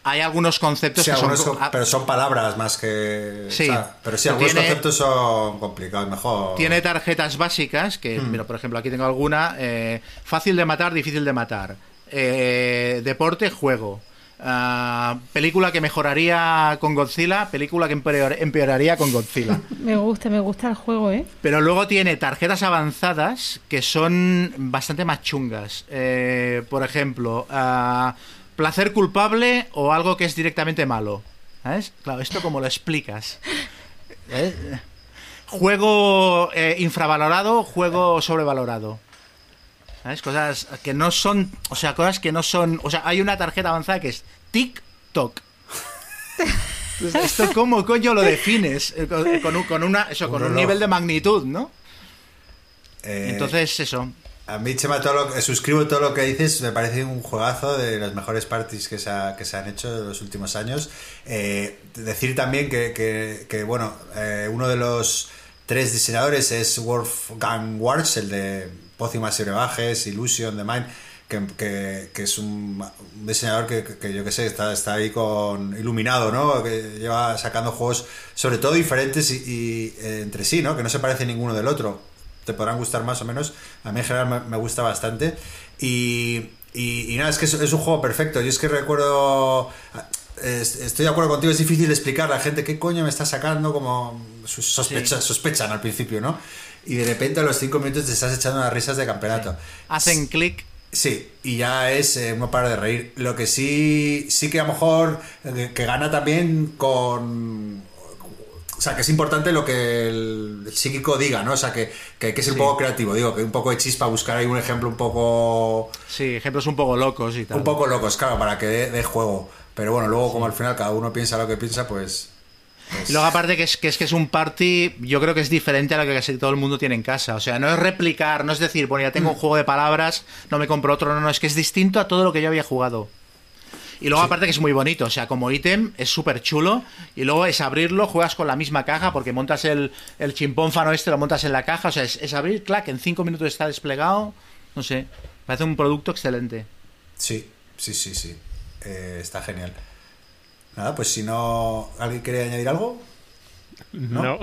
Hay algunos conceptos
Sí,
que son...
algunos son-
ah,
pero son palabras más que.
Sí.
o sea, pero sí, algunos
tiene-
conceptos son complicados, mejor.
Tiene tarjetas básicas, que,
Hmm.
mira, por ejemplo, aquí tengo alguna. eh, fácil de matar, difícil de matar. Eh, deporte, juego. Ah, película que mejoraría con Godzilla, película que empeor- empeoraría con Godzilla. *laughs*
Me gusta, me gusta el juego, ¿eh?
Pero luego tiene tarjetas avanzadas que son bastante más chungas. Eh, por ejemplo, ah, placer culpable o algo que es directamente malo. ¿Sabes? Claro, esto como lo explicas. ¿Eh? Juego eh, infravalorado, juego sobrevalorado. ¿Sabes? Cosas que no son. O sea, cosas que no son. O sea, hay una tarjeta avanzada que es TikTok. ¿Esto cómo coño lo defines? Eh, Con, con un, con una, eso, con un nivel de magnitud, ¿no?
Eh,
Entonces, eso.
A mí, Chema, todo lo, que- suscribo todo lo que dices. Me parece un juegazo de las mejores parties que se, que se han hecho en los últimos años. Eh, decir también que, que- que, bueno, eh, uno de los tres diseñadores es Wolfgang Warts, el de Pócimas y Brebajes, Illusion, The Mind, que, que- que es un, diseñador que, que- yo que sé, está, está ahí con iluminado, ¿no? Que lleva sacando juegos sobre todo diferentes y, eh, entre sí, ¿no? Que no se parecen ninguno del otro te podrán gustar más o menos. A mí en general me, gusta bastante. Y, y- y nada, es que es, es un juego perfecto. Yo es que recuerdo... es- Estoy de acuerdo contigo, es difícil explicar a la gente qué coño me está sacando, como sus- sospecha- sospechan al principio, ¿no? Y de repente a los cinco minutos te estás echando unas risas de campeonato.
Hacen clic.
Sí, y ya es eh, no para de reír. Lo que sí, sí que a lo mejor eh, que gana también con. O sea, que es importante lo que el psíquico diga, ¿no? O sea, que, que hay que ser
Sí.
un poco creativo, digo, que un poco de chispa, buscar ahí un ejemplo un poco.
Sí, ejemplos un poco locos y tal.
un poco locos, claro, para que dé dé juego. Pero bueno, luego, como al final cada uno piensa lo que piensa, pues. pues-
Y luego aparte que es, que es que es un party, yo creo que es diferente a lo que casi todo el mundo tiene en casa. O sea, no es replicar, no es decir, bueno, ya tengo un juego de palabras, no me compro otro, no, no, es que es distinto a todo lo que yo había jugado. Y luego aparte que es muy bonito, o sea, como ítem es súper chulo. Y luego es abrirlo, juegas con la misma caja, porque montas el, el chimpónfano este, lo montas en la caja. O sea, es, es abrir, clac, en cinco minutos está desplegado. No sé, parece un producto excelente.
Sí, sí, sí, sí. Eh, está genial. Nada, pues si no. ¿Alguien quiere añadir algo?
No.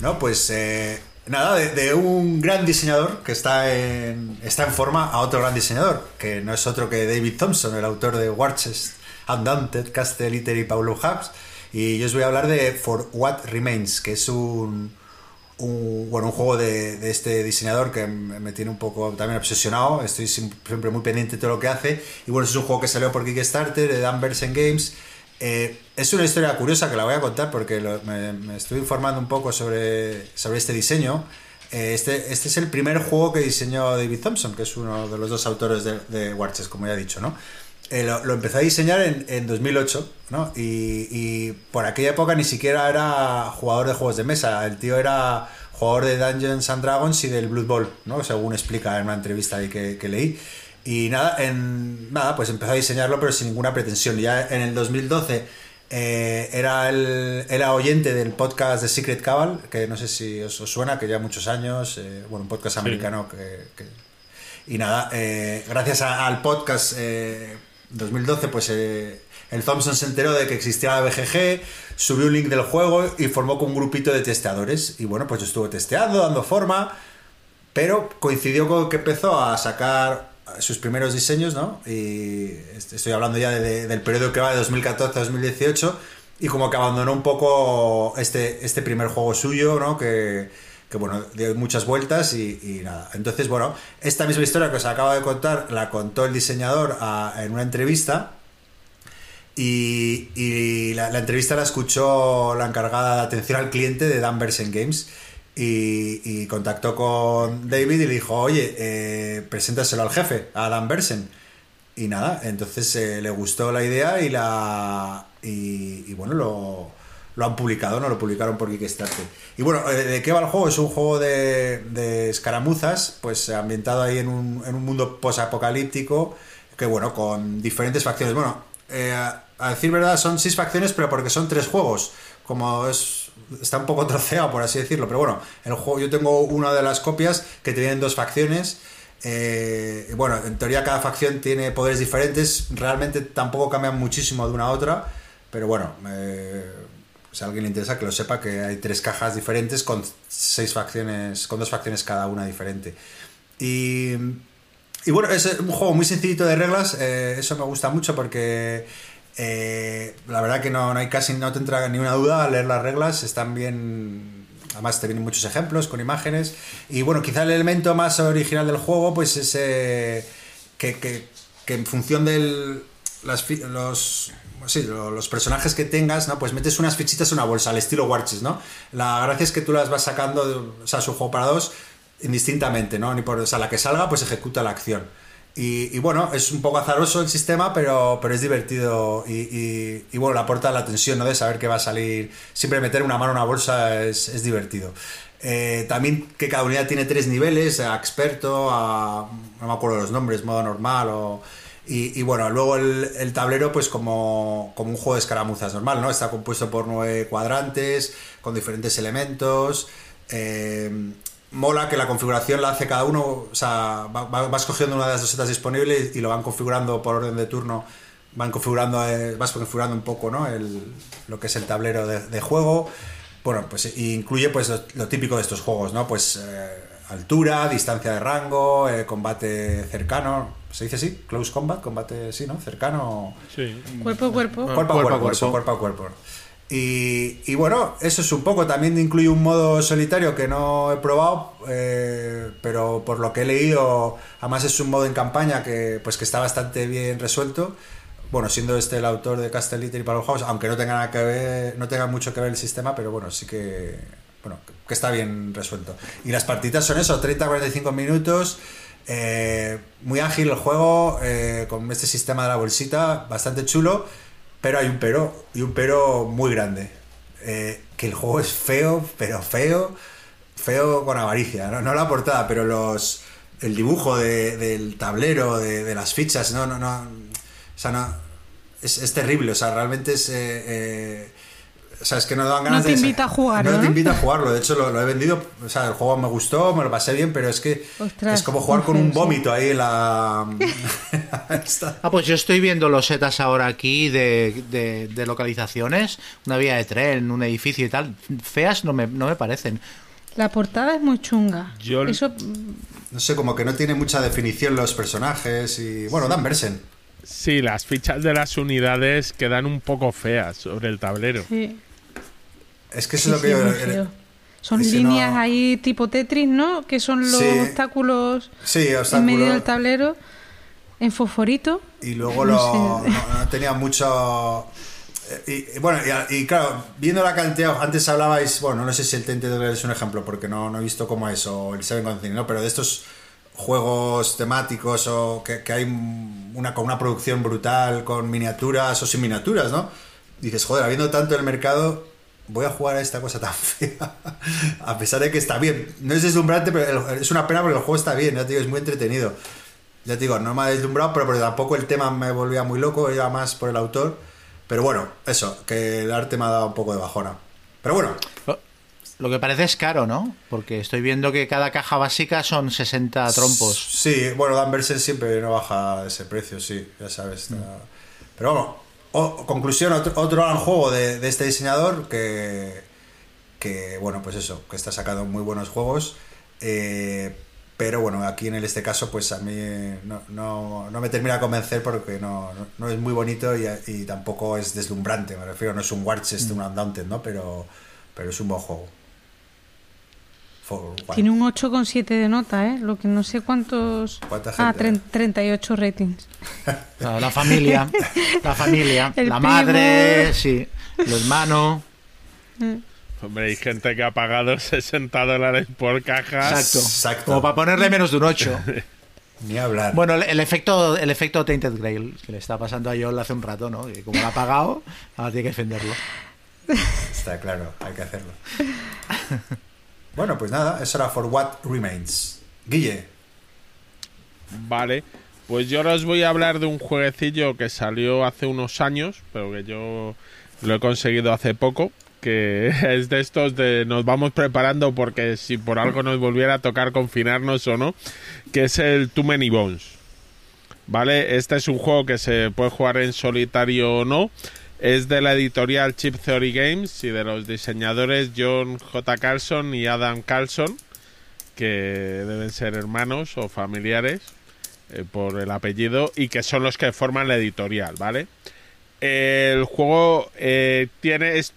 No, pues eh, nada, de, un gran diseñador que está en, está en forma a otro gran diseñador, que no es otro que David Thompson, el autor de Watches, Undaunted, Castle Iter y Paulo Hubs. Y yo os voy a hablar de For What Remains, que es un, bueno, un juego de, de este diseñador que me tiene un poco también obsesionado. Estoy siempre muy pendiente de todo lo que hace. Y bueno, es un juego que salió por Kickstarter de Dan Bersen Games. Eh, es una historia curiosa que la voy a contar porque lo- me, me estuve informando un poco sobre, sobre este diseño. Eh, este, este es el primer juego que diseñó David Thompson, que es uno de los dos autores de, de Warches, como ya he dicho, ¿no? Eh, lo, lo empezó a diseñar en, en 2008, ¿no? Y, y por aquella época ni siquiera era jugador de juegos de mesa. El tío era jugador de Dungeons and Dragons y del Blood Bowl, ¿no? Según explica en una entrevista ahí que, que leí. Y nada, en, nada, pues empezó a diseñarlo, pero sin ninguna pretensión. Ya en el 2012 eh, era, el, era oyente del podcast de Secret Cabal, que no sé si os, os suena, que ya muchos años, eh, bueno, un podcast americano que, que- y nada, eh, gracias a- al podcast eh, 2012, pues eh, el Thompson se enteró de que existía la BGG, subió un link del juego y formó con un grupito de testeadores. Y bueno, pues estuvo testeando, dando forma, pero coincidió con que empezó a sacar sus primeros diseños, ¿no? Y est- estoy hablando ya de- de- del periodo que va de 2014 a 2018 y como que abandonó un poco este, este primer juego suyo, ¿no? Que, que, bueno, dio muchas vueltas y, nada. Entonces, bueno, esta misma historia que os acabo de contar la contó el diseñador en una entrevista y, la, la entrevista la escuchó la encargada de atención al cliente de Dan Bersen Games y, y contactó con David y le dijo, oye, eh, preséntaselo al jefe, a Dan Bersen. Y nada, entonces eh, le gustó la idea y la y, bueno, lo, lo han publicado, ¿no? Lo publicaron por Kickstarter. Y bueno, eh, ¿de qué va el juego? Es un juego de, de escaramuzas, pues ambientado ahí en un, en un mundo posapocalíptico, que bueno, con diferentes facciones. Bueno, eh, a decir verdad, son seis facciones, pero porque son tres juegos. Como es. Está un poco troceado, por así decirlo. Pero bueno, el juego, yo tengo una de las copias que tienen dos facciones. Eh, bueno, en teoría cada facción tiene poderes diferentes. Realmente tampoco cambian muchísimo de una a otra. Pero bueno, eh, si a alguien le interesa que lo sepa, que hay tres cajas diferentes con seis facciones, con dos facciones cada una diferente. Y, y bueno, es un juego muy sencillito de reglas. eh, eso me gusta mucho porque eh, la verdad que no, no hay casi, no te entra ni una duda al leer las reglas. Están bien. Además te vienen muchos ejemplos con imágenes. Y bueno, quizá el elemento más original del juego, pues es eh, que, que- que en función de los, sí, lo- los personajes que tengas, ¿no? Pues metes unas fichitas en una bolsa, al estilo Warches, ¿no? La gracia es que tú las vas sacando, o sea, es un juego para dos, indistintamente, ¿no? Ni por, o sea, la que salga, pues ejecuta la acción. Y, bueno, es un poco azaroso el sistema, pero, pero es divertido y, y, y bueno, le aporta la tensión, ¿no? De saber que va a salir. Siempre meter una mano en una bolsa es, es divertido. Eh, también que cada unidad tiene tres niveles, a experto, a. no me acuerdo los nombres, modo normal o. Y, bueno, luego el, el tablero, pues como, como un juego de escaramuzas normal, ¿no? Está compuesto por nueve cuadrantes, con diferentes elementos. Eh, mola que la configuración la hace cada uno, o sea, va- va- vas cogiendo una de las dos setas disponibles y lo van configurando por orden de turno, van configurando, eh, vas configurando un poco, ¿no? El, lo que es el tablero de, de juego. Bueno, pues y incluye pues lo, lo típico de estos juegos, ¿no? Pues eh, altura, distancia de rango, eh, combate cercano, ¿se dice así? Close combat, combate, sí, ¿no? Cercano.
Sí.
Cuerpo a cuerpo.
Cuerpo a
Cuerpo a
cuerpo,
cuerpo.
eso, cuerpo a cuerpo. Y, y bueno, eso es un poco. También incluye un modo solitario que no he probado, eh, pero por lo que he leído, además es un modo en campaña que, pues, que está bastante bien resuelto. Bueno, siendo este el autor de Castle y House, aunque no tenga nada que ver, no tenga mucho que ver el sistema, pero bueno, sí que bueno, que está bien resuelto. Y las partidas son eso, 30-45 minutos. eh, muy ágil el juego, eh, con este sistema de la bolsita, bastante chulo. Pero hay un pero, y un pero muy grande. Eh, que el juego es feo, pero feo, feo con avaricia. No, no la portada, pero los el dibujo de- del tablero, de, de las fichas, no, no, no. O sea, no. Es, es terrible, o sea, realmente es. eh, eh, o sea, es que no dan ganas
No te
de.
invita a jugarlo,
No te
¿no?
invita a *laughs* jugarlo. De hecho, lo, lo he vendido. O sea, el juego me gustó, me lo pasé bien, pero es que.
Ostras,
es como jugar con un vómito ahí en la. *laughs* *laughs*
Ah, pues yo estoy viendo los setas ahora aquí de, de- de localizaciones, una vía de tren, un edificio y tal. Feas no me, no me parecen.
La portada es muy chunga.
Yo-
Eso
No sé, como que no tiene mucha definición los personajes y. Bueno, Dan Bersen.
Sí, las fichas de las unidades quedan un poco feas sobre el tablero.
sí.
Es que eso
Sí,
es lo que
sí,
yo.
Son
ese
líneas
no-
ahí tipo Tetris, ¿no? Que son los
Sí.
obstáculos
Sí,
en medio del tablero en fosforito.
Y luego
No
lo, no, no tenía mucho. eh, Y, y bueno, y, y claro, viendo la cantidad, antes hablabais, bueno, no sé si el Grail es un ejemplo, porque no, no he visto cómo es, o el Seven Continent, ¿no? Pero de estos juegos temáticos o que, que hay una, con una producción brutal, con miniaturas o sin miniaturas, ¿no? Dices, joder, habiendo tanto el mercado, voy a jugar a esta cosa tan *laughs* fea. a pesar de que está bien. No es deslumbrante, pero es una pena porque el juego está bien, ya te digo, es muy entretenido. Ya te digo, no me ha deslumbrado, pero, pero tampoco el tema me volvía muy loco, iba más por el autor. Pero bueno, eso, que el arte me ha dado un poco de bajona. Pero bueno,
Lo- que parece es caro, ¿no? Porque estoy viendo que cada caja básica son 60 trompos.
Sí, bueno, Dan Bersen siempre no baja ese precio, sí, ya sabes. está- Pero vamos, o- conclusión, otro, otro gran juego de, de este diseñador que, que, bueno, pues eso, que está sacando muy buenos juegos. eh, pero bueno, aquí en este caso, pues a mí no, no, no me termina de convencer porque no, no, es muy bonito y, y tampoco es deslumbrante, me refiero, no es un Warchest, un Undaunted, ¿no? Pero, pero es un buen juego. For-
Tiene un 8,7 de nota, ¿eh? Lo que no sé cuántos...
¿Cuánta
Ah,
gente?
tren- 38 ratings. *laughs*
Claro, La familia, *laughs* la familia,
El
la
primo.
madre, sí, el hermano.
Hombre, hay gente que ha pagado 60 dólares por caja.
Exacto.
Exacto.
Como para ponerle menos de un 8. *laughs*
Ni hablar.
Bueno, el, el efecto el efecto Tainted Grail que le está pasando a Joel hace un rato, ¿no? Que como lo ha pagado, ahora tiene que defenderlo.
Está claro, hay que hacerlo. Bueno, pues nada, eso era For What Remains. Guille.
Vale, pues yo os voy a hablar de un jueguecillo que salió hace unos años, pero que yo lo he conseguido hace poco, que *laughs* es de estos de nos vamos preparando porque si por algo nos volviera a tocar confinarnos o no, que es el Too Many Bones. ¿Vale? Este es un juego que se puede jugar en solitario o no. Es de la editorial Chip Theory Games y de los diseñadores John J. Carlson y Adam Carlson, que deben ser hermanos o familiares eh, por el apellido y que son los que forman la editorial, ¿vale? El juego eh, tiene es-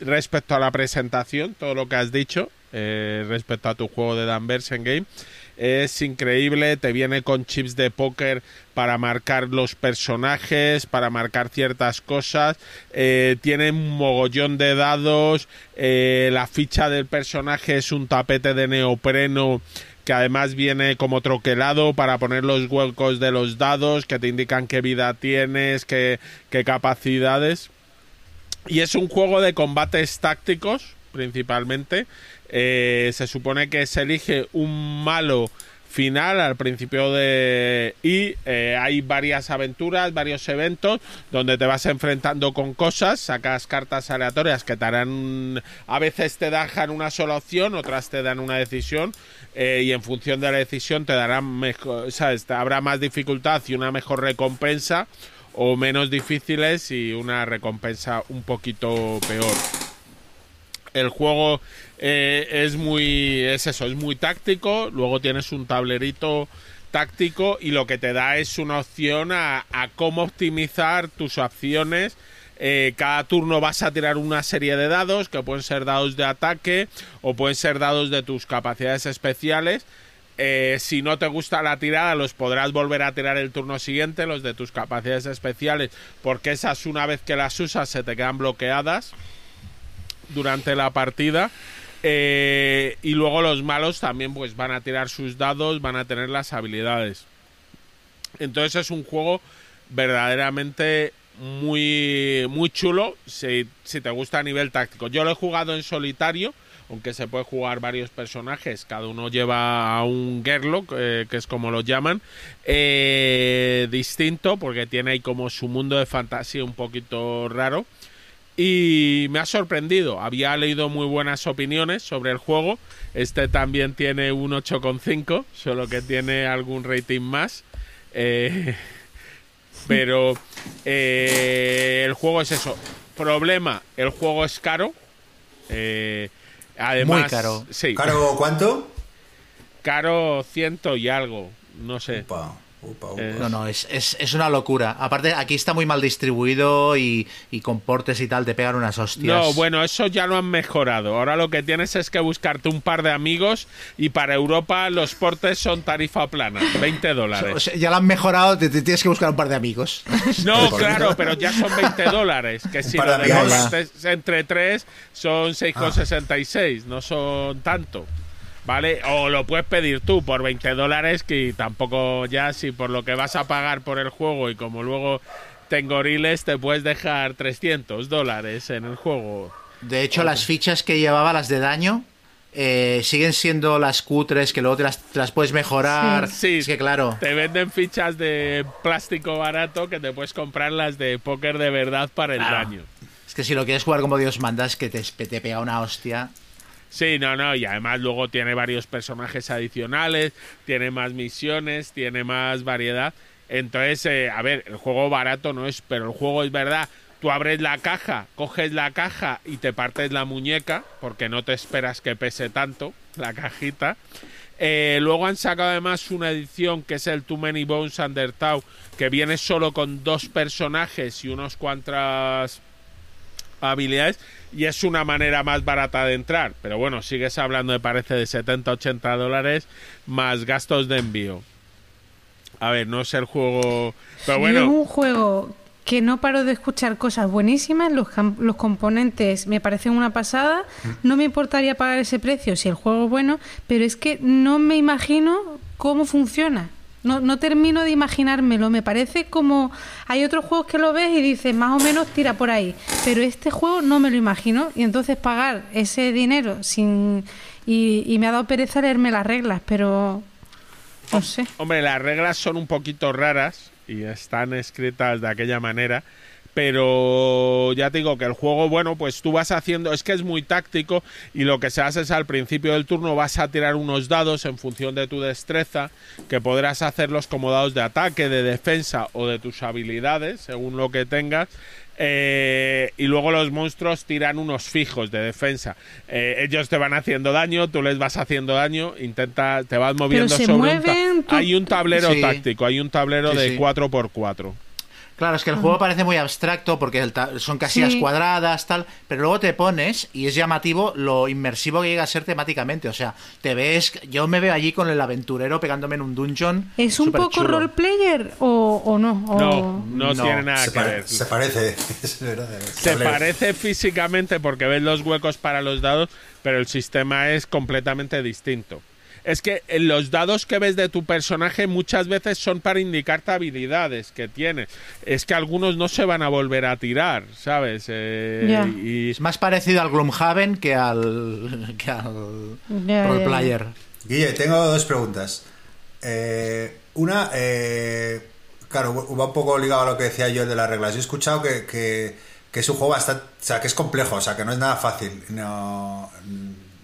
respecto a la presentación, todo lo que has dicho eh, respecto a tu juego de Danversen Game. Es increíble, te viene con chips de póker para marcar los personajes, para marcar ciertas cosas. eh, tiene un mogollón de dados. eh, la ficha del personaje es un tapete de neopreno que además viene como troquelado para poner los huecos de los dados que te indican qué vida tienes, qué, qué capacidades. Y es un juego de combates tácticos, principalmente. Eh, se supone que se elige un malo final al principio de y eh, hay varias aventuras, varios eventos donde te vas enfrentando con cosas, sacas cartas aleatorias que te harán a veces te dejan una sola opción, otras te dan una decisión eh, y en función de la decisión te darán mejor, habrá más dificultad y una mejor recompensa o menos difíciles y una recompensa un poquito peor. El juego eh, es muy es eso, es muy táctico, luego tienes un tablerito táctico y lo que te da es una opción a, cómo optimizar tus acciones. Eh, cada turno vas a tirar una serie de dados que pueden ser dados de ataque o pueden ser dados de tus capacidades especiales. Eh, si no te gusta la tirada, los podrás volver a tirar el turno siguiente, los de tus capacidades especiales, porque esas una vez que las usas se te quedan bloqueadas durante la partida. Eh, y luego los malos también pues van a tirar sus dados, van a tener las habilidades. Entonces es un juego verdaderamente muy, muy chulo si, te gusta a nivel táctico. Yo lo he jugado en solitario, aunque se puede jugar varios personajes, cada uno lleva a un Gerlock, eh, que es como lo llaman, eh, distinto, porque tiene ahí como su mundo de fantasía un poquito raro. Y me ha sorprendido. Había leído muy buenas opiniones sobre el juego. Este también tiene un 8,5, solo que tiene algún rating más. Eh, *laughs* pero eh, el juego es eso. Problema, el juego es caro. Eh, además,
Muy caro.
Sí,
¿Caro cuánto?
caro ciento y algo. No sé.
Upa, upa.
Eh,
No, no, es, es, es una locura. Aparte, aquí está muy mal distribuido y, y con portes y tal te pegan unas hostias.
No, bueno, eso ya lo han mejorado. Ahora lo que tienes es que buscarte un par de amigos y para Europa los portes son tarifa plana, 20
O
dólares.
sea, ya lo han mejorado, te, te tienes que buscar un par de amigos.
No, claro, pero ya son 20 dólares. Que si lo de entre tres son 6,66, no son tanto. ¿Vale? O lo puedes pedir tú por 20 dólares, que tampoco ya, si por lo que vas a pagar por el juego y como luego te engoriles, te puedes dejar 300 dólares en el juego.
De hecho, las fichas que llevaba, las de daño, eh, siguen siendo las cutres que luego te las, te las puedes mejorar.
Sí.
Es que claro.
Te venden fichas de plástico barato que te puedes comprar las de póker de verdad para el
Claro.
daño.
Es que si lo quieres jugar como Dios manda, es que te, te pega una hostia.
Sí, no, no, y además luego tiene varios personajes adicionales, tiene más misiones, tiene más variedad. Entonces, eh, a ver, el juego barato no es, pero el juego es verdad. Tú abres la caja, coges la caja y te partes la muñeca, porque no te esperas que pese tanto la cajita. Eh, luego han sacado además una edición que es el Too Many Bones Undertow, que viene solo con dos personajes y unos cuantas habilidades y es una manera más barata de entrar. Pero bueno, sigues hablando, me parece, de 70, 80 dólares más gastos de envío. A ver, no es el juego... Pero
Yo es
bueno,
un juego que no paro de escuchar cosas buenísimas, los, los componentes me parecen una pasada, no me importaría pagar ese precio si el juego es bueno, pero es que no me imagino cómo funciona. No, no termino de imaginármelo. Me parece como. Hay otros juegos que lo ves y dices, más o menos tira por ahí. Pero este juego no me lo imagino. Y entonces pagar ese dinero sin. Y, y me ha dado pereza leerme las reglas, pero. No sé.
Hombre, las reglas son un poquito raras y están escritas de aquella manera. Pero ya te digo que el juego, bueno, pues tú vas haciendo, es que es muy táctico y lo que se hace es al principio del turno vas a tirar unos dados en función de tu destreza, que podrás hacerlos como dados de ataque, de defensa o de tus habilidades, según lo que tengas. Eh, y luego los monstruos tiran unos fijos de defensa. Eh, ellos te van haciendo daño, tú les vas haciendo daño, intenta, te vas moviendo
se
sobre un
mueven, tú-
Hay un tablero
Sí.
táctico, hay un tablero
Sí,
de
sí.
4x4.
Claro, es que el juego parece muy abstracto porque son casillas
Sí.
cuadradas, tal, pero luego te pones y es llamativo lo inmersivo que llega a ser temáticamente. O sea, te ves, yo me veo allí con el aventurero pegándome en un dungeon.
¿Es un poco
superchulo.
roleplayer o, o no? O-
No, no,
No,
tiene nada
se,
que ver.
se parece. *laughs* es verdad, el
Se parece físicamente porque ves los huecos para los dados, pero el sistema es completamente distinto. Es que eh, los dados que ves de tu personaje muchas veces son para indicarte habilidades que tiene. Es que algunos no se van a volver a tirar, ¿sabes? Eh, y
Es más parecido al Gloomhaven que al, que al roleplayer.
Guille, tengo dos preguntas. Eh, una, eh, claro, va un poco ligado a lo que decía yo de las reglas. Yo he escuchado que, que, que es un juego bastante, o sea, que es complejo, o sea, que no es nada fácil. No,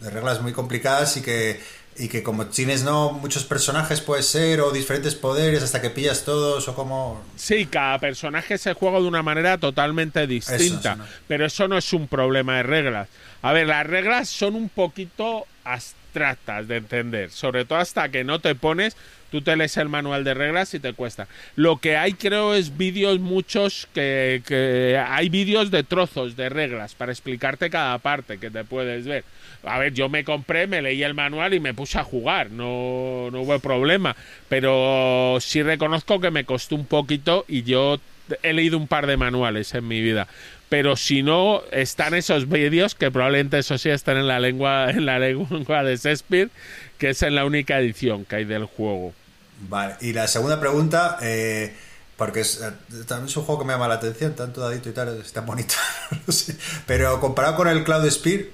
de reglas muy complicadas y que, y que como tienes no muchos personajes puede ser o diferentes poderes hasta que pillas todos o como...
Sí, cada personaje se juega de una manera totalmente distinta, pero eso no es un problema de reglas. A ver, las reglas son un poquito abstractas de entender, sobre todo hasta que no te pones, tú te lees el manual de reglas y te cuesta. Lo que hay creo es vídeos muchos que, que hay vídeos de trozos de reglas para explicarte cada parte que te puedes ver. A ver, yo me compré, me leí el manual y me puse a jugar, no, no hubo problema, pero sí reconozco que me costó un poquito y yo he leído un par de manuales en mi vida. Pero si no, están esos vídeos que probablemente eso sí están en la lengua, en la lengua de Shakespeare, que es en la única edición que hay del juego.
Vale, y la segunda pregunta, eh, porque es, eh, también es un juego que me llama la atención, tanto dadito y tal, está bonito. *laughs* no sé. Pero comparado con el Cloud Spear,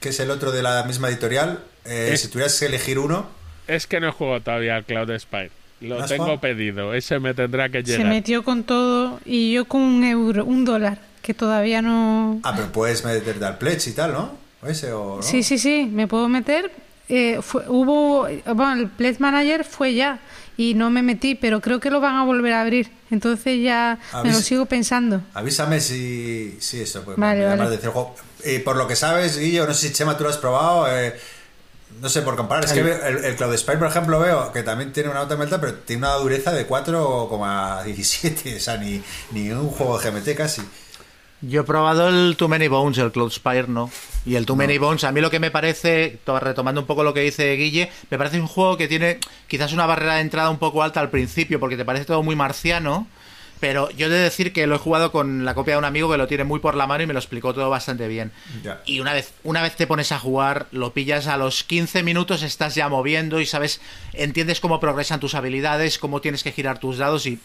que es el otro de la misma editorial, eh,
Es-
si tuvieras que elegir uno,
Es que no he jugado todavía al Cloud Spire. Lo
¿No has
tengo
jugado?
pedido, ese me tendrá que
Se
llegar.
metió con todo y yo con un euro, un dólar, que todavía no...
ah, pero puedes meterte al pledge y tal, ¿no? ¿O ese o no?
Sí, sí, sí, me puedo meter. Eh, fue- hubo, bueno, el Pledge Manager fue ya y no me metí, pero creo que lo van a volver a abrir. Entonces ya me lo sigo pensando.
Avísame si, si eso, pues
Vale.
Y por lo que sabes, Guillo, no sé si Chema tú lo has probado, eh, no sé por comparar, es que veo- el, el Cloud Spire, por ejemplo, veo que también tiene una nota alta, pero tiene una dureza de 4,17, o sea, ni, ni un juego de GMT casi.
Yo he probado el Too Many Bones, el Cloud Spire no. Y el Too Many Bones, a mí lo que me parece, to- retomando un poco lo que dice Guille, me parece un juego que tiene quizás una barrera de entrada un poco alta al principio, porque te parece todo muy marciano. Pero yo he de decir que lo he jugado con la copia de un amigo que lo tiene muy por la mano y me lo explicó todo bastante bien. Y una vez, una vez te pones a jugar, lo pillas a los 15 minutos, estás ya moviendo y sabes, entiendes cómo progresan tus habilidades, cómo tienes que girar tus dados y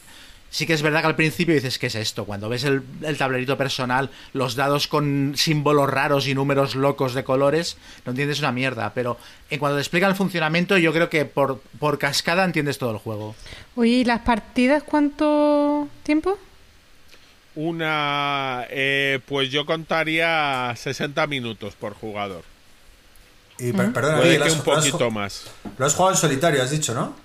sí que es verdad que al principio dices, ¿qué es esto? Cuando ves el, el tablerito personal, los dados con símbolos raros y números locos de colores, no entiendes una mierda. Pero en cuanto te explican el funcionamiento, yo creo que por, por cascada entiendes todo el juego.
Oye, ¿y las partidas cuánto tiempo?
Una, eh, pues yo contaría 60 minutos por jugador.
Y per- perdona,
Puede que un poquito más.
lo has jugado en solitario, has dicho, ¿no?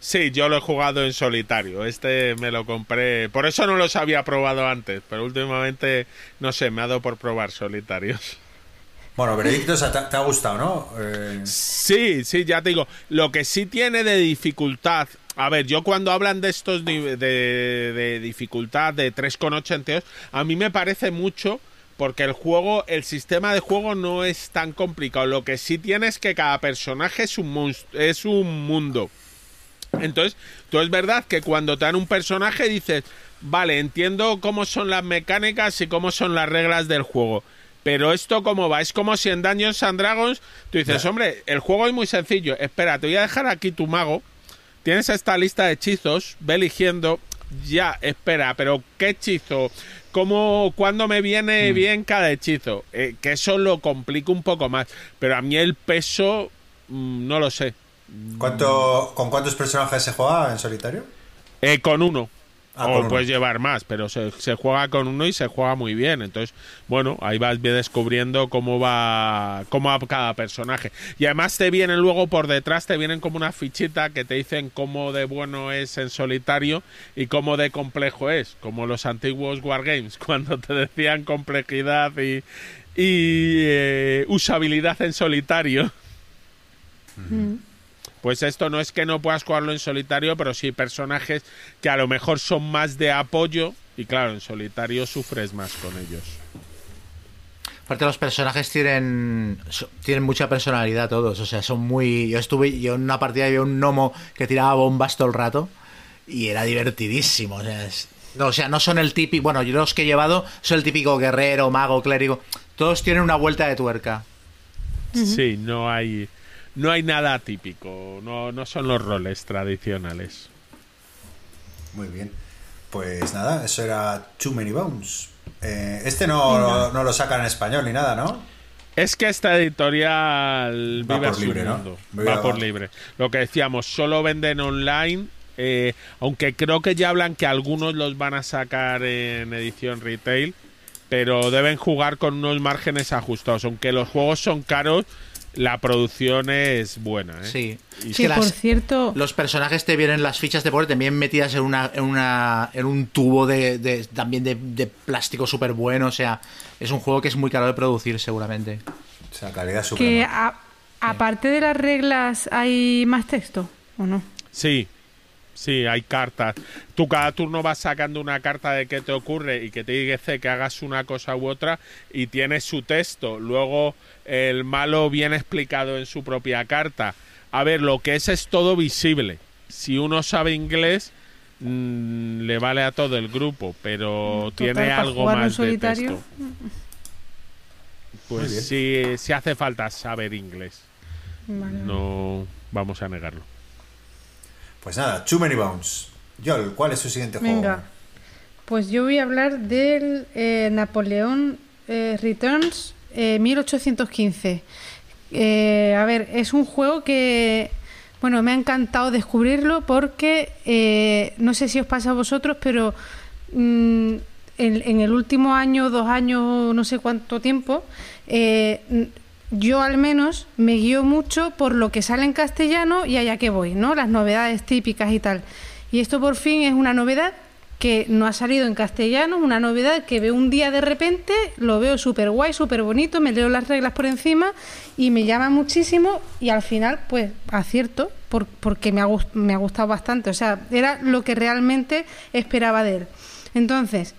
Sí, yo lo he jugado en solitario. Este me lo compré. Por eso no los había probado antes, pero últimamente, no sé, me ha dado por probar solitarios.
Bueno, Veredicto, o sea, te, ha gustado, ¿no? Eh,
Sí, sí, ya te digo. Lo que sí tiene de dificultad. A ver, yo cuando hablan de estos de, de dificultad de 3,82, a mí me parece mucho porque el juego, el sistema de juego no es tan complicado. Lo que sí tiene es que cada personaje es un es un mundo. Entonces, tú es verdad que cuando te dan un personaje dices, vale, entiendo cómo son las mecánicas y cómo son las reglas del juego. Pero esto cómo va, es como si en Dungeons and Dragons tú dices, hombre, el juego es muy sencillo, espera, te voy a dejar aquí tu mago, tienes esta lista de hechizos, ve eligiendo, ya, espera, pero ¿qué hechizo? ¿Cómo, cuándo me viene bien cada hechizo? Eh, que eso lo complica un poco más, pero a mí el peso, mm, no lo sé.
¿Cuánto, ¿Con cuántos personajes se juega en solitario?
Eh, con uno.
Ah,
o
con uno.
puedes llevar más, pero se, se juega con uno y se juega muy bien. Entonces, bueno, ahí vas descubriendo cómo va, cómo va cada personaje. Y además te vienen luego por detrás, te vienen como una fichita que te dicen cómo de bueno es en solitario y cómo de complejo es, como los antiguos Wargames, *laughs* cuando te decían complejidad y, y eh, usabilidad en solitario. Pues esto no es que no puedas jugarlo en solitario, pero sí personajes que a lo mejor son más de apoyo y claro, en solitario sufres más con ellos.
Aparte los personajes tienen tienen mucha personalidad todos, o sea, son muy yo estuve yo en una partida vi un gnomo que tiraba bombas todo el rato y era divertidísimo, o sea, es- no, o sea, no son el típico, bueno, yo los que he llevado son el típico guerrero, mago, clérigo, todos tienen una vuelta de tuerca.
Sí, no hay no hay nada típico, no, no son los roles tradicionales.
Muy bien. Pues nada, eso era Too Many Bones. Eh, este no, no lo sacan en español ni nada, ¿no?
Es que esta editorial
Va
vive
por
su
libre, ¿no?
mundo. Va por libre. Lo que decíamos, solo venden online. eh, aunque creo que ya hablan que algunos los van a sacar en edición retail. Pero deben jugar con unos márgenes ajustados. Aunque los juegos son caros, la producción es buena. ¿eh?
Sí.
Y
Que
que
por
las-
cierto,
Los personajes te vienen las fichas de poder también metidas en una en una en un tubo de, de- también de, de plástico súper bueno, o sea, es un juego que es muy caro de producir seguramente.
O sea, calidad
que
suprema.
a- aparte de las reglas hay más texto, ¿o no?
Sí, sí, hay cartas. Tú cada turno vas sacando una carta de qué te ocurre y que te dice que hagas una cosa u otra y tienes su texto. Luego el malo viene explicado en su propia carta. A ver, lo que es es todo visible. Si uno sabe inglés, mm, le vale a todo el grupo, pero
Total,
tiene algo más de
solitario.
texto. Pues sí, sí hace falta saber inglés.
Vale.
No vamos a negarlo.
Pues nada, Too Many Bones. Yol, ¿cuál es su siguiente juego?
Venga, pues yo voy a hablar del eh, Napoleón eh, Returns eh, 1815. Eh, a ver, es un juego que, bueno, me ha encantado descubrirlo porque eh, no sé si os pasa a vosotros, pero mm, en, en el último año, dos años, no sé cuánto tiempo, eh, yo al menos me guío mucho por lo que sale en castellano y allá que voy, ¿no? Las novedades típicas y tal. Y esto por fin es una novedad que no ha salido en castellano, una novedad que veo un día de repente, lo veo súper guay, súper bonito, me leo las reglas por encima y me llama muchísimo y al final pues acierto por- porque me ha, me ha gustado bastante, o sea, era lo que realmente esperaba de él. Entonces,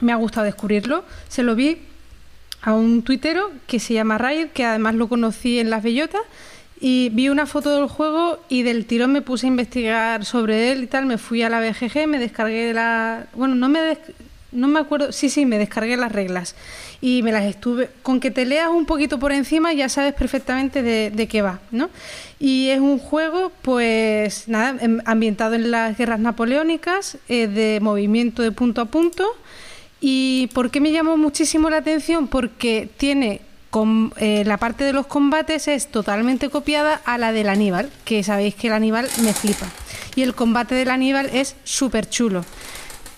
me ha gustado descubrirlo, se lo vi a un tuitero que se llama Riot, que además lo conocí en Las Bellotas, y vi una foto del juego y del tirón me puse a investigar sobre él y tal, me fui a la BGG, me descargué la... Bueno, no me, no me acuerdo, sí, sí, me descargué las reglas y me las estuve... Con que te leas un poquito por encima ya sabes perfectamente de, de qué va, ¿no? Y es un juego, pues nada, em- ambientado en las guerras napoleónicas, eh, de movimiento de punto a punto. ¿Y por qué me llamó muchísimo la atención? Porque tiene eh, la parte de los combates es totalmente copiada a la del Aníbal, que sabéis que el Aníbal me flipa. Y el combate del Aníbal es súper chulo.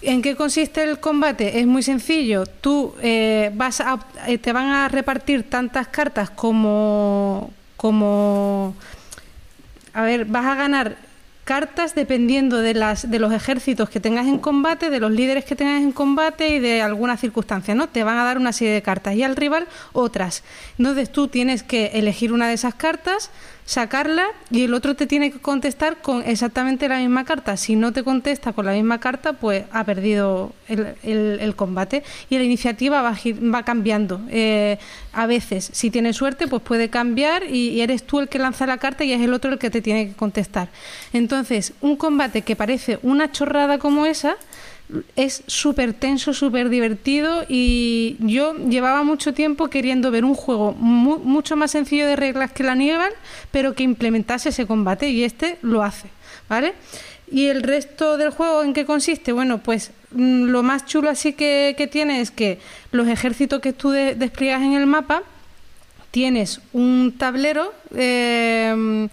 ¿En qué consiste el combate? Es muy sencillo. Tú eh, vas a, eh, te van a repartir tantas cartas como como a ver, vas a ganar cartas dependiendo de las de los ejércitos que tengas en combate, de los líderes que tengas en combate y de algunas circunstancias, ¿no? Te van a dar una serie de cartas y al rival otras. Entonces tú tienes que elegir una de esas cartas, sacarla y el otro te tiene que contestar con exactamente la misma carta. Si no te contesta con la misma carta, pues ha perdido el, el- combate y la iniciativa va, va cambiando. Eh, a veces, si tienes suerte, pues puede cambiar y, y eres tú el que lanza la carta y es el otro el que te tiene que contestar. Entonces, un combate que parece una chorrada como esa es súper tenso, súper divertido y yo llevaba mucho tiempo queriendo ver un juego mu- mucho más sencillo de reglas que la Aníbal, pero que implementase ese combate y este lo hace. ¿vale? Y el resto del juego, ¿en qué consiste? Bueno, pues mm, lo más chulo así que, que tiene es que los ejércitos que tú de- despliegas en el mapa, tienes un tablero eh,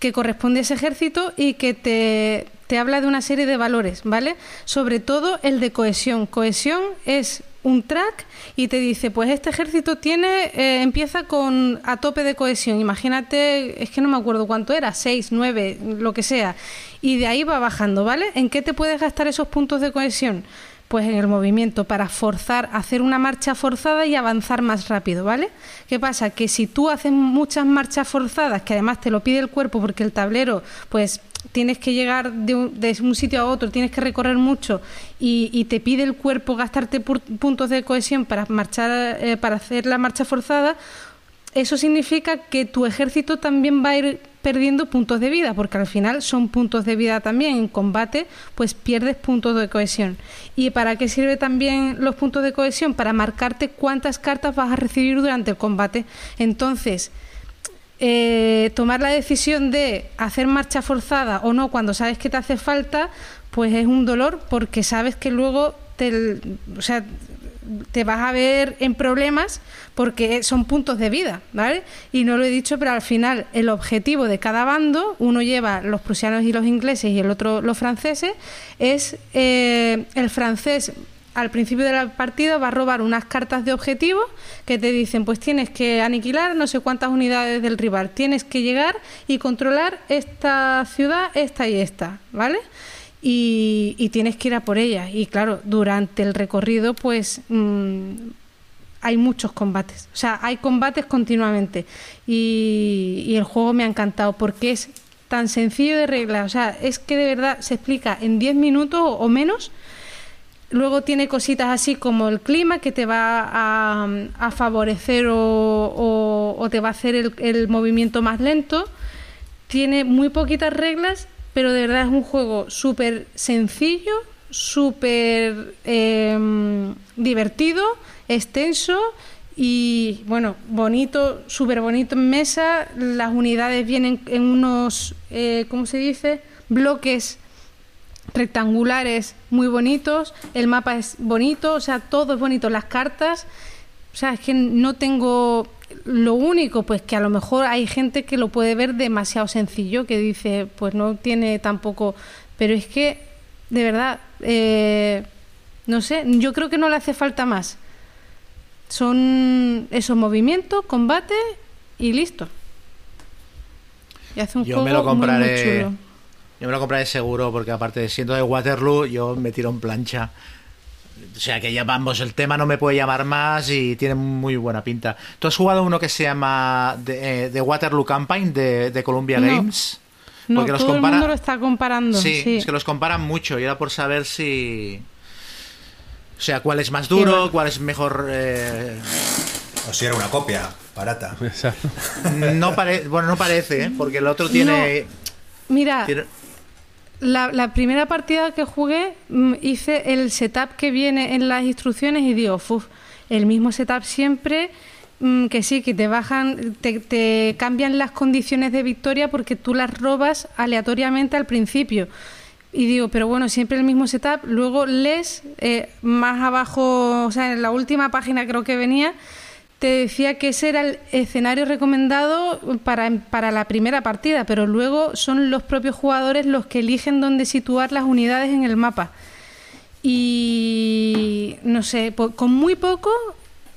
que corresponde a ese ejército y que te, te habla de una serie de valores, ¿vale? Sobre todo el de cohesión. Cohesión es un track y te dice, pues este ejército tiene, eh, empieza con a tope de cohesión. Imagínate, es que no me acuerdo cuánto era, 6, 9, lo que sea. Y de ahí va bajando, ¿vale? ¿En qué te puedes gastar esos puntos de cohesión? Pues en el movimiento, para forzar, hacer una marcha forzada y avanzar más rápido, ¿vale? ¿Qué pasa? Que si tú haces muchas marchas forzadas, que además te lo pide el cuerpo porque el tablero, pues tienes que llegar de un, de un sitio a otro, tienes que recorrer mucho y, y te pide el cuerpo gastarte pu- puntos de cohesión para marchar, eh, para hacer la marcha forzada, eso significa que tu ejército también va a ir perdiendo puntos de vida, porque al final son puntos de vida también. En combate, pues pierdes puntos de cohesión. ¿Y para qué sirve también los puntos de cohesión? Para marcarte cuántas cartas vas a recibir durante el combate. Entonces, eh, tomar la decisión de hacer marcha forzada o no cuando sabes que te hace falta, pues es un dolor porque sabes que luego te, o sea, te vas a ver en problemas porque son puntos de vida, ¿vale? Y no lo he dicho, pero al final el objetivo de cada bando, uno lleva los prusianos y los ingleses y el otro los franceses, es eh, el francés al principio de la partida va a robar unas cartas de objetivo que te dicen, pues tienes que aniquilar no sé cuántas unidades del rival, tienes que llegar y controlar esta ciudad, esta y esta, ¿vale? Y, tienes que ir a por ellas. Y claro, durante el recorrido, pues mm, hay muchos combates. O sea, hay combates continuamente. Y, y el juego me ha encantado porque es tan sencillo de reglas. O sea, es que de verdad se explica en 10 minutos o menos. Luego tiene cositas así como el clima que te va a, a favorecer o, o- te va a hacer el, el movimiento más lento. Tiene muy poquitas reglas, pero de verdad es un juego súper sencillo, súper eh, divertido, extenso y bueno, bonito, súper bonito en mesa. Las unidades vienen en unos, eh, ¿cómo se dice? Bloques rectangulares muy bonitos, el mapa es bonito, o sea, todo es bonito, las cartas, o sea, es que no tengo lo único, pues que a lo mejor hay gente que lo puede ver demasiado sencillo, que dice, pues no tiene tampoco, pero es que, de verdad, eh, no sé, yo creo que no le hace falta más. Son esos movimientos, combate y listo. Y hace un
Yo
juego
me lo
muy, muy
compraré.
chulo.
Yo me lo compraré seguro porque aparte siendo de Waterloo yo me tiro en plancha. O sea que ya vamos, el tema no me puede llamar más y tiene muy buena pinta. ¿Tú has jugado uno que se llama The, eh, The Waterloo Campaign de, de Columbia
No.
Games?
No,
Porque los
todo
compara-
el mundo lo está comparando.
Sí,
Sí,
es que los comparan mucho y era por saber si... O sea, cuál es más duro, cuál es mejor... eh,
O si era una copia barata.
No pare- bueno, no parece, ¿eh? porque el otro tiene...
Mira,
tiene-
la, la primera partida que jugué mm, hice el setup que viene en las instrucciones y digo, uf, el mismo setup siempre, mm, que sí, que te bajan, te, te cambian las condiciones de victoria porque tú las robas aleatoriamente al principio. Y digo, pero bueno, siempre el mismo setup. Luego lees eh, más abajo, o sea, en la última página creo que venía, te decía que ese era el escenario recomendado para, para la primera partida, pero luego son los propios jugadores los que eligen dónde situar las unidades en el mapa. Y no sé, con muy poco,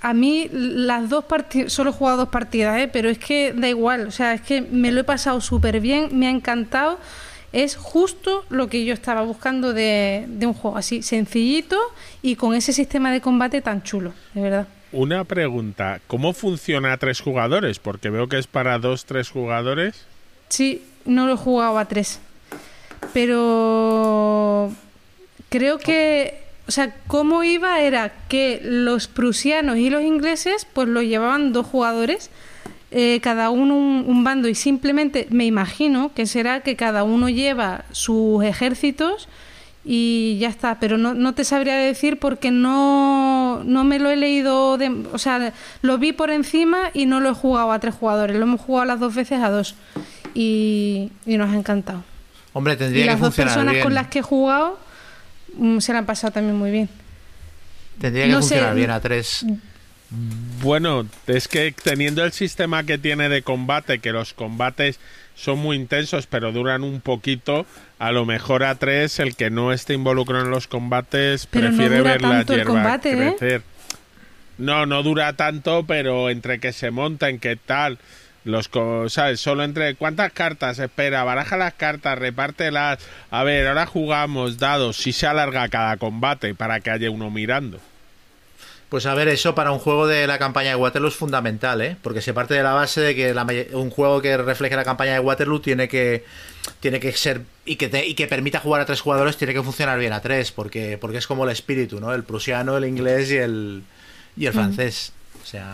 a mí las dos partidas, solo he jugado dos partidas, ¿eh? pero es que da igual, o sea, es que me lo he pasado súper bien, me ha encantado. Es justo lo que yo estaba buscando de, de un juego así, sencillito y con ese sistema de combate tan chulo, de verdad.
Una pregunta, ¿cómo funciona a tres jugadores? Porque veo que es para dos, tres jugadores.
Sí, no lo he jugado a tres. Pero creo que, o sea, cómo iba era que los prusianos y los ingleses pues lo llevaban dos jugadores, eh, cada uno un, un bando y simplemente me imagino que será que cada uno lleva sus ejércitos y ya está, pero no, no te sabría decir porque no, no me lo he leído, de, o sea, lo vi por encima y no lo he jugado a tres jugadores, lo hemos jugado las dos veces a dos y, y nos ha encantado.
Hombre, tendría
y las
que
dos personas
bien.
con las que he jugado mm, se la han pasado también muy bien.
Tendría que
no sé,
funcionar bien a tres.
Bueno, es que teniendo el sistema que tiene de combate, que los combates son muy intensos pero duran un poquito, a lo mejor a tres el que no esté involucrado en los combates
Pero
prefiere ver la hierba
combate, ¿eh?
crecer. No, no dura tanto, pero entre que se montan, qué tal, los co- sabes, solo entre cuántas cartas, espera, baraja las cartas, repártelas, a ver, ahora jugamos dados, si se alarga cada combate para que haya uno mirando.
Pues a ver, eso para un juego de la campaña de Waterloo es fundamental, ¿eh? Porque se parte de la base de que la un juego que refleje la campaña de Waterloo tiene que tiene que ser y que te- y que permita jugar a tres jugadores tiene que funcionar bien a tres, porque porque es como el espíritu, ¿no? El prusiano, el inglés y el y el francés. O sea,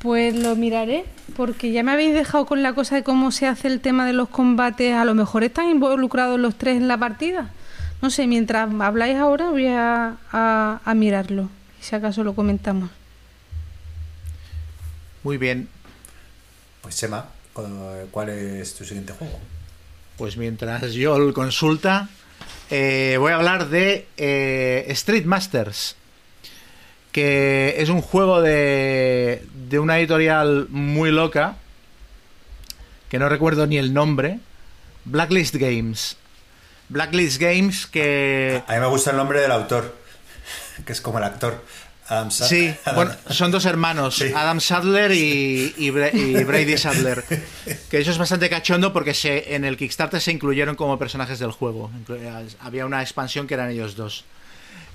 Pues lo miraré, porque ya me habéis dejado con la cosa de cómo se hace el tema de los combates. A lo mejor están involucrados los tres en la partida. No sé, mientras habláis ahora voy a, a- a mirarlo. Si acaso lo comentamos.
muy bien.
Pues Sema, ¿cuál es tu siguiente juego?
Pues mientras yo lo consulta, eh, voy a hablar de eh, Street Masters, que es un juego de, de una editorial muy loca, que no recuerdo ni el nombre, Blacklist Games. Blacklist Games que...
A mí me gusta el nombre del autor, que es como el actor. Adam Sa-
Sí,
Adam-
bueno, son dos hermanos,
Sí.
Adam Sadler y, y Bra- y *laughs* Brady Sadler. Que eso es bastante cachondo porque se, en el Kickstarter se incluyeron como personajes del juego. Había una expansión que eran ellos dos.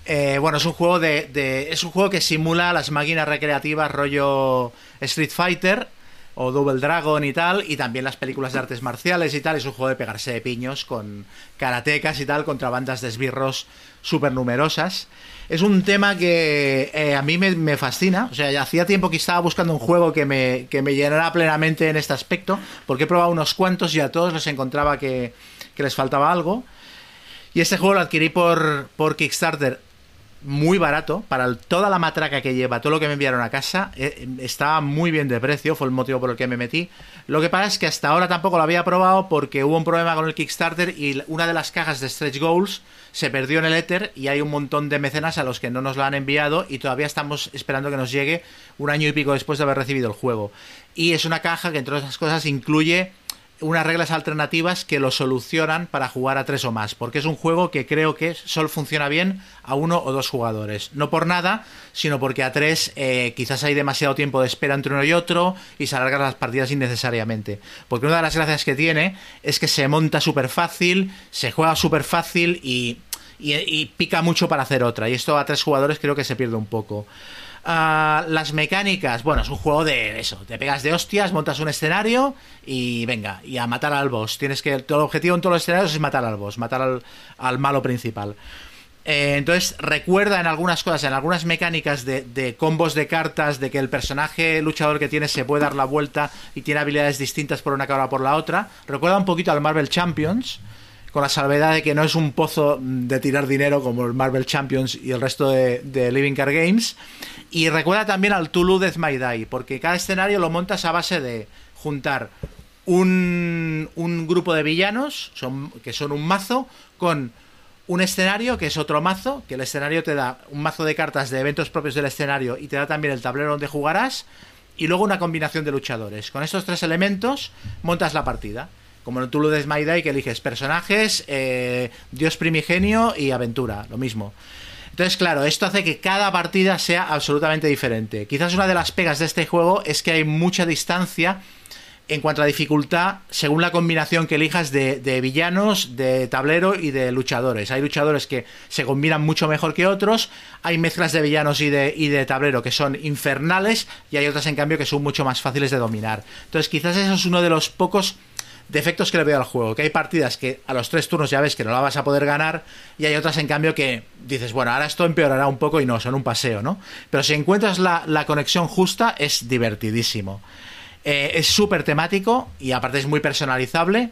Eh, bueno, es un juego de, de- es un juego que simula las máquinas recreativas rollo Street Fighter o Double Dragon y tal, y también las películas de artes marciales y tal. Es un juego de pegarse de piños con karatecas y tal contra bandas de esbirros súper numerosas. Es un tema que eh, a mí me, fascina. O sea, ya hacía tiempo que estaba buscando un juego que me, que me llenara plenamente en este aspecto, porque he probado unos cuantos y a todos les encontraba que, que les faltaba algo. Y este juego lo adquirí por, por Kickstarter muy barato para toda la matraca que lleva, todo lo que me enviaron a casa, eh, estaba muy bien de precio, fue el motivo por el que me metí. Lo que pasa es que hasta ahora tampoco lo había probado porque hubo un problema con el Kickstarter y una de las cajas de Stretch Goals se perdió en el éter y hay un montón de mecenas a los que no nos lo han enviado y todavía estamos esperando que nos llegue un año y pico después de haber recibido el juego. Y es una caja que entre otras cosas incluye unas reglas alternativas que lo solucionan para jugar a tres o más, porque es un juego que creo que solo funciona bien a uno o dos jugadores. No por nada, sino porque a tres eh, quizás hay demasiado tiempo de espera entre uno y otro y se alargan las partidas innecesariamente. Porque una de las gracias que tiene es que se monta súper fácil, se juega súper fácil y, y- y pica mucho para hacer otra. Y esto a tres jugadores creo que se pierde un poco. Ah, las mecánicas, bueno, es un juego de eso, te pegas de hostias, montas un escenario y venga, y a matar al boss. Tienes que, todo el objetivo en todos los escenarios es matar al boss, matar al, al malo principal. Eh, entonces recuerda en algunas cosas, en algunas mecánicas de, de combos de cartas, de que el personaje luchador que tienes se puede dar la vuelta y tiene habilidades distintas por una cara o por la otra. Recuerda un poquito al Marvel Champions, con la salvedad de que no es un pozo de tirar dinero como el Marvel Champions y el resto de, Living Card Games. Y recuerda también al Tulu Death My Die, porque cada escenario lo montas a base de juntar un, un grupo de villanos, son, que son un mazo, con un escenario que es otro mazo, que el escenario te da un mazo de cartas de eventos propios del escenario y te da también el tablero donde jugarás, y luego una combinación de luchadores. Con estos tres elementos montas la partida. Como el Tulu de My Day que eliges personajes, eh, dios primigenio y aventura, lo mismo. Entonces, claro, esto hace que cada partida sea absolutamente diferente. Quizás una de las pegas de este juego es que hay mucha distancia en cuanto a dificultad según la combinación que elijas de, de villanos, de tablero y de luchadores. Hay luchadores que se combinan mucho mejor que otros, hay mezclas de villanos y de, y de tablero que son infernales y hay otras en cambio que son mucho más fáciles de dominar. Entonces quizás eso es uno de los pocos defectos que le veo al juego, que hay partidas que a los tres turnos ya ves que no la vas a poder ganar y hay otras en cambio que dices, bueno, ahora esto empeorará un poco y no, son un paseo, ¿no? Pero si encuentras la, conexión justa es divertidísimo. Eh, es súper temático y aparte es muy personalizable.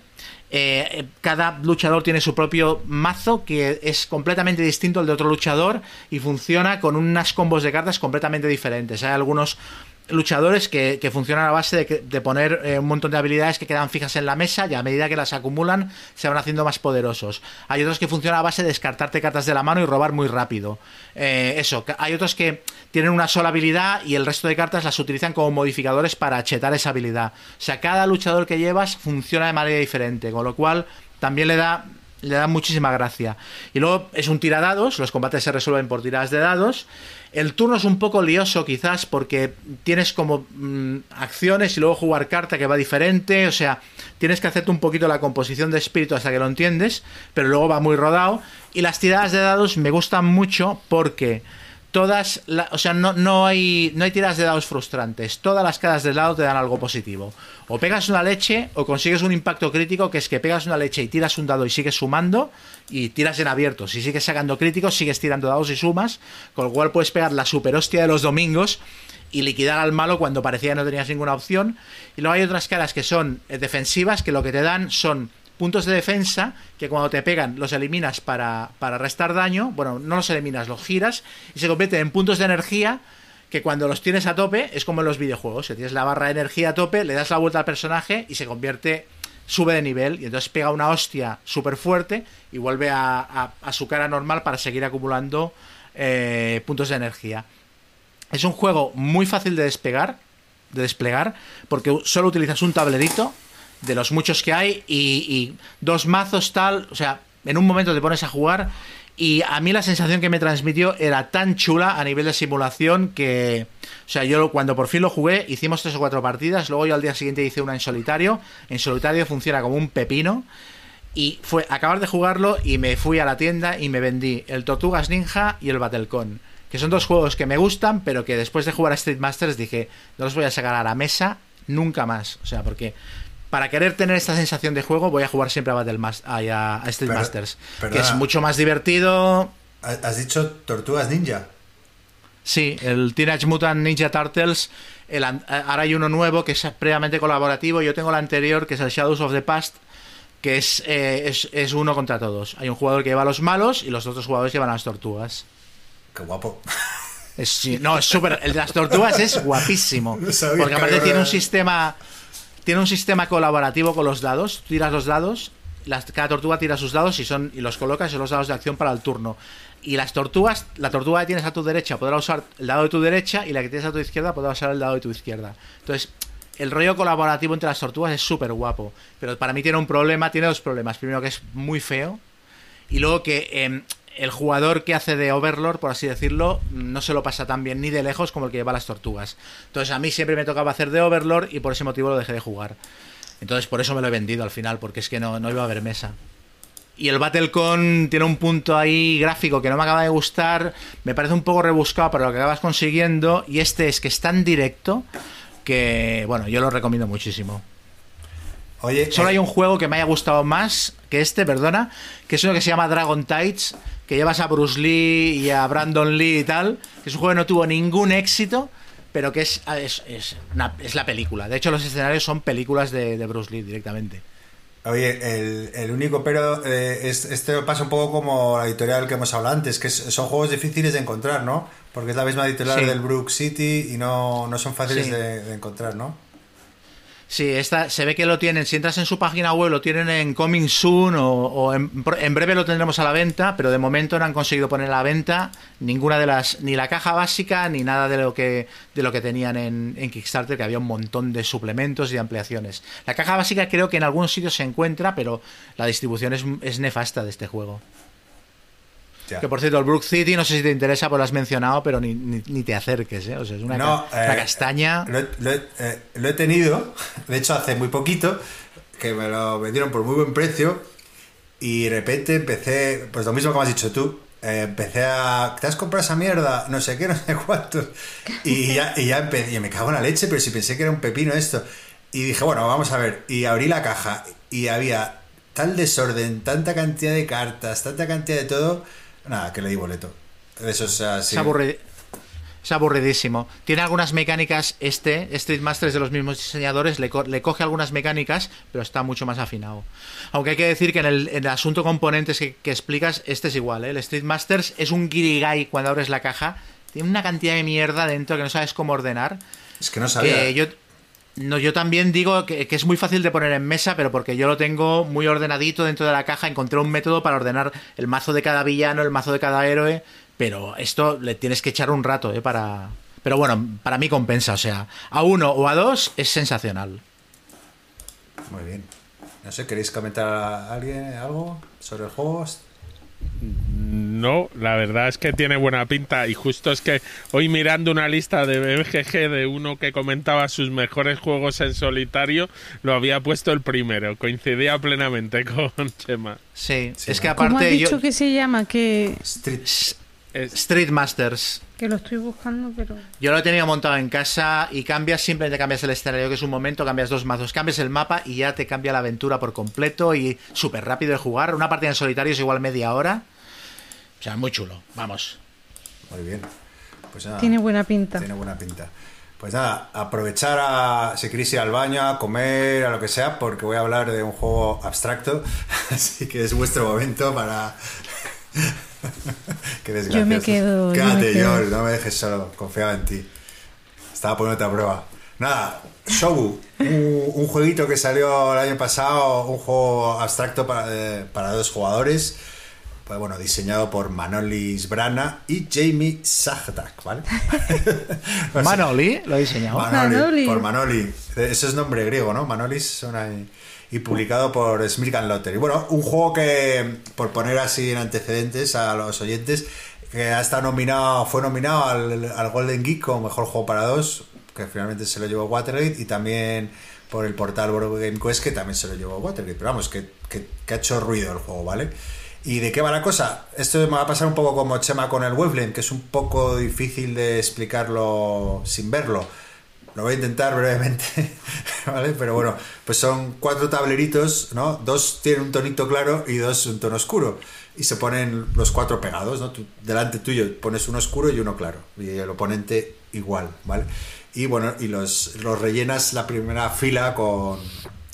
Eh, cada luchador tiene su propio mazo que es completamente distinto al de otro luchador y funciona con unas combos de cartas completamente diferentes. Hay algunos luchadores que, funcionan a base de, de poner eh, un montón de habilidades que quedan fijas en la mesa y a medida que las acumulan se van haciendo más poderosos. Hay otros que funcionan a base de descartarte cartas de la mano y robar muy rápido. Eh, eso, hay otros que tienen una sola habilidad y el resto de cartas las utilizan como modificadores para chetar esa habilidad. O sea, cada luchador que llevas funciona de manera diferente, con lo cual también le da le da muchísima gracia. Y luego es un tiradados, los combates se resuelven por tiradas de dados. El turno es un poco lioso quizás porque tienes como mm, acciones y luego jugar carta que va diferente, o sea, tienes que hacerte un poquito la composición de espíritu hasta que lo entiendes, pero luego va muy rodado. Y las tiradas de dados me gustan mucho porque todas, o sea, no, no, hay, no hay tiradas de dados frustrantes. Todas las caras de dado te dan algo positivo. O pegas una leche o consigues un impacto crítico, que es que pegas una leche y tiras un dado y sigues sumando y tiras en abierto. Si sigues sacando críticos, sigues tirando dados y sumas, con lo cual puedes pegar la super hostia de los domingos y liquidar al malo cuando parecía que no tenías ninguna opción. Y luego hay otras caras que son eh, defensivas, que lo que te dan son puntos de defensa que cuando te pegan los eliminas para, para restar daño. Bueno, no los eliminas, los giras y se convierten en puntos de energía que cuando los tienes a tope es como en los videojuegos. Que tienes la barra de energía a tope, le das la vuelta al personaje y se convierte, sube de nivel y entonces pega una hostia súper fuerte y vuelve a, a- su cara normal para seguir acumulando eh, puntos de energía. Es un juego muy fácil de despegar, de desplegar, porque solo utilizas un tablerito de los muchos que hay y, y dos mazos tal, o sea, en un momento te pones a jugar y a mí la sensación que me transmitió era tan chula a nivel de simulación que, o sea, yo cuando por fin lo jugué hicimos tres o cuatro partidas, luego yo al día siguiente hice una en solitario, en solitario funciona como un pepino y fue acabar de jugarlo y me fui a la tienda y me vendí el Tortugas Ninja y el Battlecon. Que son dos juegos que me gustan, pero que después de jugar a Street Masters dije, no los voy a sacar a la mesa nunca más. O sea, porque para querer tener esta sensación de juego voy a jugar siempre a, Battle Mas- a, a Street
Pero-
Masters. Que es mucho más divertido.
¿Has dicho Tortugas Ninja?
Sí, el Teenage Mutant Ninja Turtles. El, an- ahora hay uno nuevo que es previamente colaborativo. Yo tengo el anterior, que es el Shadows of the Past, que es, eh, es, es uno contra todos. Hay un jugador que lleva a los malos y los otros jugadores llevan a las tortugas.
Qué guapo.
Es- sí, no, es súper. El de las tortugas es guapísimo. *laughs*
No
Porque
que
aparte tiene un sistema. Tiene un sistema colaborativo con los dados. Tiras los dados. cada tortuga tira sus dados y son y los colocas en los dados de acción para el turno. Y las tortugas, la tortuga que tienes a tu derecha podrá usar el dado de tu derecha y la que tienes a tu izquierda podrá usar el dado de tu izquierda. Entonces, el rollo colaborativo entre las tortugas es súper guapo. Pero para mí tiene un problema, tiene dos problemas. Primero que es muy feo. Y luego que em, el jugador que hace de Overlord, por así decirlo, no se lo pasa tan bien ni de lejos como el que lleva las tortugas. Entonces a mí siempre me tocaba hacer de Overlord y por ese motivo lo dejé de jugar. Entonces por eso me lo he vendido al final, porque es que no, no iba a haber mesa. Y el Battlecon tiene un punto ahí gráfico que no me acaba de gustar, me parece un poco rebuscado para lo que acabas consiguiendo, y este es que es tan directo que, bueno, yo lo recomiendo muchísimo.
Oye,
Solo
eh,
hay un juego que me haya gustado más que este, perdona, que es uno que se llama Dragon Tides, que llevas a Bruce Lee y a Brandon Lee y tal, que es un juego que no tuvo ningún éxito, pero que es, es, es una- es la película. De hecho, los escenarios son películas de, de Bruce Lee directamente.
Oye, el, el único pero eh, es- este pasa un poco como la editorial que hemos hablado antes, que son juegos difíciles de encontrar, ¿no? Porque es la misma editorial
Sí.
del Brook City y no, no son fáciles
Sí.
de, de encontrar, ¿no?
Sí, esta, se ve que lo tienen, si entras en su página web, lo tienen en Coming Soon o, o en, en breve lo tendremos a la venta, pero de momento no han conseguido poner a la venta ninguna de las, ni la caja básica, ni nada de lo que, de lo que tenían en, en Kickstarter, que había un montón de suplementos y ampliaciones. La caja básica creo que en algunos sitios se encuentra, pero la distribución es, es nefasta de este juego.
Ya.
Que por cierto, el Brook City, no sé si te interesa, pues lo has mencionado, pero ni, ni, ni te acerques, ¿eh? O sea, es una,
No,
ca- una
eh,
castaña.
Lo he, lo eh, lo he tenido, de hecho hace muy poquito, que me lo vendieron por muy buen precio y de repente empecé, pues lo mismo que me has dicho tú, eh, empecé a, ¿te has comprado esa mierda? No sé qué, no sé cuántos. Y ya, y ya empecé, y me cago en la leche, pero si pensé que era un pepino esto. Y dije, bueno, vamos a ver, y abrí la caja y había tal desorden, tanta cantidad de cartas, tanta cantidad de todo, nada, que le di boleto. Eso es así.
Es, aburri- es aburridísimo. Tiene algunas mecánicas, este, Street Master es de los mismos diseñadores, le, co- le coge algunas mecánicas, pero está mucho más afinado. Aunque hay que decir que en el, en el asunto componentes que, que explicas, este es igual, ¿eh? El Street Masters es un guirigay cuando abres la caja, tiene una cantidad de mierda dentro que no sabes cómo ordenar.
Es que no sabía.
Que yo, no, yo también digo que, es muy fácil de poner en mesa, pero porque yo lo tengo muy ordenadito dentro de la caja. Encontré un método para ordenar el mazo de cada villano, el mazo de cada héroe. Pero esto le tienes que echar un rato, ¿eh? Para. Pero bueno, para mí compensa. O sea, a uno o a dos es sensacional.
Muy bien. No sé, ¿queréis comentar a alguien algo sobre el juego?
No, la verdad es que tiene buena pinta y justo es que hoy mirando una lista de BGG de uno que comentaba sus mejores juegos en solitario, lo había puesto el primero, coincidía plenamente *laughs* con Chema.
Sí,
Sí,
es que.
¿Cómo has
aparte
dicho
yo...
que se llama? Que,
Street.
Street Masters.
que lo estoy buscando, pero...
Yo lo he tenido montado en casa y cambias, simplemente cambias el escenario, que es un momento, cambias dos mazos, cambias el mapa y ya te cambia la aventura por completo y súper rápido de jugar. Una partida en solitario es igual media hora. O sea, muy chulo. Vamos.
Muy bien. Pues nada,
Tiene buena pinta.
Tiene buena pinta. Pues nada, aprovechar a, si queréis ir al baño, a comer, a lo que sea, porque voy a hablar de un juego abstracto, *laughs* así que es vuestro momento para... *laughs* Qué desgracia.
Yo me quedo- yo
Quédate,
me quedo.
Joel, no me dejes solo, confiaba en ti. Estaba poniéndote a prueba. Nada, Shobu, un, un jueguito que salió el año pasado, un juego abstracto para, eh, para dos jugadores, pues bueno, diseñado por Manolis Brana y Jamie Sajdak, ¿vale? *laughs*
Manoli lo diseñado.
Manoli,
Manoli.
Por Manoli. Eso es nombre griego, ¿no? Manolis suena ahí. Y publicado por Smirkan Lottery. Bueno, un juego que, por poner así en antecedentes a los oyentes, que ha estado nominado, fue nominado al, al Golden Geek como mejor juego para dos, que finalmente se lo llevó Watergate, y también por el portal Board Game Quest, que también se lo llevó Watergate. Pero vamos, que, que- que ha hecho ruido el juego, ¿vale? ¿Y de qué va la cosa? Esto me va a pasar un poco como Chema con el Waveland, que es un poco difícil de explicarlo sin verlo. Lo voy a intentar brevemente, *laughs* ¿vale? Pero bueno, pues son cuatro tableritos, ¿no? Dos tienen un tonito claro y dos un tono oscuro. Y se ponen los cuatro pegados, ¿no? Tú- delante tuyo pones uno oscuro y uno claro. Y el oponente igual, ¿vale? Y bueno, y los, los rellenas la primera fila con,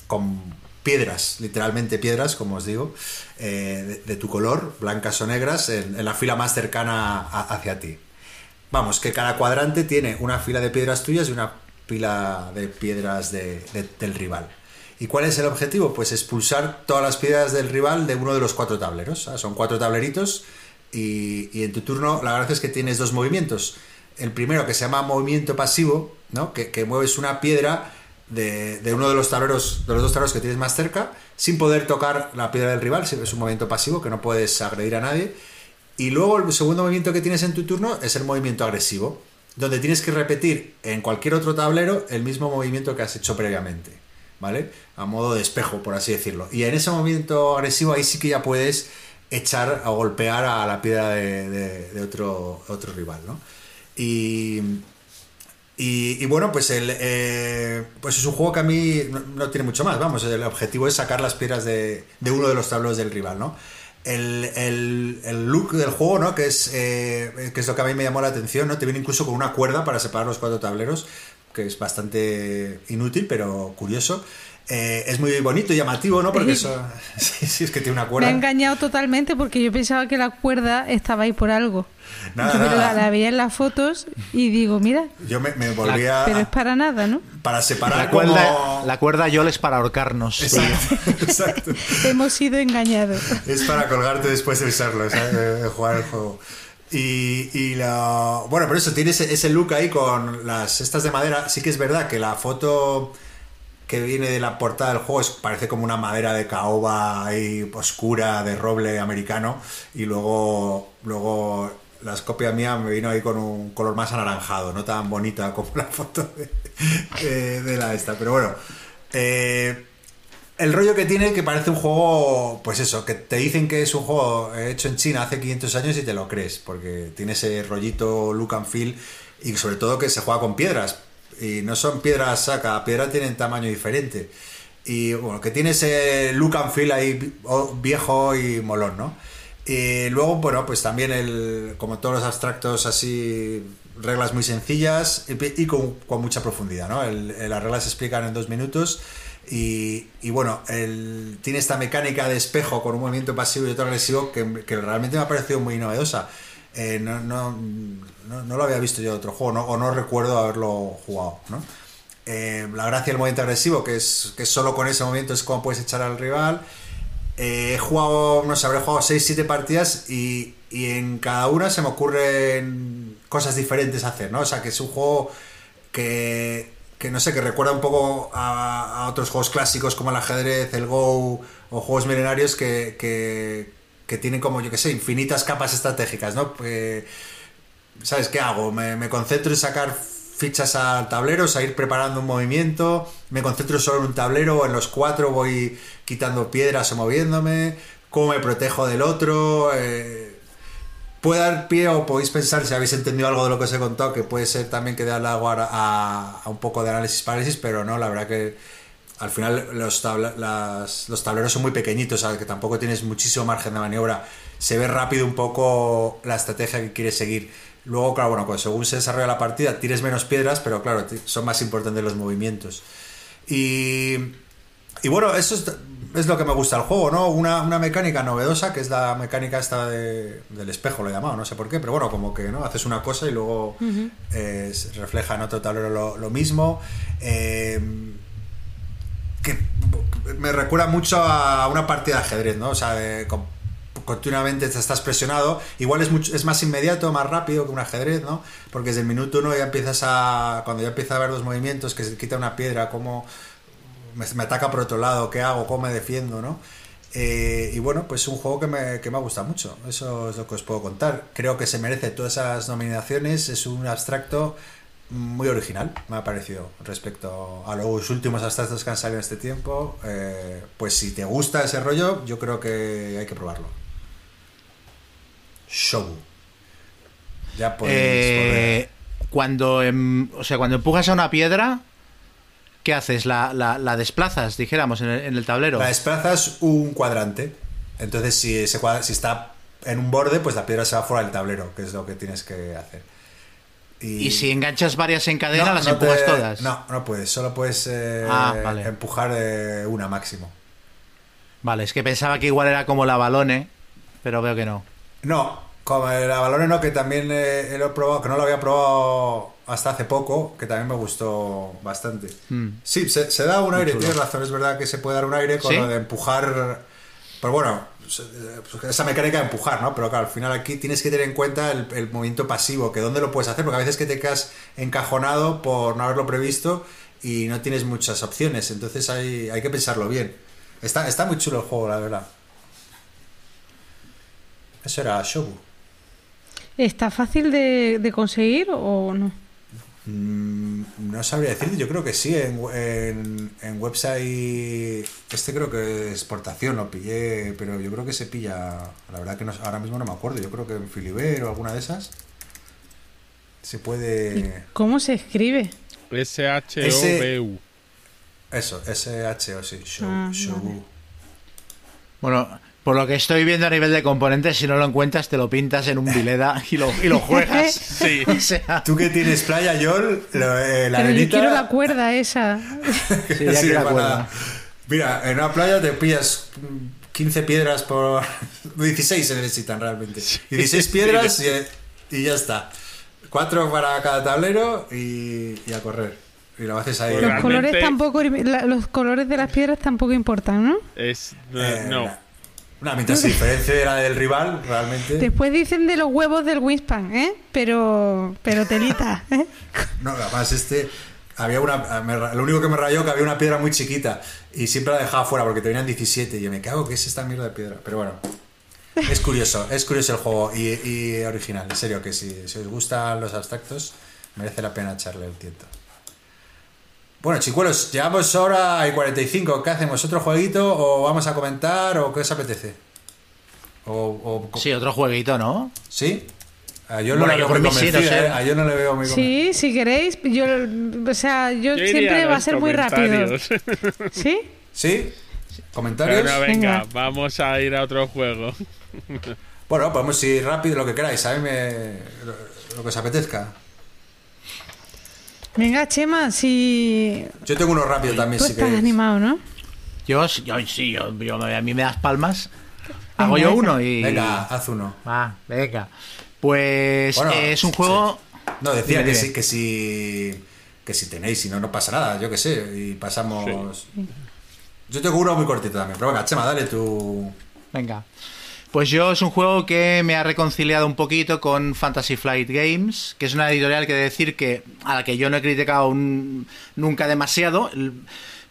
con piedras, literalmente piedras, como os digo, eh, de, tu color, blancas o negras, en, la fila más cercana hacia ti. Vamos, que cada cuadrante tiene una fila de piedras tuyas y una fila de piedras de- de- del rival. ¿Y cuál es el objetivo? Pues expulsar todas las piedras del rival de uno de los cuatro tableros. Son cuatro tableritos y, en tu turno la verdad es que tienes dos movimientos. El primero que se llama movimiento pasivo, ¿no? que mueves una piedra de, uno de los tableros, de los dos tableros que tienes más cerca, sin poder tocar la piedra del rival, es un movimiento pasivo que no puedes agredir a nadie. Y luego el segundo movimiento que tienes en tu turno es el movimiento agresivo, donde tienes que repetir en cualquier otro tablero el mismo movimiento que has hecho previamente, ¿vale? A modo de espejo, por así decirlo. Y en ese movimiento agresivo ahí sí que ya puedes echar o golpear a la piedra de, de- de otro, otro rival, ¿no? Y, y, bueno, pues el eh, pues es un juego que a mí no, no tiene mucho más, vamos, el objetivo es sacar las piedras de, de uno de los tableros del rival, ¿no? El, el- el look del juego, ¿no? Que es, eh, que es lo que a mí me llamó la atención, ¿no? Te viene incluso con una cuerda para separar los cuatro tableros, que es bastante inútil, pero curioso. Eh, es muy bonito y llamativo, ¿no? Porque eso... *laughs* Sí, sí, es que tiene una
Me
cuerda.
ha engañado totalmente porque yo pensaba que la cuerda estaba ahí por algo.
Nada,
yo me
nada.
La, la veía en las fotos y digo, mira,
Yo me, me volví a...
pero es para nada, ¿no?
Para separar
La cuerda,
como-
la cuerda Yol es para ahorcarnos.
Exacto, *laughs* exacto. *laughs*
Hemos sido engañados.
Es para colgarte después de usarlo, ¿sabes? De, jugar el juego. Y, y la... Bueno, por eso tiene ese, ese look ahí con las estas de madera. Sí que es verdad que la foto que viene de la portada del juego es, parece como una madera de caoba ahí oscura de roble americano y luego luego la copia mía me vino ahí con un color más anaranjado, no tan bonita como la foto de, de- de la esta. Pero bueno, eh, el rollo que tiene que parece un juego, pues eso, que te dicen que es un juego hecho en China hace 500 años y te lo crees, porque tiene ese rollito look and feel y sobre todo que se juega con piedras. Y no son piedras, cada piedra tiene un tamaño diferente. Y bueno, que tiene ese look and feel ahí vi- o- viejo y molón, ¿no? Y luego, bueno, pues también el, como todos los abstractos así, reglas muy sencillas y, con, mucha profundidad, ¿no? Las reglas se explican en dos minutos y, y bueno, tiene esta mecánica de espejo con un movimiento pasivo y otro agresivo que, que realmente me ha parecido muy novedosa. Eh, no, no, no, lo había visto yo en otro juego, o no recuerdo haberlo jugado, ¿no? Eh, la gracia del movimiento agresivo, que es que solo con ese movimiento es como puedes echar al rival. Eh, he jugado, no sé, habré jugado 6-7 partidas y, y en cada una se me ocurren cosas diferentes a hacer, ¿no? O sea, que es un juego que, que no sé, que recuerda un poco a, a otros juegos clásicos como el ajedrez, el Go o juegos milenarios que, que tienen como, yo que sé, infinitas capas estratégicas, ¿no? Eh, ¿Sabes qué hago? Me, me concentro en sacar fichas al tablero, o sea, ir preparando un movimiento, me concentro solo en un tablero, o en los cuatro voy quitando piedras o moviéndome, cómo me protejo del otro. eh, puede dar pie o podéis pensar, si habéis entendido algo de lo que os he contado, que puede ser también que dé a, a- a un poco de análisis parálisis, pero no, la verdad que al final los, tabla- las- los tableros son muy pequeñitos, ¿sabes? que tampoco tienes muchísimo margen de maniobra. Se ve rápido un poco la estrategia que quieres seguir. Luego, claro, bueno, pues según se desarrolla la partida, tienes menos piedras, pero claro, son más importantes los movimientos. Y, y bueno, eso es, es lo que me gusta del juego, ¿no? Una, una mecánica novedosa, que es la mecánica esta de- del espejo, lo he llamado, no sé por qué, pero bueno, como que no haces una cosa y luego eh, se refleja en otro tablero lo, lo mismo. Eh, que me recuerda mucho a una partida de ajedrez, ¿no? O sea, continuamente te estás presionado. Igual es mucho, es más inmediato, más rápido que un ajedrez, ¿no? Porque desde el minuto uno ya empiezas a. Cuando ya empieza a ver los movimientos, que se quita una piedra, cómo me, me ataca por otro lado, qué hago, cómo me defiendo, ¿no? Eh, y bueno, pues es un juego que me, que me gusta mucho. Eso es lo que os puedo contar. Creo que se merece todas esas nominaciones. Es un abstracto muy original, me ha parecido, respecto a los últimos abstractos que han salido en este tiempo. Eh, pues si te gusta ese rollo, yo creo que hay que probarlo. Show. Ya podéis
Eh, cuando, em- o sea, cuando empujas a una piedra, ¿qué haces? ¿La, la- la desplazas, dijéramos, en el, en el tablero?
La desplazas un cuadrante. Entonces, si, ese cuadra- si está en un borde, pues la piedra se va fuera del tablero, que es lo que tienes que hacer.
Y si enganchas varias en cadena,
No,
las
no
empujas
te-
todas.
No, no puedes, solo puedes eh,
Ah, vale.
empujar eh, una máximo.
Vale, es que pensaba que igual era como la balone, pero veo que no.
No, como el Avalone no, que también eh, lo he probado, que no lo había probado hasta hace poco, que también me gustó bastante.
Mm.
Sí, se, se da un aire,
chulo.
tienes razón, es verdad que se puede dar un aire con
¿Sí?
lo de empujar. Pero bueno, esa mecánica de empujar, ¿no? Pero claro, al final aquí tienes que tener en cuenta el, movimiento pasivo, que dónde lo puedes hacer, porque a veces que te quedas encajonado por no haberlo previsto y no tienes muchas opciones, entonces hay, hay que pensarlo bien. Está, está muy chulo el juego, la verdad. Eso era Shobu.
¿Está fácil de conseguir o no?
Mm, No sabría decirte, yo creo que sí, en, en, en website, este creo que es exportación, lo pillé, pero yo creo que se pilla, la verdad que no, ahora mismo no me acuerdo, yo creo que en Filiber o alguna de esas se puede...
¿Cómo se escribe?
S-H-O-B-U.
Eso, SHO, sí, show,
Ah,
show.
Bueno, por lo que estoy viendo a nivel de componentes, si no lo encuentras, te lo pintas en un Vileda y lo, y lo juegas. *laughs*
Sí. *laughs*
O sea,
Tú que tienes playa, Yol, lo- eh, la
Pero yo
arenita-
quiero la cuerda esa. *laughs*
sí, ya
Sí,
la cuerda.
Mira, en una playa te pillas mm, 15 piedras por... 16 se necesitan realmente. 16 piedras y, y ya está. Cuatro para cada tablero y, y a correr. Y lo haces ahí.
Los
Realmente-
colores tampoco, la- los colores de las piedras tampoco importan, ¿no?
Es.
Eh,
no.
Una, mientras se diferencie de la del rival, realmente.
Después dicen de los huevos del Winspan, ¿eh? Pero, pero telita, *laughs* ¿eh?
No, además este. Había una. me lo único que me rayó que había una piedra muy chiquita y siempre la dejaba fuera porque te venían 17 y yo me cago que es esta mierda de piedra. Pero bueno. Es curioso, es curioso el juego y, y original. En serio, que si, si os gustan los abstractos, merece la pena echarle el tiento. Bueno, chicuelos, llevamos hora y 45. ¿Qué hacemos? ¿Otro jueguito o vamos a comentar o qué os apetece? O, o-
Sí, otro jueguito, ¿no?
¿Sí? A yo no
Bueno, yo sí, no sé.
¿eh? A yo no le veo muy.
Sí, si queréis, yo, o sea, yo, siempre va a ser muy rápido. *laughs* ¿Sí?
¿Sí? ¿Comentarios?
Bueno, venga,
Venga.
vamos a ir a otro juego.
Bueno, podemos ir rápido, lo que queráis. A mí me... Lo, lo que os apetezca.
Venga, Chema, si
Yo tengo uno rápido también,
tú
si
estás
queréis.
animado, ¿no?
Yo, yo sí, yo, yo- a mí me das palmas. Hago
Venga,
yo
venga.
uno y.
Venga, haz uno.
Va, venga. Pues
Bueno,
eh, es un juego...
No, decía
Dime,
que,
dime.
Si, que si que si tenéis, si no, no pasa nada, yo que sé, y pasamos... Yo tengo uno muy cortito también, pero venga, Chema, dale tu...
Venga. Pues yo es un juego que me ha reconciliado un poquito con Fantasy Flight Games, que es una editorial que decir que a la que yo no he criticado un- nunca demasiado,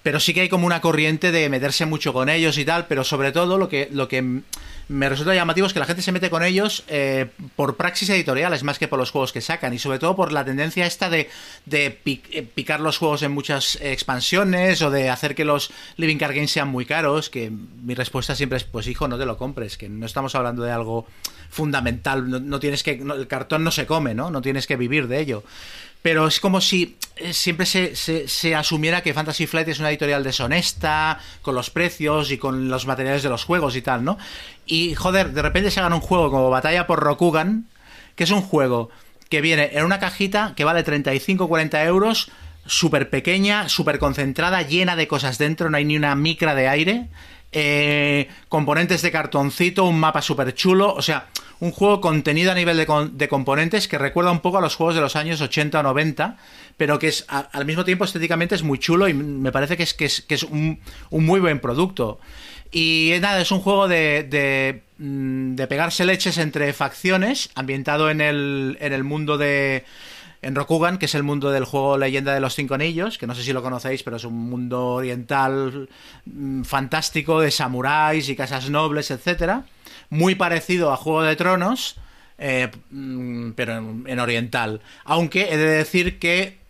pero sí que hay como una corriente de meterse mucho con ellos y tal, pero sobre todo lo que lo que me resulta llamativo es que la gente se mete con ellos eh, por praxis editoriales más que por los juegos que sacan y sobre todo por la tendencia esta de, de eh, picar los juegos en muchas expansiones o de hacer que los Living Card Games sean muy caros, que mi respuesta siempre es, pues hijo, no te lo compres, que no estamos hablando de algo fundamental, no, no tienes que, no- el cartón no se come, ¿no? No tienes que vivir de ello. Pero es como si eh, siempre se, se- se asumiera que Fantasy Flight es una editorial deshonesta, con los precios y con los materiales de los juegos y tal, ¿no? Y joder, de repente se hagan un juego como Batalla por Rokugan, que es un juego que viene en una cajita que vale 35-40 euros, súper pequeña, súper concentrada, llena de cosas dentro, no hay ni una micra de aire, eh, componentes de cartoncito, un mapa súper chulo, o sea, un juego contenido a nivel de, componentes que recuerda un poco a los juegos de los años 80 o 90, pero que es al mismo tiempo estéticamente es muy chulo y me parece que es, que es, que es un, un muy buen producto. Y eh, nada, es un juego de, de, mm, de pegarse leches entre facciones, ambientado en el, en el mundo de. En Rokugan, que es el mundo del juego Leyenda de los Cinco Anillos, que no sé si lo conocéis, pero es un mundo oriental mm, fantástico de samuráis y casas nobles, etcétera. Muy parecido a Juego de Tronos, eh, mm, pero en, en oriental. Aunque he de decir que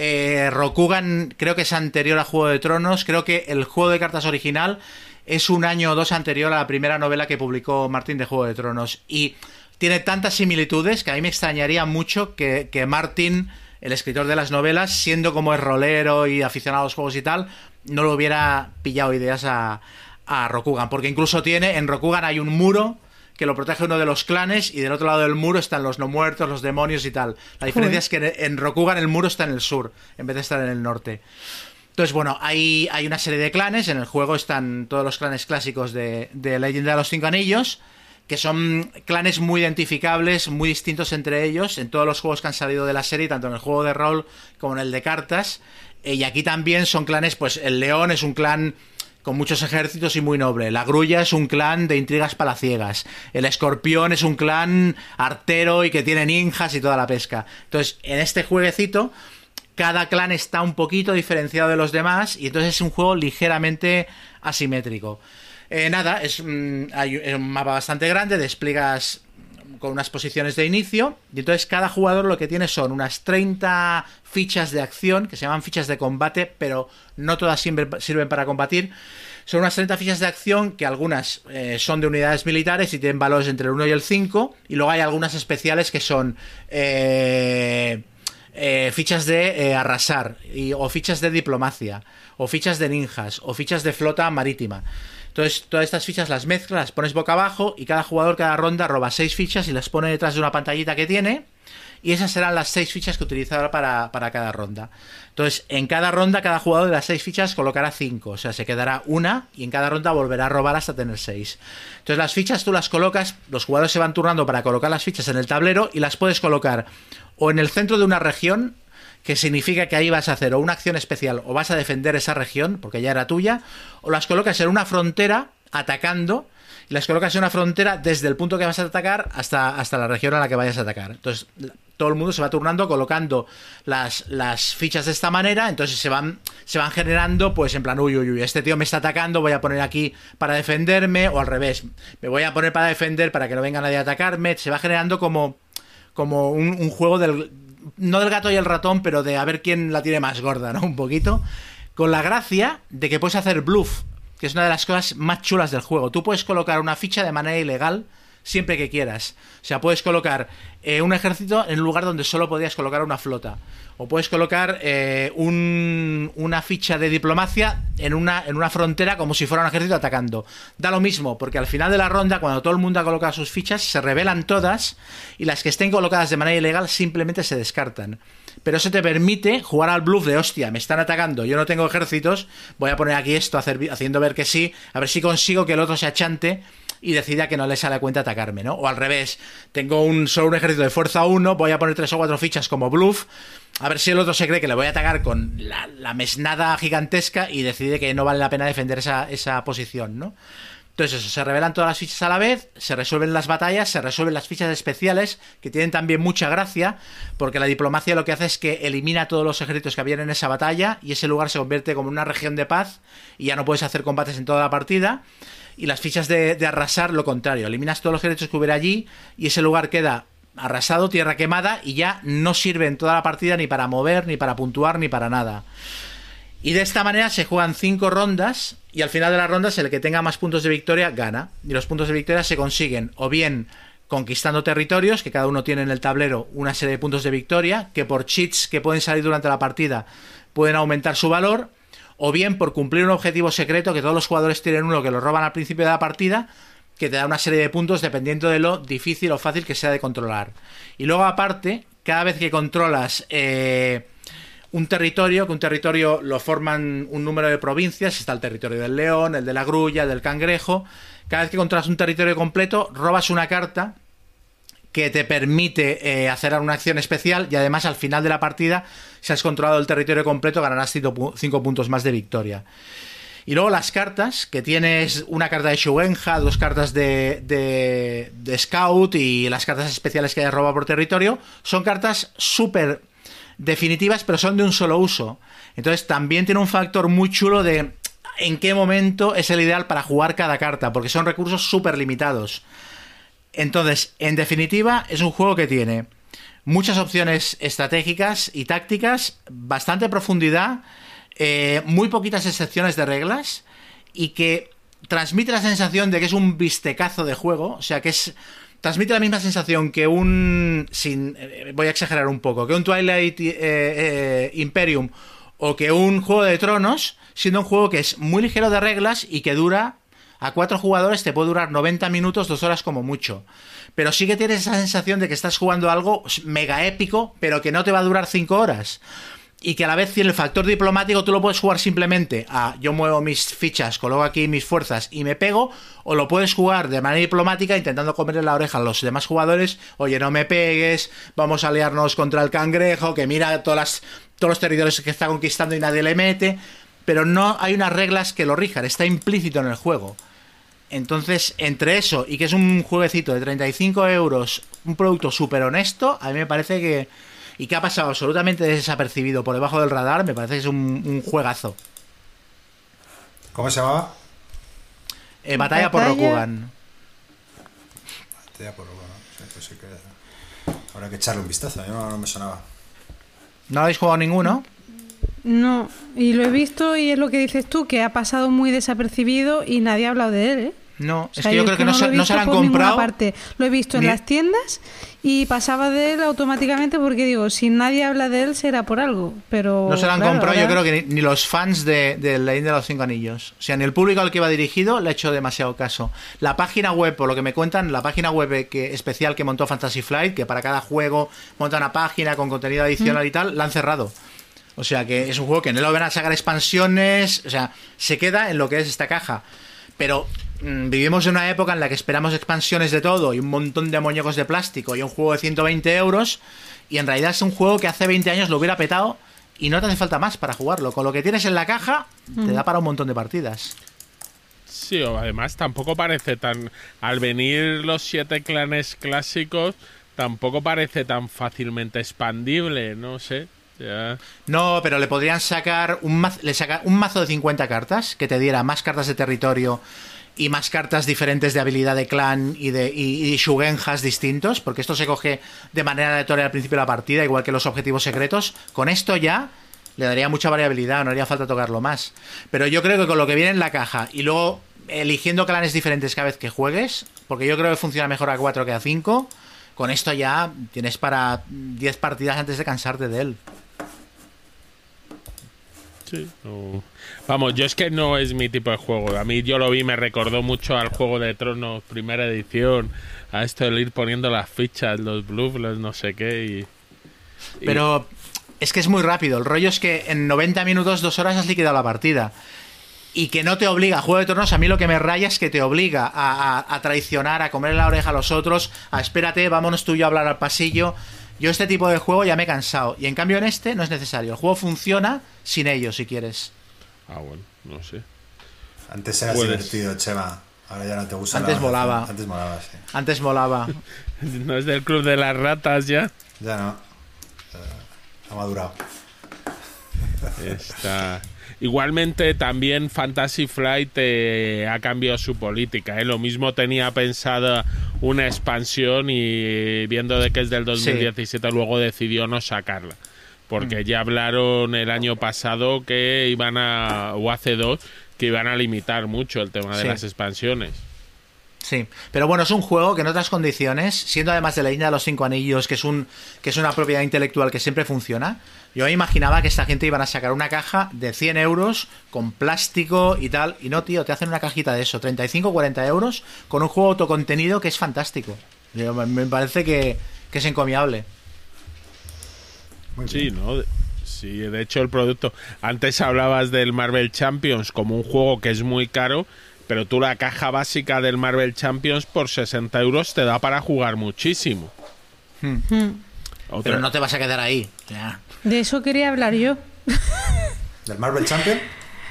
eh, Rokugan creo que es anterior a Juego de Tronos. Creo que el juego de cartas original es un año o dos anterior a la primera novela que publicó Martín de Juego de Tronos. Y tiene tantas similitudes que a mí me extrañaría mucho que, que Martín, el escritor de las novelas, siendo como es rolero y aficionado a los juegos y tal, no lo hubiera pillado ideas a, a Rokugan. Porque incluso tiene, en Rokugan hay un muro que lo protege uno de los clanes y del otro lado del muro están los no muertos, los demonios y tal. La diferencia
Joder.
es que en Rokugan el muro está en el sur en vez de estar en el norte. Entonces, bueno, hay, hay una serie de clanes. En el juego están todos los clanes clásicos de, de Leyenda de los Cinco Anillos, que son clanes muy identificables, muy distintos entre ellos, en todos los juegos que han salido de la serie, tanto en el juego de rol como en el de cartas. Eh, y aquí también son clanes, pues el león es un clan con muchos ejércitos y muy noble. La grulla es un clan de intrigas palaciegas. El escorpión es un clan artero y que tiene ninjas y toda la pesca. Entonces, en este jueguecito, cada clan está un poquito diferenciado de los demás y entonces es un juego ligeramente asimétrico. Eh, nada, es, mm, hay un mapa bastante grande, despliegas con unas posiciones de inicio y entonces cada jugador lo que tiene son unas 30 fichas de acción que se llaman fichas de combate pero no todas sirven, para combatir. Son unas 30 fichas de acción que algunas eh, son de unidades militares y tienen valores entre el 1 y el 5 y luego hay algunas especiales que son eh, eh, fichas de arrasar y- o fichas de diplomacia o fichas de ninjas o fichas de flota marítima entonces, todas estas fichas las mezclas, las pones boca abajo y cada jugador cada ronda roba seis fichas y las pone detrás de una pantallita que tiene. Y esas serán las seis fichas que utilizará para, para cada ronda. Entonces, en cada ronda, cada jugador de las seis fichas colocará cinco. O sea, se quedará una y en cada ronda volverá a robar hasta tener seis. Entonces, las fichas tú las colocas, los jugadores se van turnando para colocar las fichas en el tablero y las puedes colocar o en el centro de una región, que significa que ahí vas a hacer o una acción especial o vas a defender esa región, porque ya era tuya, o las colocas en una frontera atacando, y las colocas en una frontera desde el punto que vas a atacar hasta, hasta la región a la que vayas a atacar. Entonces, todo el mundo se va turnando colocando las, las fichas de esta manera, entonces se van, se van generando, pues en plan, uy, uy, uy, este tío me está atacando, voy a poner aquí para defenderme, o al revés, me voy a poner para defender para que no venga nadie a atacarme, se va generando como, como un, un juego del, no del gato y el ratón, pero de a ver quién la tiene más gorda, ¿no? Un poquito. Con la gracia de que puedes hacer bluff, que es una de las cosas más chulas del juego. Tú puedes colocar una ficha de manera ilegal siempre que quieras. O sea, puedes colocar eh, un ejército en un lugar donde solo podías colocar una flota. O puedes colocar eh, un- una ficha de diplomacia en una, en una frontera como si fuera un ejército atacando. Da lo mismo, porque al final de la ronda, cuando todo el mundo ha colocado sus fichas, se revelan todas y las que estén colocadas de manera ilegal simplemente se descartan. Pero eso te permite jugar al bluff de hostia, me están atacando, yo no tengo ejércitos, voy a poner aquí esto haciendo ver que sí, a ver si consigo que el otro se achante y decida que no le sale a cuenta atacarme, ¿no? O al revés, tengo un, solo un ejército de fuerza 1, voy a poner tres o cuatro fichas como bluff, a ver si el otro se cree que le voy a atacar con la, mesnada gigantesca y decide que no vale la pena defender esa, esa posición, ¿no? Entonces eso, se revelan todas las fichas a la vez, se resuelven las batallas, se resuelven las fichas especiales, que tienen también mucha gracia, porque la diplomacia lo que hace es que elimina todos los ejércitos que habían en esa batalla y ese lugar se convierte como una región de paz y ya no puedes hacer combates en toda la partida. Y las fichas de, arrasar, lo contrario, eliminas todos los ejércitos que hubiera allí y ese lugar queda arrasado, tierra quemada y ya no sirve en toda la partida ni para mover, ni para puntuar, ni para nada. Y de esta manera se juegan cinco rondas y al final de las rondas el que tenga más puntos de victoria gana. Y los puntos de victoria se consiguen o bien conquistando territorios, que cada uno tiene en el tablero una serie de puntos de victoria, que por cheats que pueden salir durante la partida pueden aumentar su valor, o bien por cumplir un objetivo secreto, que todos los jugadores tienen uno que lo roban al principio de la partida, que te da una serie de puntos dependiendo de lo difícil o fácil que sea de controlar. Y luego aparte, cada vez que controlas... Eh, un territorio, que un territorio lo forman un número de provincias, está el territorio del león, el de la grulla, el del cangrejo. Cada vez que controlas un territorio completo, robas una carta que te permite eh, hacer una acción especial y además al final de la partida, si has controlado el territorio completo, ganarás 5 puntos más de victoria. Y luego las cartas, que tienes una carta de Shugenja, dos cartas de, de, de, Scout y las cartas especiales que hayas robado por territorio, son cartas súper definitivas, pero son de un solo uso. Entonces también tiene un factor muy chulo de en qué momento es el ideal para jugar cada carta, porque son recursos súper limitados. Entonces, en definitiva, es un juego que tiene muchas opciones estratégicas y tácticas, bastante profundidad, eh, muy poquitas excepciones de reglas y que transmite la sensación de que es un bistecazo de juego, o sea que es transmite la misma sensación que un. Sin, eh, voy a exagerar un poco, que un Twilight eh, Imperium o que un Juego de Tronos, siendo un juego que es muy ligero de reglas y que dura. A cuatro jugadores te puede durar 90 minutos, dos horas como mucho. Pero sí que tienes esa sensación de que estás jugando algo mega épico, pero que no te va a durar cinco horas y que a la vez tiene el factor diplomático, tú lo puedes jugar simplemente a yo muevo mis fichas, coloco aquí mis fuerzas y me pego, o lo puedes jugar de manera diplomática intentando comerle la oreja a los demás jugadores, oye, no me pegues, vamos a aliarnos contra el cangrejo, que mira todas todos los territorios que está conquistando y nadie le mete, pero no hay unas reglas que lo rijan, está implícito en el juego. Entonces, entre eso y que es un jueguecito de 35 euros, un producto súper honesto, a mí me parece que y que ha pasado absolutamente desapercibido por debajo del radar, me parece que es un, juegazo.
¿Cómo se llamaba?
Eh, Batalla, por Rokugan.
Batalla por Rokugan. Sí, que... Habrá que echarle un vistazo, yo no, no me sonaba.
¿No habéis jugado ninguno?
No, y lo he visto y es lo que dices tú, que ha pasado muy desapercibido y nadie ha hablado de él, ¿eh?
No, es que yo creo que no, se, no se lo han comprado.
Parte. Lo he visto en las tiendas y pasaba de él automáticamente porque digo, si nadie habla de él será por algo. Pero
no se lo han comprado, yo creo que ni, los fans de, de Ley de los Cinco Anillos. O sea, ni el público al que va dirigido le ha hecho demasiado caso. La página web, por lo que me cuentan, la página web que, especial que montó Fantasy Flight, que para cada juego monta una página con contenido adicional y tal, la han cerrado. O sea que es un juego que no lo van a sacar expansiones, o sea, se queda en lo que es esta caja. Pero Mm, vivimos en una época en la que esperamos expansiones de todo y un montón de muñecos de plástico y un juego de 120 euros y en realidad es un juego que hace 20 años lo hubiera petado y no te hace falta más para jugarlo. Con lo que tienes en la caja te da para un montón de partidas.
Sí, además tampoco parece tan... Al venir los siete clanes clásicos, tampoco parece tan fácilmente expandible, no sé.
No, pero le podrían sacar un, mazo de 50 cartas que te diera más cartas de territorio y más cartas diferentes de habilidad de clan y de y, shugenjas distintos, porque esto se coge de manera aleatoria al principio de la partida, igual que los objetivos secretos. Con esto ya le daría mucha variabilidad, no haría falta tocarlo más. Pero yo creo que con lo que viene en la caja y luego eligiendo clanes diferentes cada vez que juegues, porque yo creo que funciona mejor a 4 que a 5, con esto ya tienes para 10 partidas antes de cansarte de él.
Sí, Vamos, yo es que no es mi tipo de juego. A mí yo lo vi, me recordó mucho al Juego de Tronos primera edición, a esto de ir poniendo las fichas, los bluffs, los no sé qué. Y,
Pero es que es muy rápido. El rollo es que en 90 minutos, dos horas has liquidado la partida. y que no te obliga, Juego de Tronos, a mí lo que me raya es que te obliga a, a, a traicionar, a comer la oreja a los otros, a espérate, vámonos tú y yo a hablar al pasillo. Yo este tipo de juego ya me he cansado. Y en cambio en este no es necesario. El juego funciona sin ello, si quieres.
Ah, bueno, no sé.
Antes era
Puedes.
divertido, Chema. Ahora ya no te gusta
Antes
la-
molaba.
Antes molaba, sí.
Antes molaba. *laughs*
No es del club de las ratas ya.
Ya no. Eh, ha madurado.
Está. Igualmente también Fantasy Flight eh, ha cambiado su política. ¿eh? Lo mismo tenía pensada una expansión y viendo de que es del 2017 luego decidió no sacarla. Porque ya hablaron el año pasado que iban a, o hace dos, que iban a limitar mucho el tema de
Sí.
las expansiones.
Sí, pero bueno, es un juego que en otras condiciones, siendo además de la línea de los cinco anillos, que es un que es una propiedad intelectual que siempre funciona, yo imaginaba que esta gente iban a sacar una caja de 100 euros con plástico y tal, y no, tío, te hacen una cajita de eso, 35 40 euros, con un juego autocontenido que es fantástico. Me- parece que, que es encomiable.
Sí. ¿no? Sí, de hecho el producto... Antes hablabas del Marvel Champions como un juego que es muy caro, pero tú la caja básica del Marvel Champions por 60 euros te da para jugar muchísimo.
Hmm.
Otra-
Pero no te vas a quedar ahí. Ya.
De eso quería hablar yo.
¿Del Marvel Champion?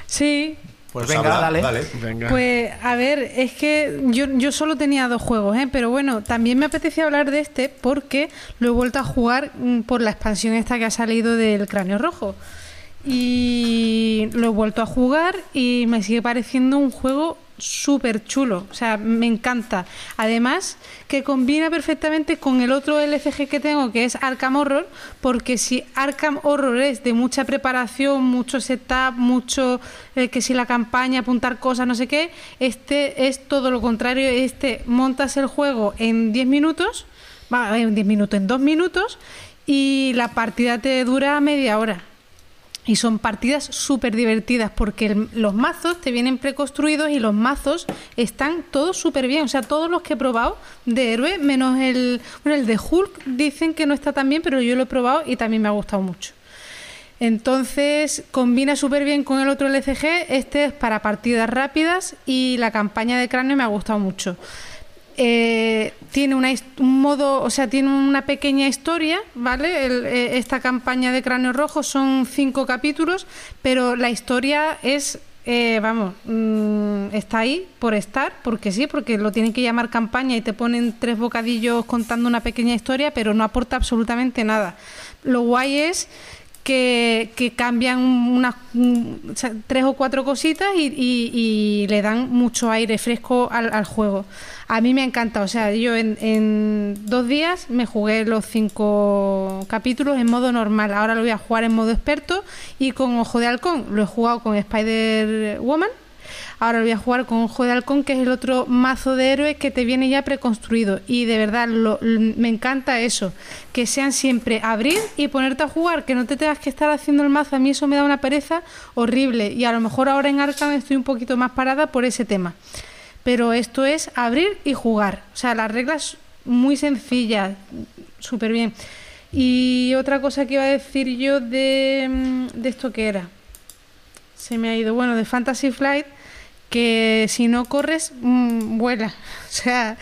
Sí,
Pues, venga,
habla,
dale.
Venga.
Pues a ver, es que yo, yo solo tenía dos juegos, ¿eh? pero bueno, también me apetecía hablar de este porque lo he vuelto a jugar mm, por la expansión esta que ha salido del Cráneo Rojo. Y lo he vuelto a jugar y me sigue pareciendo un juego súper chulo, o sea, me encanta. Además, que combina perfectamente con el otro LCG que tengo, que es Arkham Horror, porque si Arkham Horror es de mucha preparación, mucho setup, mucho eh, que si la campaña, apuntar cosas, no sé qué, este es todo lo contrario, este montas el juego en 10 minutos, va, en 10 minutos, en 2 minutos, y la partida te dura media hora. Y son partidas súper divertidas porque los mazos te vienen preconstruidos y los mazos están todos súper bien. O sea, todos los que he probado de héroe, menos el, bueno, el de Hulk, dicen que no está tan bien, pero yo lo he probado y también me ha gustado mucho. Entonces combina súper bien con el otro LCG. Este es para partidas rápidas y la campaña de cráneo me ha gustado mucho. Eh, tiene una, un modo, o sea, tiene una pequeña historia, ¿vale? El- eh, esta campaña de Cráneo Rojo son cinco capítulos, pero la historia es, eh, vamos, mm, está ahí por estar, porque sí, porque lo tienen que llamar campaña y te ponen tres bocadillos contando una pequeña historia, pero no aporta absolutamente nada. Lo guay es que, que cambian unas mm, o sea, tres o cuatro cositas y, y- y le dan mucho aire fresco al, al juego. A mí me encanta, o sea, yo en, en dos días me jugué los cinco capítulos en modo normal. Ahora lo voy a jugar en modo experto y con Ojo de Halcón. Lo he jugado con Spider-Woman. Ahora lo voy a jugar con Ojo de Halcón, que es el otro mazo de héroes que te viene ya preconstruido. Y de verdad, lo- me encanta eso. Que sean siempre abrir y ponerte a jugar, que no te tengas que estar haciendo el mazo. A mí eso me da una pereza horrible. Y a lo mejor ahora en Arkham estoy un poquito más parada por ese tema. Pero esto es abrir y jugar. O sea, las reglas muy sencillas, súper bien. Y otra cosa que iba a decir yo de, mm, de esto que era. Se me ha ido. Bueno, de Fantasy Flight, que si no corres, mm, vuela. *laughs* O sea,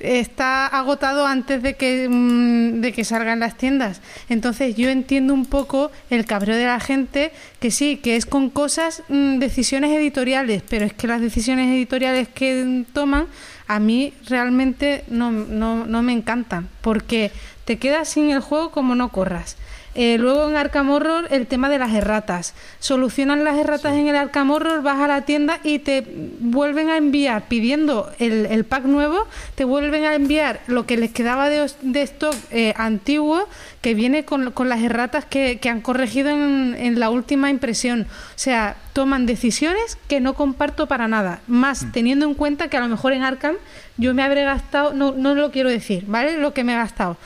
está agotado antes de que, mm, de que salgan las tiendas. Entonces yo entiendo un poco el cabreo de la gente, que sí, que es con cosas, mm, decisiones editoriales, pero es que las decisiones editoriales que toman a mí realmente no, no, no me encantan, porque te quedas sin el juego como no corras. Eh, luego en Arkham Horror el tema de las erratas. Solucionan las erratas en el Arkham Horror, vas a la tienda y te vuelven a enviar, pidiendo el, el pack nuevo, te vuelven a enviar lo que les quedaba de, de stock eh, antiguo que viene con, con las erratas que, que han corregido en, en la última impresión. O sea, toman decisiones que no comparto para nada. Más teniendo en cuenta que a lo mejor en Arkham yo me habré gastado, no, no lo quiero decir, ¿vale? Lo que me he gastado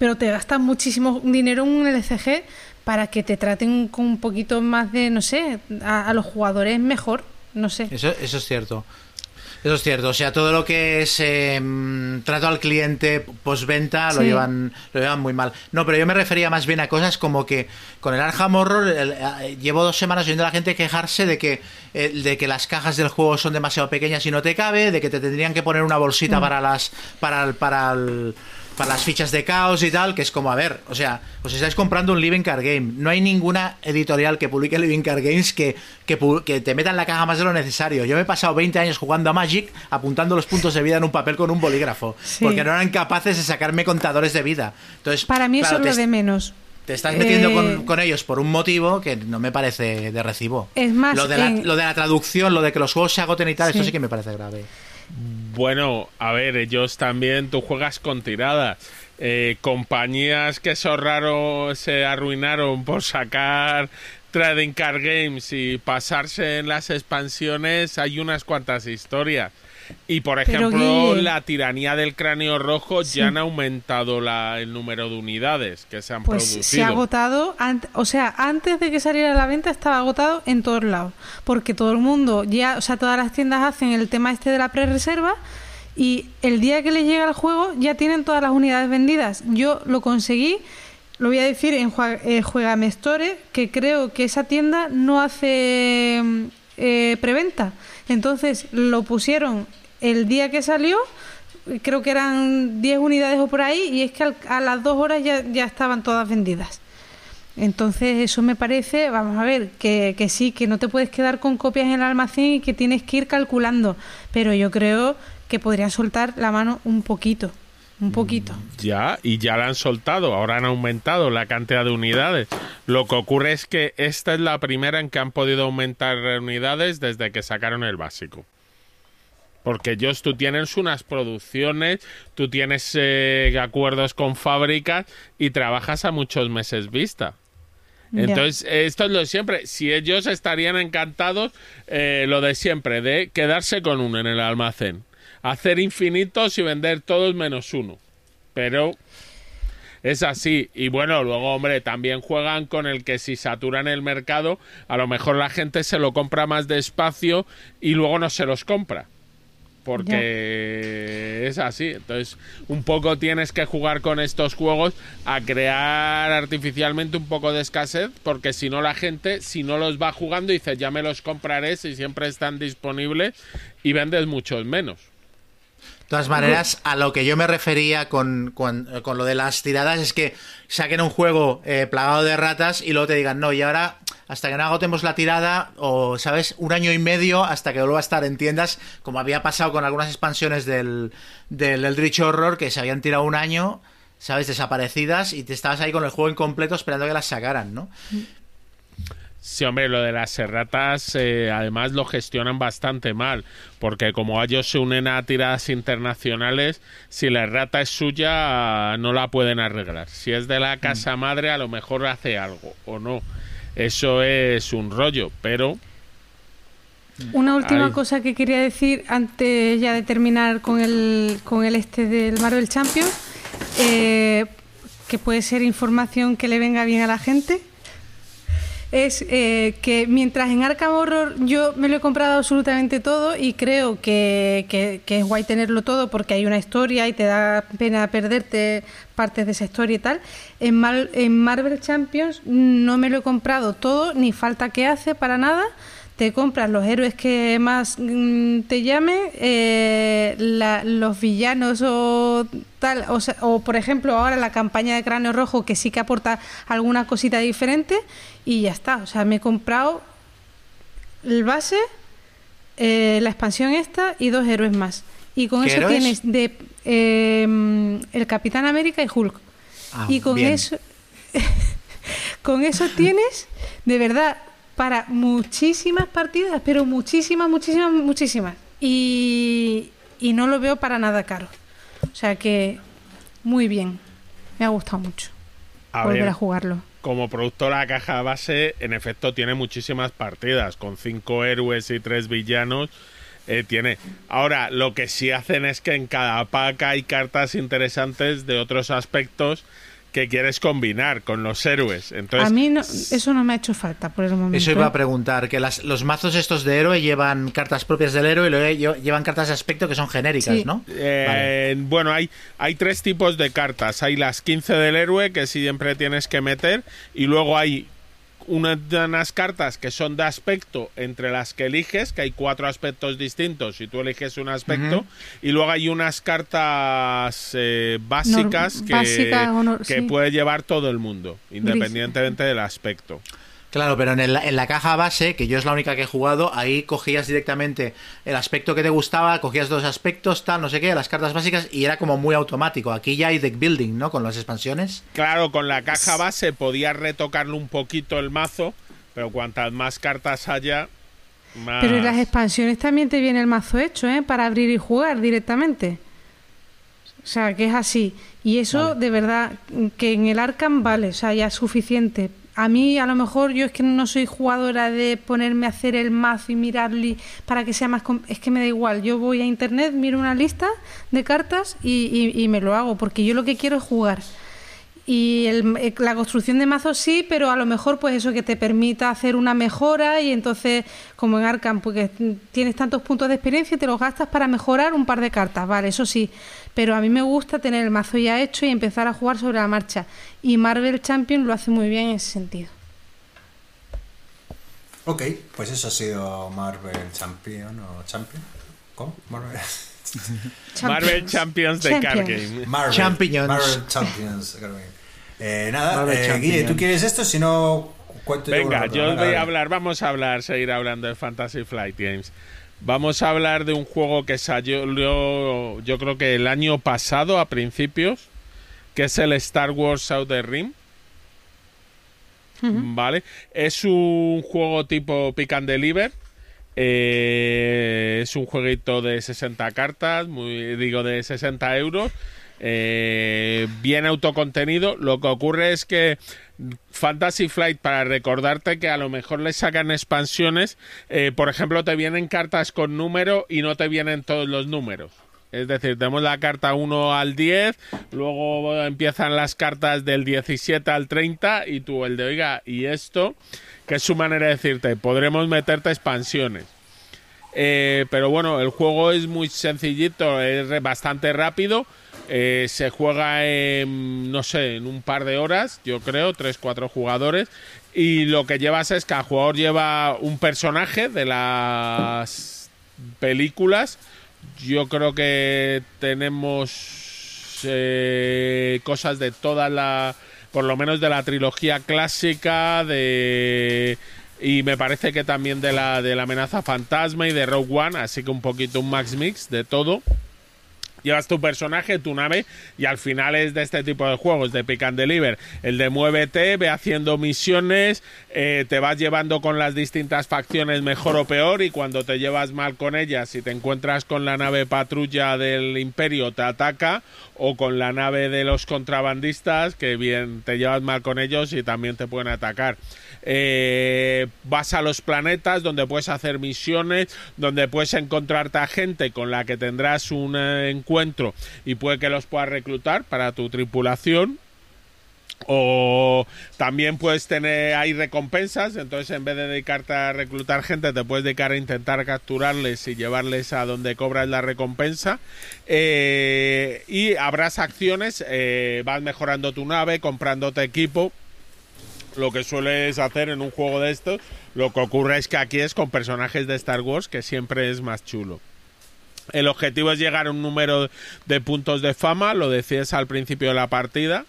pero te gastas muchísimo dinero en un LCG para que te traten con un poquito más de, no sé, a, a los jugadores mejor, no sé.
Eso, eso es cierto. Eso es cierto, o sea, todo lo que es eh, trato al cliente postventa lo llevan lo llevan muy mal. No, pero yo me refería más bien a cosas como que con el Arkham Horror el- eh, llevo dos semanas oyendo a la gente quejarse de que eh, de que las cajas del juego son demasiado pequeñas y no te cabe, de que te tendrían que poner una bolsita
Mm.
para las para el- para el- para las fichas de caos y tal, que es como, a ver, o sea, os estáis comprando un Living Card Game. No hay ninguna editorial que publique Living Card Games que, que, que te meta en la caja más de lo necesario. Yo me he pasado 20 años jugando a Magic, apuntando los puntos de vida en un papel con un bolígrafo,
Sí.
porque no eran capaces de sacarme contadores de vida. Entonces,
Para mí
claro,
eso es lo de menos.
te estás metiendo
Eh,
con, con ellos por un motivo que no me parece de recibo.
Es más,
lo de, la,
en-
lo de la traducción, lo de que los juegos se agoten y tal, esto
Sí.
sí que me parece grave.
Bueno, a ver, ellos también, tú juegas con tiradas. Eh, compañías que se ahorraron, se arruinaron por sacar Trading Card Games y pasarse en las expansiones, hay unas cuantas historias. Y por ejemplo, la tiranía del cráneo rojo ya han aumentado la- el número de unidades que se han
Pues
producido.
se ha agotado, o sea, antes de que saliera a la venta estaba agotado en todos lados, porque todo el mundo ya, o sea, todas las tiendas hacen el tema este de la pre-reserva y el día que les llega el juego ya tienen todas las unidades vendidas. Yo lo conseguí, lo voy a decir en Jua- eh, Juegame Store, que creo que esa tienda no hace mm, eh, preventa. Entonces lo pusieron el día que salió creo que eran 10 unidades o por ahí, y es que al- a las dos horas ya, ya estaban todas vendidas. Entonces eso me parece, vamos a ver, que, que sí, que no te puedes quedar con copias en el almacén y que tienes que ir calculando, pero yo creo que podrían soltar la mano un poquito, un poquito.
Ya, y ya la han soltado, ahora han aumentado la cantidad de unidades. Lo que ocurre es que esta es la primera en que han podido aumentar unidades desde que sacaron el básico. Porque ellos, tú tienes unas producciones, tú tienes eh, acuerdos con fábricas y trabajas a muchos meses vista. Entonces, esto es lo de siempre. Si ellos estarían encantados, eh, lo de siempre, de quedarse con uno en el almacén. Hacer infinitos y vender todos menos uno. Pero es así. Y bueno, luego, hombre, también juegan con el que si saturan el mercado, a lo mejor la gente se lo compra más despacio y luego no se los compra. Porque es así. Entonces, un poco tienes que jugar con estos juegos a crear artificialmente un poco de escasez, porque si no la gente, si no los va jugando, dice, ya me los compraré si siempre están disponibles y vendes muchos menos.
De todas maneras, a lo que yo me refería con, con- con lo de las tiradas es que saquen un juego eh, plagado de ratas y luego te digan, no, y ahora hasta que no agotemos la tirada, o, ¿sabes? Un año y medio hasta que vuelva a estar en tiendas, como había pasado con algunas expansiones del, del Eldritch Horror, que se habían tirado un año, ¿sabes? Desaparecidas y te estabas ahí con el juego incompleto esperando que las sacaran, ¿no?
Sí, hombre, lo de las erratas eh, además lo gestionan bastante mal, porque como ellos se unen a tiradas internacionales, si la errata es suya no la pueden arreglar. Si es de la casa madre a lo mejor hace algo o no. Eso es un rollo, pero
Una última
Ay.
cosa que quería decir antes ya de terminar con el, con el este del Marvel Champions, eh, que puede ser información que le venga bien a la gente, es eh, que mientras en Arkham Horror yo me lo he comprado absolutamente todo y creo que, que- que es guay tenerlo todo porque hay una historia y te da pena perderte partes de esa historia y tal, en, en Marvel Champions no me lo he comprado todo, ni falta que hace para nada. Te compras los héroes que más mm, te llamen, eh, la- los villanos o tal, o, sea, o por ejemplo ahora la campaña de Cráneo Rojo que sí que aporta alguna cosita diferente y ya está. O sea, me he comprado el base, eh, la expansión esta y dos héroes más. Y con
¿Qué
eso
héroes?
tienes de eh, el Capitán América y Hulk.
Ah,
y con
bien.
eso *laughs* con eso tienes de verdad para muchísimas partidas, pero muchísimas, muchísimas, muchísimas. Y, y no lo veo para nada caro. O sea que muy bien. Me ha gustado mucho
a
volver
ver,
a jugarlo.
como productora caja base, en efecto tiene muchísimas partidas, con cinco héroes y tres villanos. eh, tiene. Ahora, lo que sí hacen es que en cada pack hay cartas interesantes de otros aspectos que quieres combinar con los héroes. Entonces,
a mí no, eso no me ha hecho falta por el momento.
Eso iba
¿eh?
a preguntar, que las- los mazos estos de héroe llevan cartas propias del héroe y luego lle- llevan cartas de aspecto que son genéricas,
Sí.
¿no?
Eh, Bueno, hay, hay tres tipos de cartas. Hay las 15 del héroe que siempre tienes que meter y luego hay una- unas cartas que son de aspecto entre las que eliges, que hay cuatro aspectos distintos y tú eliges un aspecto y luego hay unas cartas eh, básicas que,
básicas o no-
que
sí.
puede llevar todo el mundo, independientemente del aspecto.
Claro, pero en, el- en la caja base, que yo es la única que he jugado, ahí cogías directamente el aspecto que te gustaba, cogías dos aspectos, tal, no sé qué, las cartas básicas, y era como muy automático. Aquí ya hay deck building, ¿no? Con las expansiones.
Claro, con la caja base podías retocarle un poquito el mazo, pero cuantas más cartas haya, más...
Pero en las expansiones también te viene el mazo hecho, ¿eh? Para abrir y jugar directamente. O sea, que es así. Y eso, de verdad, que en el Arkham vale, o sea, ya es suficiente. A mí, a lo mejor, yo es que no soy jugadora de ponerme a hacer el mazo y mirarle para que sea más... Es que me da igual. Yo voy a internet, miro una lista de cartas y, y- y me lo hago, porque yo lo que quiero es jugar. Y el- eh, la construcción de mazos sí, pero a lo mejor pues eso que te permita hacer una mejora y entonces, como en Arkham, porque tienes tantos puntos de experiencia y te los gastas para mejorar un par de cartas, vale, eso sí. Pero a mí me gusta tener el mazo ya hecho y empezar a jugar sobre la marcha. Y Marvel Champion lo hace muy bien en ese sentido.
Ok, pues eso ha sido Marvel Champion o Champion. ¿Cómo? Marvel,
Marvel Champions de Card
Champions.
Game.
Marvel,
Champions.
Marvel Champions. que- Eh, nada, eh. Guille, ¿tú quieres esto? Si no, cuento
Venga,
yo.
voy a hablar, vamos a hablar, seguir hablando de Fantasy Flight Games. Vamos a hablar de un juego que salió yo, yo creo que el año pasado a principios, que es el Star Wars Outer Rim. ¿Vale? Es un juego tipo Pick and Deliver. Eh, es un jueguito de 60 cartas, muy, digo de 60 euros. eh, bien autocontenido. Lo que ocurre es que Fantasy Flight, para recordarte que a lo mejor le sacan expansiones, eh, por ejemplo, te vienen cartas con número y no te vienen todos los números. Es decir, tenemos la carta 1 al 10, luego empiezan las cartas del 17 al 30 y tú el de, oiga, y esto, que es su manera de decirte, podremos meterte expansiones. Eh, pero bueno, el juego es muy sencillito, es bastante rápido. eh, se juega en, no sé, en un par de horas, yo creo, 3-4 jugadores. Y lo que llevas es que cada jugador lleva un personaje de las películas. Yo creo que tenemos eh, cosas de toda la, por lo menos de la trilogía clásica, de y me parece que también de la de la amenaza fantasma y de Rogue One, así que un poquito un max mix de todo. Llevas tu personaje, tu nave, y al final es de este tipo de juegos, de pick and deliver. El de muévete, ve haciendo misiones, eh, te vas llevando con las distintas facciones mejor o peor, y cuando te llevas mal con ellas, si te encuentras con la nave patrulla del imperio, te ataca, o con la nave de los contrabandistas, que bien te llevas mal con ellos y también te pueden atacar. Eh, vas a los planetas donde puedes hacer misiones, donde puedes encontrarte a gente con la que tendrás un eh, y puede que los puedas reclutar para tu tripulación. O también puedes tener, hay recompensas, entonces en vez de dedicarte a reclutar gente, te puedes dedicar a intentar capturarles y llevarles a donde cobras la recompensa. Eh, y habrás acciones, eh, vas mejorando tu nave, comprándote equipo lo que sueles hacer en un juego de estos. Lo que ocurre es que aquí es con personajes de Star Wars, que siempre es más chulo. El objetivo es llegar a un número de puntos de fama, lo decías al principio de la partida.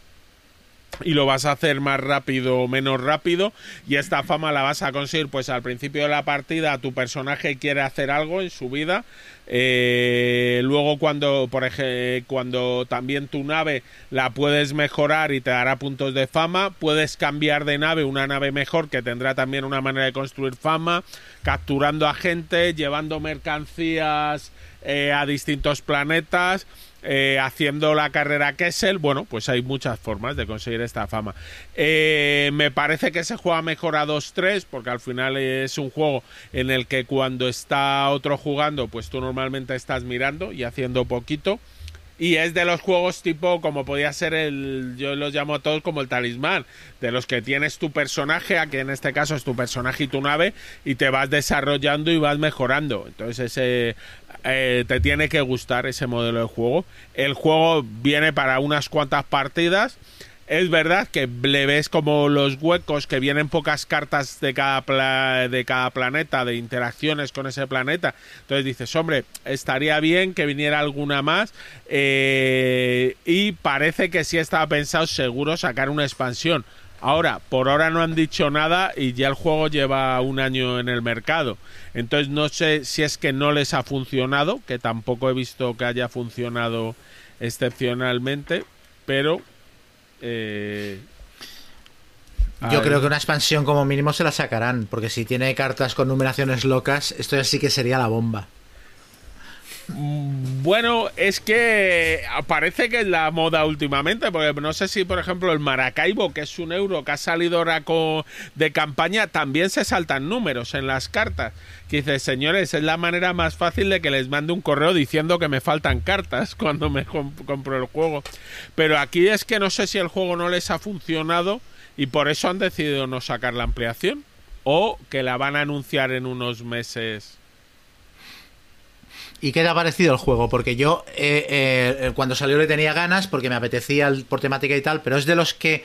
Y lo vas a hacer más rápido o menos rápido. Y esta fama la vas a conseguir, pues al principio de la partida, tu personaje quiere hacer algo en su vida. Eh, luego, cuando, por ejemplo, cuando también tu nave la puedes mejorar y te dará puntos de fama, puedes cambiar de nave, una nave mejor que tendrá también una manera de construir fama, capturando a gente, llevando mercancías eh, a distintos planetas. Eh, haciendo la carrera Kessel, bueno, pues hay muchas formas de conseguir esta fama. Eh, me parece que se juega mejor a 2-3, porque al final es un juego en el que cuando está otro jugando, pues tú normalmente estás mirando y haciendo poquito. Y es de los juegos tipo, como podía ser el, yo los llamo a todos como el talismán, de los que tienes tu personaje, aquí en este caso es tu personaje y tu nave, y te vas desarrollando y vas mejorando. Entonces ese eh, te tiene que gustar ese modelo de juego. El juego viene para unas cuantas partidas es verdad que le ves como los huecos que vienen pocas cartas de cada, de cada planeta, de interacciones con ese planeta. Entonces dices, hombre, estaría bien que viniera alguna más. Eh, y parece que sí estaba pensado seguro sacar una expansión. Ahora, por ahora no han dicho nada y ya el juego lleva un año en el mercado. Entonces no sé si es que no les ha funcionado, que tampoco he visto que haya funcionado excepcionalmente, pero eh,
Yo creo que una expansión como mínimo se la sacarán, porque si tiene cartas con numeraciones locas, esto ya sí que sería la bomba.
Mm, bueno, es que parece que es la moda últimamente, porque no sé si, por ejemplo, el Maracaibo, que es un euro que ha salido ahora de campaña, también se saltan números en las cartas. Que dice, señores, es la manera más fácil de que les mande un correo diciendo que me faltan cartas *laughs* cuando me compro el juego. Pero aquí es que no sé si el juego no les ha funcionado y por eso han decidido no sacar la ampliación o que la van a anunciar en unos meses
¿Y qué te ha parecido el juego? Porque yo eh, eh, cuando salió le tenía ganas porque me apetecía por temática y tal, pero es de los que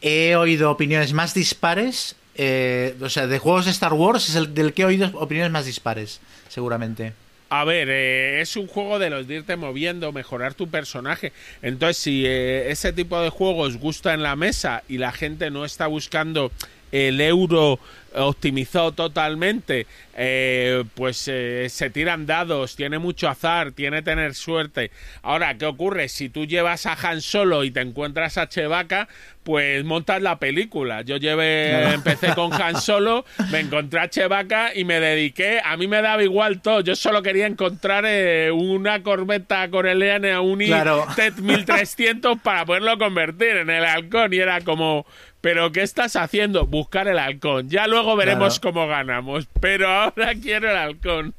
he oído opiniones más dispares. Eh, o sea, de juegos de Star Wars es el del que he oído opiniones más dispares, seguramente.
A ver, es un juego de los de irte moviendo, mejorar tu personaje. Entonces, si ese tipo de juegos gusta en la mesa y la gente no está buscando el euro optimizado totalmente, eh, pues eh, se tiran dados, tiene mucho azar, tiene tener suerte. Ahora, ¿qué ocurre? Si tú llevas a Han Solo y te encuentras a Chewbacca, pues montas la película. Yo llevé, empecé con Han Solo, me encontré a Chewbacca y me dediqué, a mí me daba igual todo, yo solo quería encontrar eh, una corbeta coreliana un claro. 1300 para poderlo convertir en el halcón y era como pero ¿qué estás haciendo? Buscar el halcón. Ya luego veremos cómo ganamos. Pero ahora *laughs* quiero el halcón.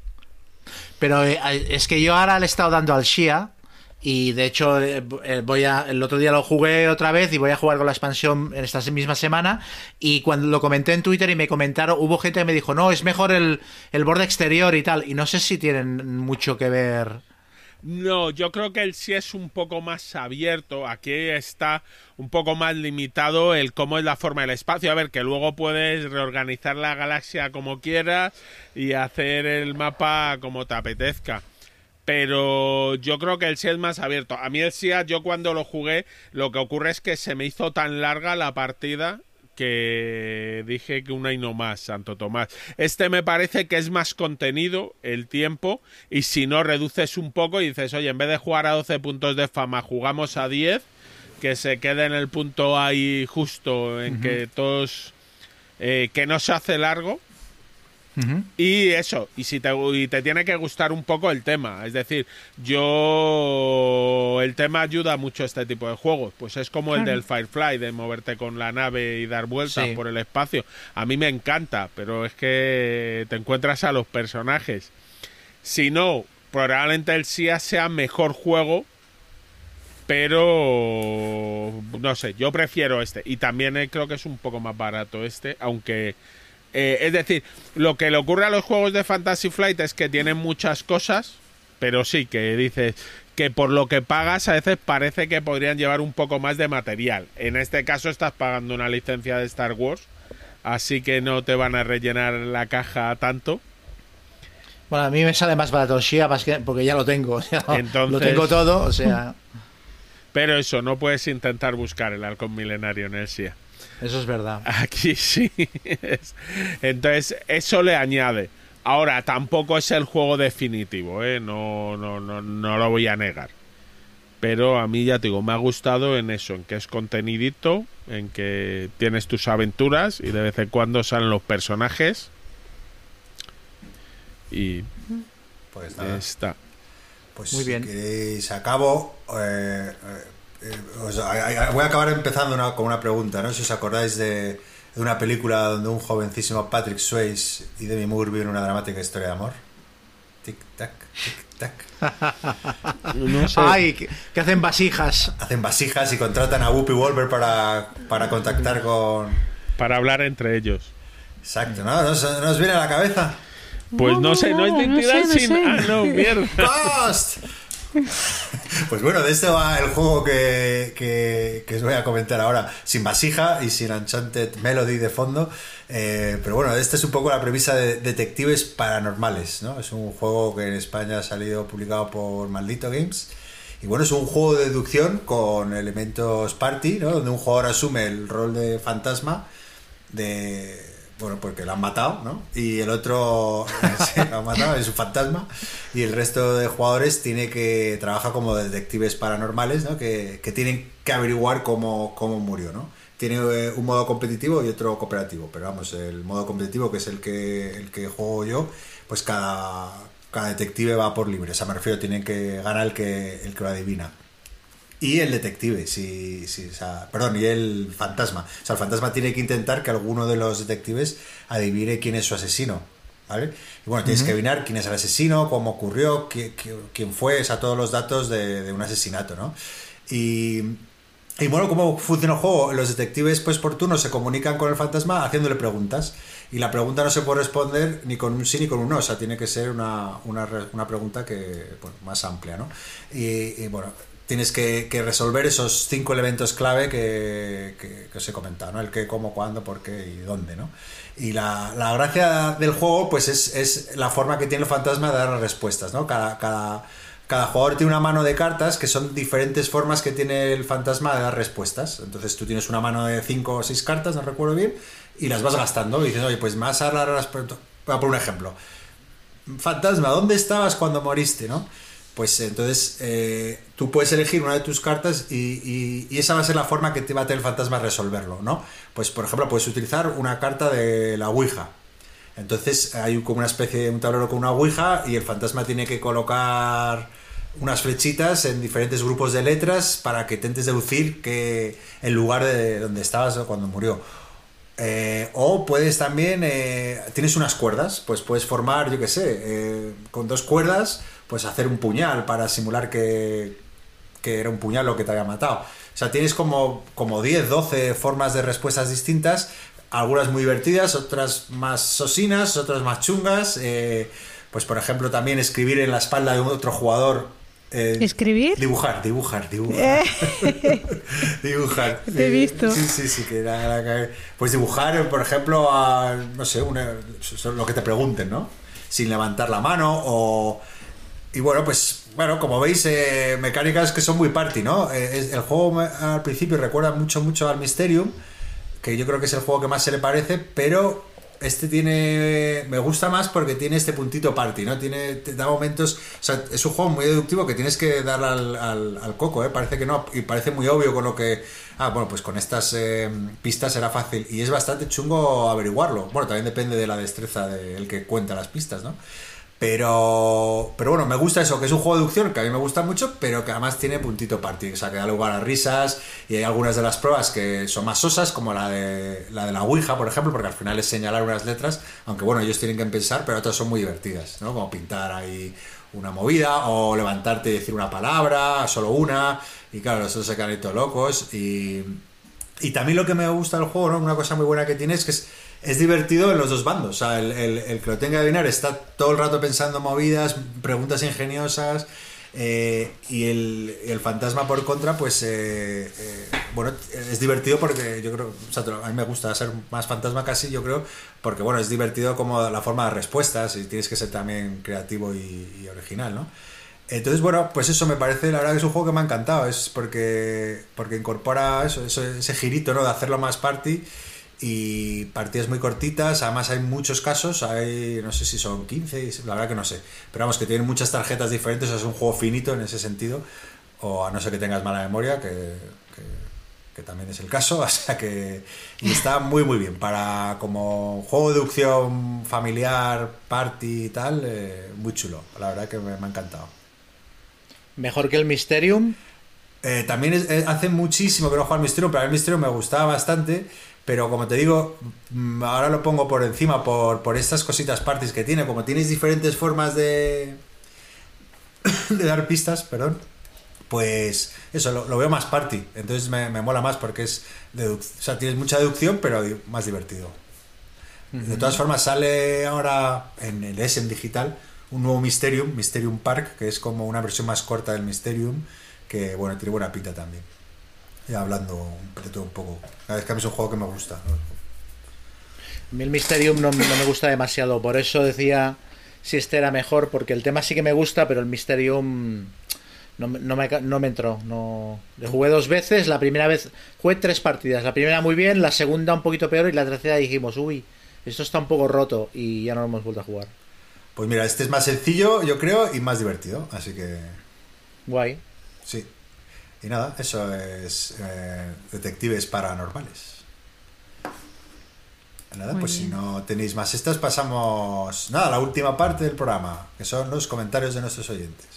Pero eh, es que yo ahora le he estado dando al Shia. Y de hecho, eh, eh, voy a, el otro día lo jugué otra vez y voy a jugar con la expansión en esta misma semana. Y cuando lo comenté en Twitter y me comentaron, hubo gente que me dijo, no, es mejor el, el borde exterior y tal. Y no sé si tienen mucho que ver
no, yo creo que él sí es un poco más abierto. Aquí está un poco más limitado el cómo es la forma del espacio. A ver, que luego puedes reorganizar la galaxia como quieras y hacer el mapa como te apetezca. Pero yo creo que el sí es más abierto. A mí el sí, yo cuando lo jugué, lo que ocurre es que se me hizo tan larga la partida que dije que una y no más, Santo Tomás. Este me parece que es más contenido el tiempo y si no reduces un poco y dices, oye, en vez de jugar a 12 puntos de fama, jugamos a 10, que se quede en el punto ahí justo en que todos... Eh, que no se hace largo y eso, y si te, te tiene que gustar un poco el tema, es decir, yo el tema ayuda mucho a este tipo de juegos, pues es como el del Firefly, de moverte con la nave y dar vueltas por el espacio. A mí me encanta, pero es que te encuentras a los personajes. Si no, probablemente el SIA sea mejor juego, pero no sé, yo prefiero este. Y también eh, creo que es un poco más barato este, aunque eh, es decir, lo que le ocurre a los juegos de Fantasy Flight es que tienen muchas cosas, pero sí que dices que por lo que pagas a veces parece que podrían llevar un poco más de material. En este caso estás pagando una licencia de Star Wars, así que no te van a rellenar la caja tanto.
Bueno, a mí me sale más barato Shia porque ya lo tengo. *laughs* Entonces, lo tengo todo, o sea. *laughs*
Pero eso, no puedes intentar buscar el halcón milenario en el Shia.
Eso es verdad.
Aquí sí. Entonces, eso le añade. Ahora, tampoco es el juego definitivo, ¿eh? No, no, no, no lo voy a negar. Pero a mí ya te digo, me ha gustado en eso, en que es contenidito, en que tienes tus aventuras y de vez en cuando salen los personajes. Y
pues
está.
Pues Muy bien. Si acabo, eh, eh, eh, voy a acabar empezando con una pregunta, ¿no? Si os acordáis de, una película donde un jovencísimo Patrick Swayze y Demi Moore viven una dramática historia de amor. tic-tac, tic-tac. *laughs*
No sé.
Ay, que, que hacen vasijas.
Hacen vasijas y contratan a Whoopi Wolver para, para contactar con...
Para hablar entre ellos.
Exacto, ¿no? ¿No os, no os viene a la cabeza?
Pues no,
No,
sé, no,
no,
es identidad
sé, no
sin.
sé.
Ah, no, mierda. *laughs*
¡Ghost! *laughs* Pues bueno, de esto va el juego que, que- os voy a comentar ahora, sin vasija y sin Enchanted Melody de fondo. Eh, pero bueno, esta es un poco la premisa de Detectives Paranormales, ¿no? Es un juego que en España ha salido publicado por Maldito Games. Y bueno, es un juego de deducción con elementos party, ¿no? Donde un jugador asume el rol de fantasma de bueno porque lo han matado no y el otro *laughs* sí, lo han matado es un fantasma. Y el resto de jugadores tiene que trabaja como detectives paranormales no que, que tienen que averiguar cómo, cómo murió no tiene eh, un modo competitivo y otro cooperativo pero vamos el modo competitivo que es el que el que juego yo pues cada cada detective va por libre. O sea me refiero tienen que ganar el que el que lo adivina y el detective, sí, sí, o sea, perdón, y el fantasma. O sea, el fantasma tiene que intentar que alguno de los detectives adivine quién es su asesino. ¿Vale? Y bueno, tienes que adivinar quién es el asesino, cómo ocurrió, qui- qui- quién fue, o sea, todos los datos de, de un asesinato, ¿no? Y, y bueno, ¿cómo funciona el juego? Los detectives, pues por turno, se comunican con el fantasma haciéndole preguntas. Y la pregunta no se puede responder ni con un sí ni con un no. O sea, tiene que ser una, una, una pregunta que, bueno, más amplia, ¿no? Y, y, bueno, tienes que, resolver esos cinco elementos clave que, que- que os he comentado, ¿no? El qué, cómo, cuándo, por qué y dónde, ¿no? Y la, la gracia del juego, pues es, es la forma que tiene el fantasma de dar respuestas, ¿no? Cada, cada, jugador tiene una mano de cartas que son diferentes formas que tiene el fantasma de dar respuestas. Entonces tú tienes una mano de cinco o seis cartas, no recuerdo bien, y las vas gastando. Y dices, oye, pues más a dar las respuestas. Voy a poner un ejemplo. Fantasma, ¿dónde estabas cuando moriste, no? Pues entonces eh, tú puedes elegir una de tus cartas y, y- esa va a ser la forma que te va a tener el fantasma a resolverlo, ¿no? Pues por ejemplo puedes utilizar una carta de la Ouija. Entonces hay como una especie de un tablero con una Ouija y el fantasma tiene que colocar unas flechitas en diferentes grupos de letras para que intentes deducir que el lugar de donde estabas cuando murió. Eh, o puedes también, eh, tienes unas cuerdas, pues puedes formar, yo qué sé, con dos cuerdas, pues hacer un puñal para simular que, que era un puñal lo que te había matado. O sea, tienes como, como 10, 12 formas de respuestas distintas, algunas muy divertidas, otras más sosinas, otras más chungas. eh, pues por ejemplo, también escribir en la espalda de otro jugador. eh,
¿Escribir?
Dibujar, dibujar, dibujar.
Eh, *laughs*
dibujar.
Te he visto.
Sí, sí, sí, que era, Pues dibujar, por ejemplo, a, no sé, una- lo que te pregunten, ¿no? Sin levantar la mano o... Y bueno, pues, bueno, como veis, eh, mecánicas que son muy party, ¿no? Eh, el juego al principio recuerda mucho, mucho al Mysterium, que yo creo que es el juego que más se le parece, pero este tiene me gusta más porque tiene este puntito party no tiene te da momentos o sea es un juego muy deductivo que tienes que darle al, al- al coco ¿eh? parece que no y parece muy obvio con lo que ah bueno pues con estas eh, pistas será fácil y es bastante chungo averiguarlo bueno también depende de la destreza del que cuenta las pistas no pero, pero bueno, me gusta eso, que es un juego de deducción que a mí me gusta mucho, pero que además tiene puntito party, o sea, que da lugar a risas y hay algunas de las pruebas que son más sosas, como la de la, de la Ouija, por ejemplo, porque al final es señalar unas letras, aunque bueno, ellos tienen que pensar, pero otras son muy divertidas, ¿no? Como pintar ahí una movida o levantarte y decir una palabra, solo una, y claro, los otros se quedan ahí todos locos y... Y también lo que me gusta del juego, ¿no? Una cosa muy buena que tiene es que es, es divertido en los dos bandos. O sea, el, el- que lo tenga que adivinar está todo el rato pensando movidas, preguntas ingeniosas. eh, y el, el fantasma por contra, pues eh, eh, bueno, es divertido porque yo creo, o sea, a mí me gusta ser más fantasma casi, yo creo, porque bueno, es divertido como la forma de respuestas y tienes que ser también creativo y, y original, ¿no? Entonces, bueno, pues eso me parece, la verdad que es un juego que me ha encantado, es porque, porque incorpora eso, eso- ese girito, ¿no? De hacerlo más party y partidas muy cortitas, además hay muchos casos, hay, no sé si son 15, la verdad que no sé, pero vamos, que tienen muchas tarjetas diferentes, es un juego finito en ese sentido, o a no ser que tengas mala memoria, que, que- que también es el caso, *laughs* o sea que y está muy muy bien, para como juego de deducción familiar, party y tal, eh, muy chulo, la verdad que me- me ha encantado.
Mejor que el Mysterium.
Eh, también es- eh, hace muchísimo que no juego al Mysterium, pero el Mysterium me gustaba bastante. Pero como te digo, mm, ahora lo pongo por encima por, por estas cositas parties que tiene. Como tienes diferentes formas de, *coughs* de dar pistas, perdón, pues eso, lo, lo veo más party. Entonces me, me mola más porque es o sea, tienes mucha deducción, pero más divertido. De todas formas, sale ahora en el Essen digital un nuevo Mysterium, Mysterium Park, que es como una versión más corta del Mysterium, que bueno, tiene buena pinta también. Ya hablando de todo un poco. Cada vez que a mí es un juego que me gusta.
A mí el Mysterium no, no me gusta demasiado, por eso decía si este era mejor, porque el tema sí que me gusta, pero el Mysterium no, me- no me, no me entró. No... Le jugué dos veces, la primera vez jugué tres partidas, la primera muy bien, la segunda un poquito peor y la tercera dijimos, uy, esto está un poco roto y ya no lo hemos vuelto a jugar.
Pues mira, este es más sencillo, yo creo, y más divertido. Así que
Guay.
sí. Y nada, eso es eh, Detectives Paranormales. Nada,
Muy
pues si no tenéis más estas, pasamos nada, a la última parte del programa, que son los comentarios de nuestros oyentes.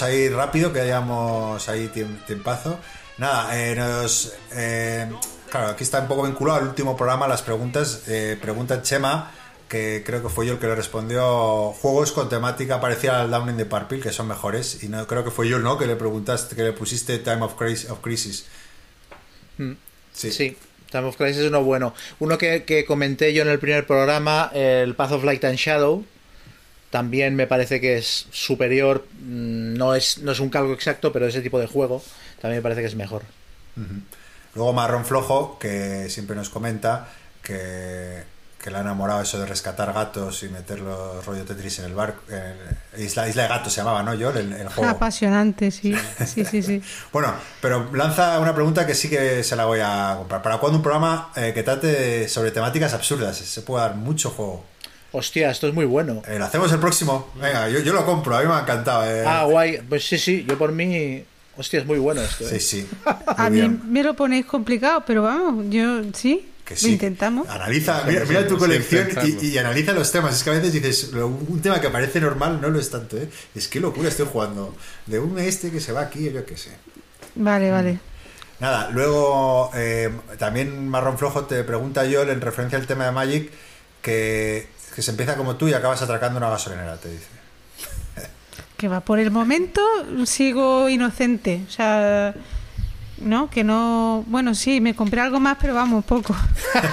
Vamos a ir rápido, que hayamos ahí tiemp- tiempazo. Nada, eh, nos, eh, claro, aquí está un poco vinculado al último programa las preguntas. Eh, pregunta Chema, que creo que fue yo el que le respondió, juegos con temática parecida al Down in the Purple, que son mejores. Y no creo que fue yo, ¿no? Que le preguntaste, que le pusiste Time of Crisis. Of crisis. Sí.
Sí. Time of Crisis es uno bueno. Uno que, que comenté yo en el primer programa, el Path of Light and Shadow, también me parece que es superior. mm, No es, no es un calco exacto, pero ese tipo de juego también me parece que es mejor.
Luego Marrón Flojo, que siempre nos comenta que, que le ha enamorado eso de rescatar gatos y meterlos rollo Tetris en el barco. en- Isla, Isla de Gatos se llamaba, ¿no? Yo, el, el juego.
Apasionante, sí. Sí, sí, sí. *laughs*
Bueno, pero lanza una pregunta que sí que se la voy a comprar. ¿Para cuándo un programa eh, que trate sobre temáticas absurdas? Se puede dar mucho juego.
Hostia, esto es muy bueno.
Eh, lo hacemos el próximo. Venga, yo, yo lo compro, a mí me ha encantado. eh.
Ah, guay. Pues sí, sí, yo por mí. Hostia, es muy bueno esto.
Sí,
¿eh?
sí. *laughs*
A
Muy
mí me lo ponéis complicado, pero vamos, yo sí,
Que
lo
sí.
intentamos.
Analiza, mira, mira tu
Sí,
colección y, y analiza los temas. Es que a veces dices, lo- un tema que parece normal no lo es tanto, ¿eh? Es que locura estoy jugando. De un este que se va aquí, yo qué sé.
Vale, vale.
Nada, luego eh, también Marrón Flojo te pregunta yo en referencia al tema de Magic que, que se empieza como tú y acabas atracando una gasolinera, te dice.
Que va, por el momento sigo inocente. O sea, ¿no? Que no. Bueno, sí, me compré algo más, pero vamos, poco.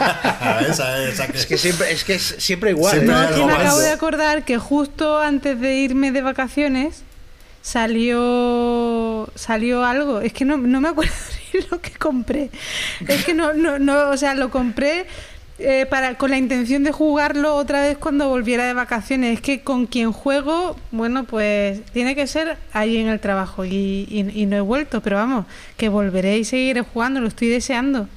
*laughs*
esa, esa que-
Es que siempre, es que es siempre igual.
Siempre
¿eh?
No, que me
más.
acabo de acordar que justo antes de irme de vacaciones salió salió algo. Es que no, no me acuerdo *laughs* lo que compré. Es que no, no, no, o sea, lo compré eh, para con la intención de jugarlo otra vez cuando volviera de vacaciones. Es que con quien juego, bueno, pues tiene que ser ahí en el trabajo y, y- no he vuelto, pero vamos, que volveré y seguiré jugando, lo estoy deseando.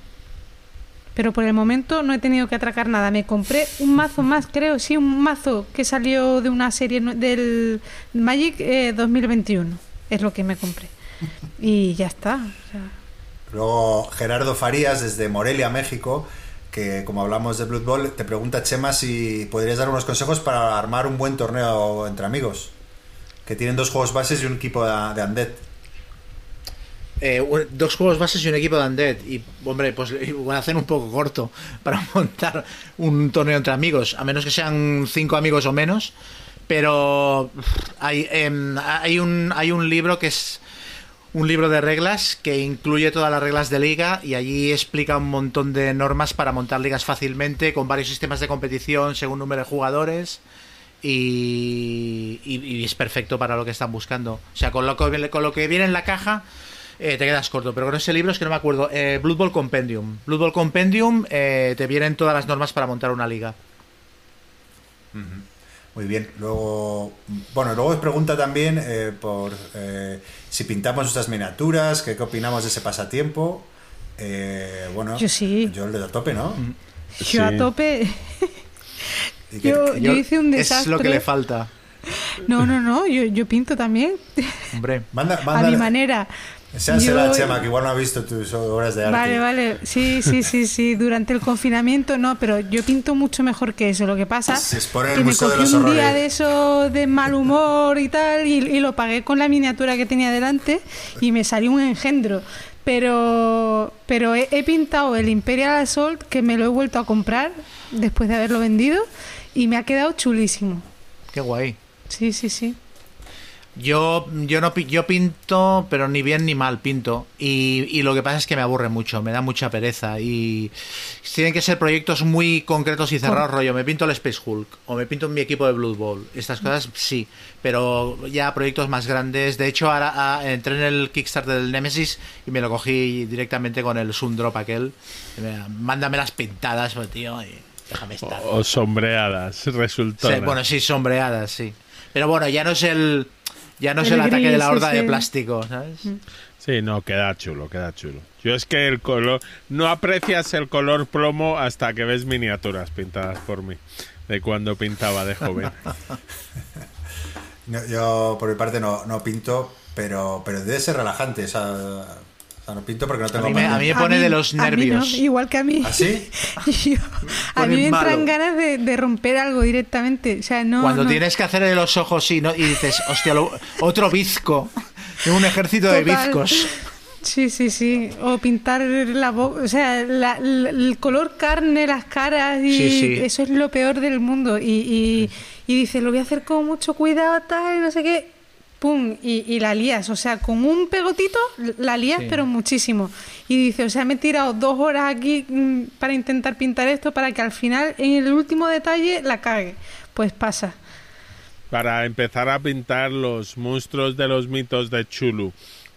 Pero por el momento no he tenido que atracar nada. Me compré un mazo más, creo, sí, un mazo que salió de una serie del Magic eh, 2021. Es lo que me compré. Y ya está.
Luego Gerardo Farías desde Morelia, México, que como hablamos de Blood Bowl, te pregunta Chema si podrías dar unos consejos para armar un buen torneo entre amigos. Que tienen dos juegos bases y un equipo de, de Undead.
Eh, dos juegos bases y un equipo de Undead. Y, hombre, pues *laughs* igual hacen un poco corto para *laughs* montar un torneo entre amigos, a menos que sean cinco amigos o menos. Pero hay, em, hay, un, hay un libro que es un libro de reglas que incluye todas las reglas de liga y allí explica un montón de normas para montar ligas fácilmente con varios sistemas de competición según número de jugadores y, es perfecto para lo que están buscando. O sea, con lo que, con lo que viene en la caja eh, te quedas corto, pero con ese libro es que no me acuerdo. Eh, Blood Bowl Compendium. Blood Bowl Compendium eh, te vienen todas las normas para montar una liga.
Muy bien. Luego, bueno, luego os pregunta también eh, por si pintamos nuestras miniaturas, que qué opinamos de ese pasatiempo. Eh, bueno,
Yo sí.
Yo de a tope, ¿no?
Yo a tope. *laughs*
Que-
Yo, yo hice un
Es
desastre.
lo que le falta.
No, no, no, yo, yo pinto también.
Hombre.
Manda,
a mi manera.
Enséñasela a
Yo-
Chema, que igual no ha visto tus obras de arte.
Vale, vale. Sí, sí, sí, *laughs* sí. Durante el confinamiento no, pero yo pinto mucho mejor que eso. Lo que pasa
Se el
que me
de
cogí
los
un día de eso de mal humor y tal y, y lo pagué con la miniatura que tenía delante y me salió un engendro. Pero, pero he, he pintado el Imperial Assault que me lo he vuelto a comprar después de haberlo vendido y me ha quedado chulísimo.
Qué guay.
Sí, sí, sí.
Yo, yo no yo pinto, pero ni bien ni mal pinto. Y, y lo que pasa es que me aburre mucho, me da mucha pereza. Y tienen que ser proyectos muy concretos y cerrados, rollo. Me pinto el Space Hulk o me pinto mi equipo de Blood Bowl. Estas cosas sí, pero ya proyectos más grandes. De hecho, ahora ah, entré en el Kickstarter del Nemesis y me lo cogí directamente con el Sundrop aquel. Y me- mándame las pintadas, pues, tío, y déjame estar.
O sombreadas, resultó.
Sí, bueno, sí, sombreadas, sí. Pero bueno, ya no es el. Ya no es
El
el, ataque de la horda de plástico, ¿sabes?
Sí, no, queda chulo, queda chulo. Yo es que el color. No aprecias el color plomo hasta que ves miniaturas pintadas por mí. De cuando pintaba de joven. *laughs*
No, yo, por mi parte, no, no pinto, pero, pero debe ser relajante. O sea, o sea, no pinto porque no
A
tengo
mí, me, a mí me pone
mí-
de los
a mí no,
nervios.
igual que a mí.
¿Ah, sí? *laughs*
Yo- a
pone
mí me entran
malo.
ganas de, de romper algo directamente. O sea, no.
Cuando
no.
tienes que hacer de los ojos sí, ¿no? y dices, hostia, lo- otro bizco. Tengo un ejército de
Total.
bizcos.
Sí, sí, sí. O pintar la boca. O sea, la- la- el color carne, las caras. Y
Sí, sí.
eso es lo peor del mundo. Y, y, y dices, lo voy a hacer con mucho cuidado, tal, y no sé qué. Pum, y, y la lías. O sea, con un pegotito la lías,
Sí.
pero muchísimo. Y dice, o sea, me he tirado dos horas aquí mm, para intentar pintar esto para que al final, en el último detalle, la cague. Pues pasa.
Para empezar a pintar los monstruos de los mitos de Chulu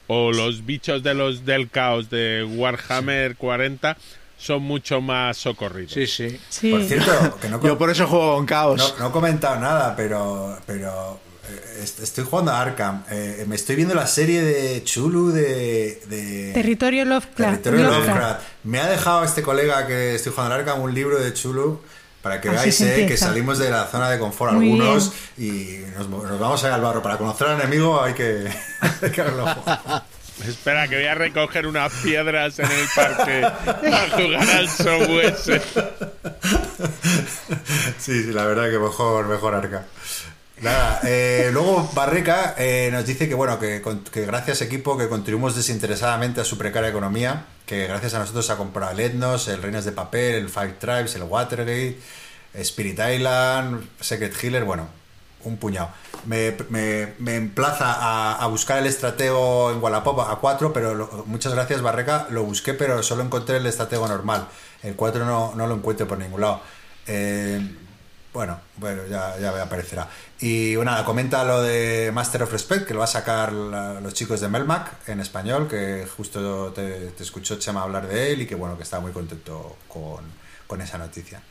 o los bichos de los del caos de Warhammer 40 son mucho más socorridos.
Sí, sí.
Sí.
Por cierto, que no,
Yo por eso juego con caos.
no, no he comentado nada, pero, pero estoy jugando a Arkham. Eh, me estoy viendo la serie de Chulu de... de
Territorio Lovecraft.
Territorio
Lovecraft.
Lovecraft. Me ha dejado este colega que estoy jugando al Arkham un libro de Chulu para que
Así
veáis eh, que salimos de la zona de confort
Muy
algunos y nos, nos vamos a ir al barro. Para conocer al enemigo hay que, *laughs* hay que.
Espera, que voy a recoger unas piedras en el parque a jugar al Subway.
Sí, sí, la verdad que mejor, mejor Arca. Nada, eh, luego Barreca eh, nos dice que bueno, que, que gracias equipo que contribuimos desinteresadamente a su precaria economía, que gracias a nosotros ha comprado el Etnos, el Reinas de Papel, el Five Tribes, el Watergate, Spirit Island, Secret Healer, bueno, un puñado. Me, me- emplaza a, a buscar el estratego en Wallapop a 4, pero lo- muchas gracias Barreca, lo busqué, pero solo encontré el estratego normal. El 4 no, no lo encuentro por ningún lado. Eh, bueno, bueno, ya, ya aparecerá. Y bueno, nada, comenta lo de Master of Respect, que lo va a sacar la- los chicos de Melmac en español, que justo te, te escuchó Chema hablar de él y que bueno, que estaba muy contento con, con esa noticia.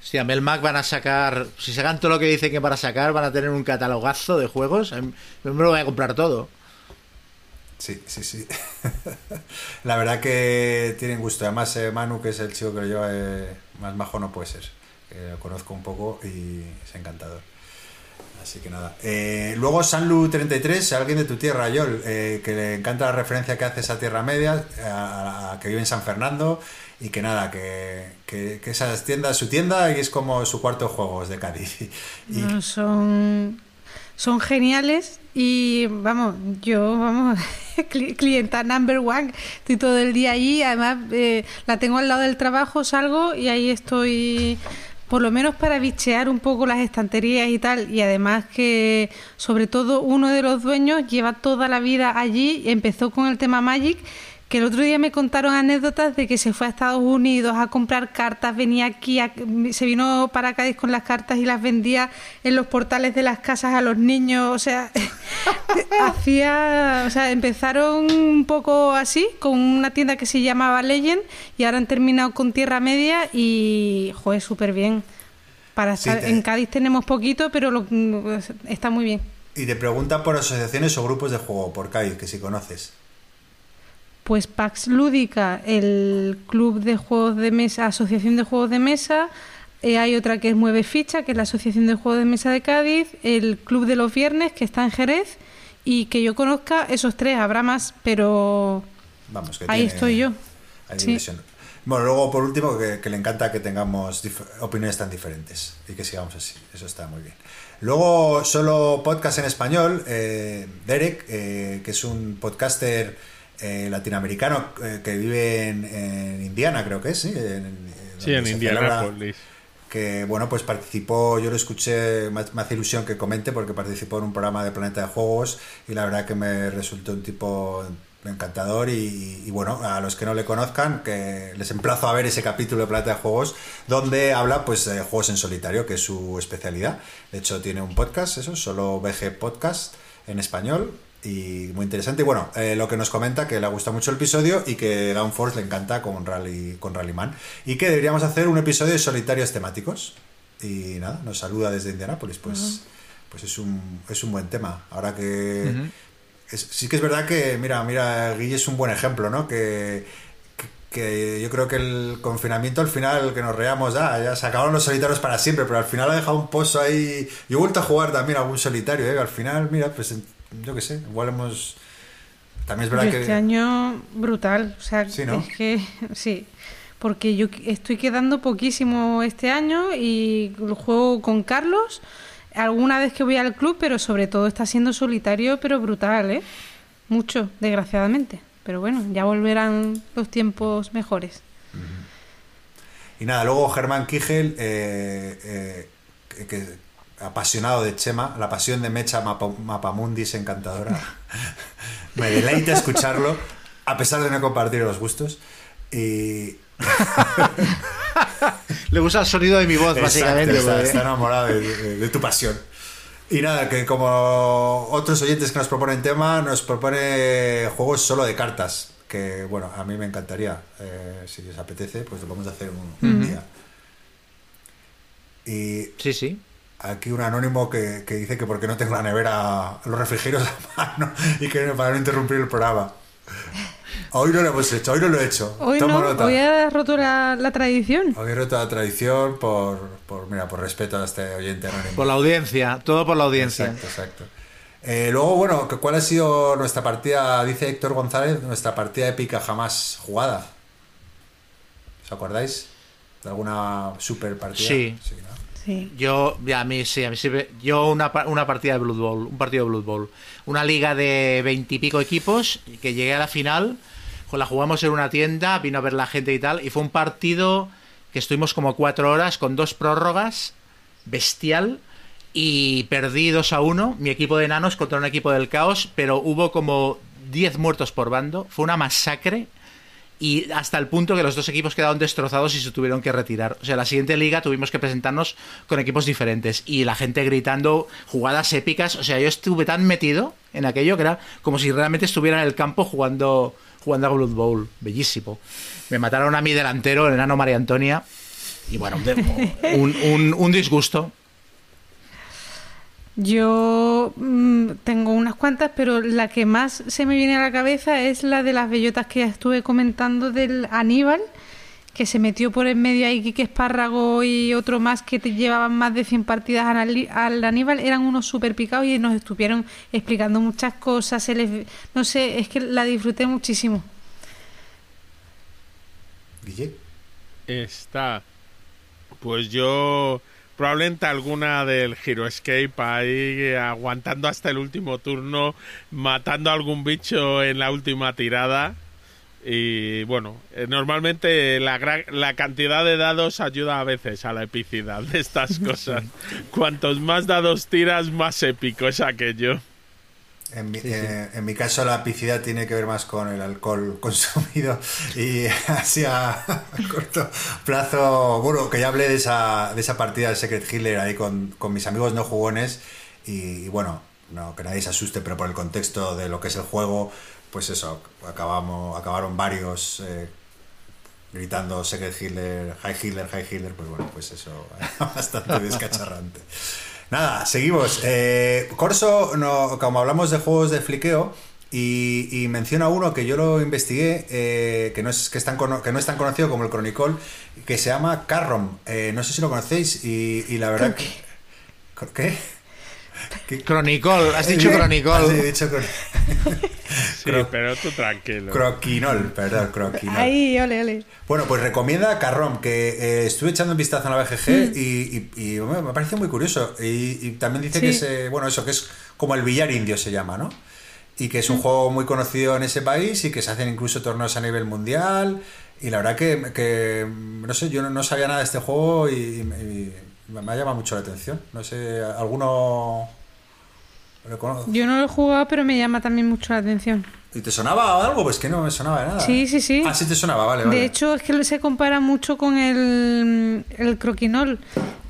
Hostia, Melmac van a sacar. Si sacan todo lo que dicen que van a sacar, van a tener un catalogazo de juegos. Em, Yo me lo voy a comprar todo.
Sí, sí, sí. *laughs* la verdad que tienen gusto. Además, eh, Manu, que es el chico que lo lleva, eh, más majo no puede ser. Que lo conozco un poco y es encantador. Así que nada. Eh, luego Sanlu33, alguien de tu tierra, Yol, eh, que le encanta la referencia que haces a Tierra Media, a, a- que vive en San Fernando, y que nada, que, que, que esa tienda es su tienda y es como su cuarto de juegos de Cádiz. *laughs* Y,
No, son, son geniales y vamos, yo, vamos, *laughs* cli- clienta number one, estoy todo el día allí, además eh, la tengo al lado del trabajo, salgo y ahí estoy por lo menos para bichear un poco las estanterías y tal, y además que sobre todo uno de los dueños lleva toda la vida allí, empezó con el tema Magic, que el otro día me contaron anécdotas de que se fue a Estados Unidos a comprar cartas, venía aquí, a- se vino para Cádiz con las cartas y las vendía en los portales de las casas a los niños, o sea, *laughs* hacía, o sea, empezaron un poco así, con una tienda que se llamaba Legend y ahora han terminado con Tierra Media y, joder, súper bien. Para
Sí,
estar-
te-
En Cádiz tenemos poquito, pero lo- está muy bien.
Y te pregunta por asociaciones o grupos de juego, por Cádiz, que si conoces.
Pues Pax Lúdica, el club de juegos de mesa, asociación de juegos de mesa. eh, hay otra que es Mueve Ficha, que es la asociación de juegos de mesa de Cádiz. El club de los viernes, que está en Jerez. Y que yo conozca esos tres, habrá más, pero
Vamos, que
ahí
tiene-
estoy yo.
hay
Sí.
Bueno, luego por último, que, que le encanta que tengamos opiniones tan diferentes y que sigamos así. Eso está muy bien. Luego, solo podcast en español, eh, Derek, eh, que es un podcaster eh, latinoamericano eh, que vive en, en Indiana, creo que es, ¿sí? En,
Sí, en Indianapolis.
que bueno pues participó yo lo escuché me, me hace ilusión que comente porque participó en un programa de Planeta de Juegos y la verdad que me resultó un tipo encantador y, y, bueno a los que no le conozcan que les emplazo a ver ese capítulo de Planeta de Juegos donde habla pues de juegos en solitario que es su especialidad de hecho tiene un podcast eso solo VG Podcast en español y muy interesante. Y bueno, eh, lo que nos comenta que le gusta mucho el episodio y que Downforce le encanta con Rally con Rallyman y que deberíamos hacer un episodio de solitarios temáticos. Y nada, nos saluda desde Indianápolis, pues pues es un es un buen tema. Ahora que es- sí que es verdad que mira, mira, Guille es un buen ejemplo, ¿no? Que que- que yo creo que el confinamiento al final que nos reamos ah, ya se acabaron los solitarios para siempre pero al final ha dejado un pozo ahí yo he vuelto a jugar también a algún solitario ¿eh? al final mira pues yo qué sé igual hemos también es verdad que
este año brutal, o sea,
Sí, ¿no?
es que *laughs* sí, porque yo estoy quedando poquísimo este año y juego con Carlos alguna vez que voy al club, pero sobre todo está siendo solitario, pero brutal, ¿eh? Mucho, desgraciadamente. Pero bueno, ya volverán los tiempos mejores.
Y nada, luego Germán Kigel, eh, eh, que- apasionado de Chema, la pasión de Mecha Mapa, Mapamundis encantadora. *laughs* Me deleita escucharlo, a pesar de no compartir los gustos. Y. *laughs*
Le gusta el sonido de mi voz,
Exacto,
básicamente.
está, enamorado de, de- de tu pasión. Y nada, que como otros oyentes que nos proponen tema, nos propone juegos solo de cartas. Que bueno, a mí me encantaría. Eh, si os apetece, pues lo vamos a hacer un, día. Y
Sí, sí.
Aquí un anónimo que, que dice que porque no tengo la nevera, los refrigerios a *laughs* mano y que para no interrumpir el programa. Hoy no lo hemos hecho, hoy no lo he hecho.
Hoy
Tomo
no,
nota.
hoy ha roto la, la tradición.
Hoy he roto la tradición por, por, mira, por respeto a este oyente anónimo.
Por la audiencia, todo por la audiencia.
Exacto, exacto. Eh, luego, bueno, ¿cuál ha sido nuestra partida? Dice Héctor González, nuestra partida épica jamás jugada. ¿Os acordáis? ¿De alguna super partida?
Sí.
¿no?
Sí.
Yo, a mí sí, a mí sí. Yo una, una partida de Blood Bowl, un partido de Blood Bowl. Una liga de veintipico equipos que llegué a la final. pues La jugamos en una tienda, vino a ver la gente y tal. Y fue un partido que estuvimos como cuatro horas con dos prórrogas, bestial. Y perdí 2 a 1, mi equipo de enanos contra un equipo del caos, pero hubo como 10 muertos por bando. Fue una masacre y hasta el punto que los dos equipos quedaron destrozados y se tuvieron que retirar. O sea, la siguiente liga tuvimos que presentarnos con equipos diferentes y la gente gritando jugadas épicas. O sea, yo estuve tan metido en aquello que era como si realmente estuviera en el campo jugando, jugando a Blood Bowl. Bellísimo. Me mataron a mi delantero, el enano María Antonia. Y bueno, *laughs* un, un- un disgusto.
Yo mm, tengo unas cuantas, pero la que más se me viene a la cabeza es la de las bellotas que ya estuve comentando del Aníbal, que se metió por en medio ahí Quique Espárrago y otro más que te llevaban más de 100 partidas al, Aníbal. Eran unos súper picados y nos estuvieron explicando muchas cosas. Se les, no sé, es que la disfruté muchísimo.
Guille.
Está. Pues yo. Probablemente alguna del Hero Escape ahí eh, aguantando hasta el último turno, matando a algún bicho en la última tirada. Y bueno, eh, normalmente la, la cantidad de dados ayuda a veces a la epicidad de estas *laughs* cosas. Cuantos más dados tiras, más épico es aquello.
En mi, eh, en mi caso la epicidad tiene que ver más con el alcohol *laughs* consumido y *laughs* así a, a corto plazo, bueno, que ya hablé de esa, de esa partida de Secret Healer ahí con, con mis amigos no jugones y, y bueno, no que nadie se asuste, pero por el contexto de lo que es el juego, pues eso, acabamos, acabaron varios eh, gritando Secret Hitler, High Hitler, High Hitler, pues bueno, pues eso, *laughs* bastante descacharrante. Nada, seguimos. Eh, Corso, no, como hablamos de juegos de fliqueo, y, y menciona uno que yo lo investigué, eh, que, no es, que, es tan que no es tan conocido como el Chronicol, que se llama Carrom. Eh, no sé si lo conocéis, y, y la verdad que... ¿Qué? ¿Qué?
Cronicol, has dicho
Ah,
Cronicol.
sí, he dicho cro-
Sí,
Cro-
pero tú tranquilo.
Croquinol, perdón, Croquinol.
Ahí, ole, ole.
Bueno, pues recomienda Carrom, que eh, estuve echando un vistazo en la BGG y, y- y me parece muy curioso. Y, y también dice
Sí.
que es, bueno, eso, que es como el billar indio se llama, ¿no? Y que es un juego muy conocido en ese país y que se hacen incluso torneos a nivel mundial. Y la verdad que, que, no sé, yo no, no sabía nada de este juego y, y me ha llamado mucho la atención. No sé, ¿alguno lo?
Yo no lo he jugado, pero me llama también mucho la atención.
¿Y te sonaba algo? Pues que no me sonaba de nada.
Sí, sí, sí.
Ah, sí te sonaba, vale, vale.
De hecho, es que se compara mucho con el, el croquinol,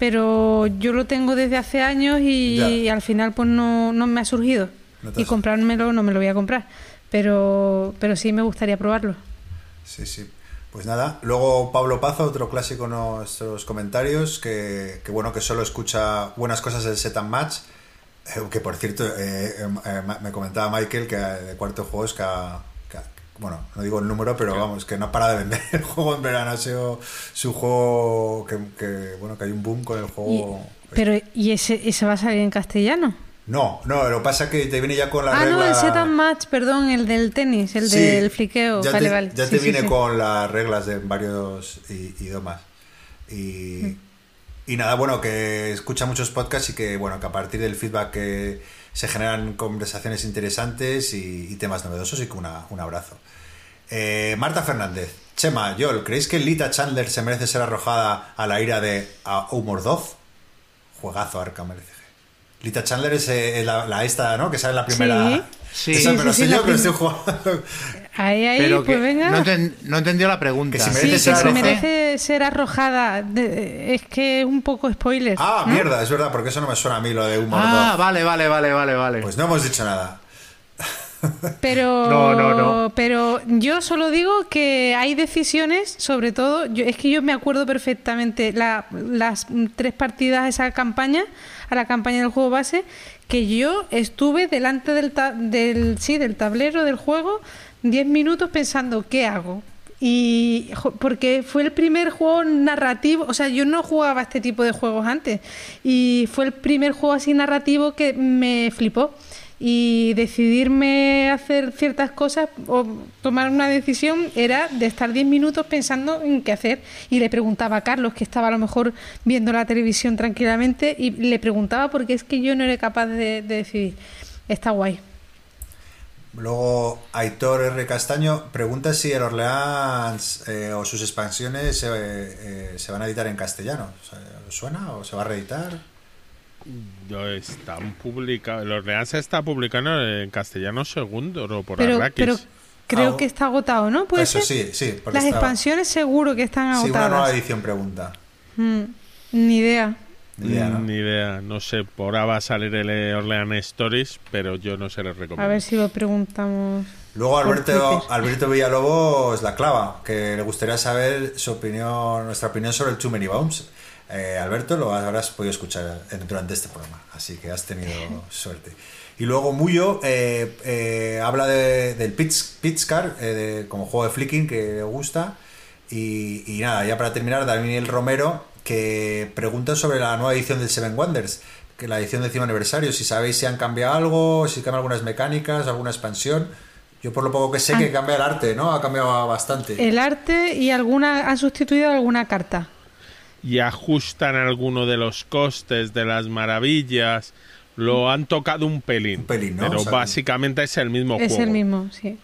pero yo lo tengo desde hace años y, al final pues no, no me ha surgido.
No
y comprármelo no me lo voy a comprar, pero, pero sí me gustaría probarlo.
Sí, sí. Pues nada, luego Pablo Pazo, otro clásico en nuestros comentarios, que, que bueno, que solo escucha buenas cosas del set and match. Eh, que por cierto, eh, eh, ma- me comentaba Michael que eh, de cuarto juego es que, ha- que ha- bueno, no digo el número, pero vamos, que no para de vender *laughs* el juego en verano. Ha sido su juego que, que, bueno, que hay un boom con el
Y,
juego.
pero, ¿y ese, ese va a salir en castellano?
No, no, lo que pasa es que te viene ya con la
Ah,
regla...
no, el set and match, perdón, el del tenis, el
Sí,
del fliqueo.
Ya
vale,
te,
vale.
Ya
Sí,
te
sí,
viene
sí.
con las reglas de varios idiomas. Y, y nada, bueno, que escucha muchos podcasts y que, bueno, que a partir del feedback que se generan conversaciones interesantes y, y temas novedosos y que una, un abrazo. Eh, Marta Fernández. Chema, Joel, ¿creéis que Lita Chandler se merece ser arrojada a la ira de a Mordov? Juegazo Arkham LCG. Lita Chandler es eh, la, la esta, ¿no? Que sale en la primera...
Sí.
Esa
Sí,
me lo
sí, sí,
yo, pero estoy jugando...
Ahí, ahí,
Pero
pues
que
venga.
no, enten- no entendió la pregunta.
Que si
Sí,
merece
que
ser
se
arrojada.
merece ser arrojada. De- es que es un poco spoiler.
Ah,
¿no?
mierda, es verdad, porque eso no me suena a mí lo de humor.
Ah, vale, vale, vale, vale, vale.
Pues no hemos dicho nada.
Pero, *laughs*
No, no, no.
pero yo solo digo que hay decisiones, sobre todo, yo, es que yo me acuerdo perfectamente la- las tres partidas a esa campaña, a la campaña del juego base, que yo estuve delante del, ta- del, sí, del tablero del juego 10 minutos pensando, ¿qué hago? Y porque fue el primer juego narrativo, o sea, yo no jugaba este tipo de juegos antes y fue el primer juego así narrativo que me flipó y decidirme hacer ciertas cosas o tomar una decisión era de estar 10 minutos pensando en qué hacer y le preguntaba a Carlos que estaba a lo mejor viendo la televisión tranquilamente y le preguntaba porque es que yo no era capaz de, de decidir. Está guay.
Luego, Aitor R. Castaño pregunta si el Orleans eh, o sus expansiones eh, eh, se van a editar en castellano. O sea, ¿os ¿Suena o se va a reeditar?
No, están publicados. El Orleans se está publicando en castellano segundo o por
Pero,
Arrakis.
pero creo
Ah,
que está agotado, ¿no? ¿Puede
Eso
ser?
sí, sí.
Las
estaba-
expansiones seguro que están
Sí, una nueva
agotadas.
edición pregunta.
Mm, ni idea.
Ni idea, ¿no?
Ni idea. No sé, por ahora va a salir el eh, Orleans Stories, pero yo no se les recomiendo.
A ver si lo preguntamos.
Luego Alberto. Alberto Villalobos la clava, que le gustaría saber su opinión, nuestra opinión sobre el Too Many Bombs. Eh, Alberto, lo habrás podido escuchar durante este programa, así que has tenido *laughs* suerte. Y luego Muyo eh, eh, habla de- del Pitch, Pitchcar eh, de- como juego de flicking que le gusta. Y, y nada, ya para terminar, Daniel Romero que pregunta sobre la nueva edición del Seven Wonders, que la edición del décimo aniversario, si sabéis si han cambiado algo, si cambian algunas mecánicas, alguna expansión. Yo por lo poco que sé que cambia el arte, ¿no? Ha cambiado bastante.
El arte y alguna han sustituido alguna carta.
y ajustan alguno de los costes de las maravillas. Lo han tocado un pelín.
Un pelín, ¿no?
Pero
O sea,
básicamente es el mismo
Es
juego.
el mismo, sí.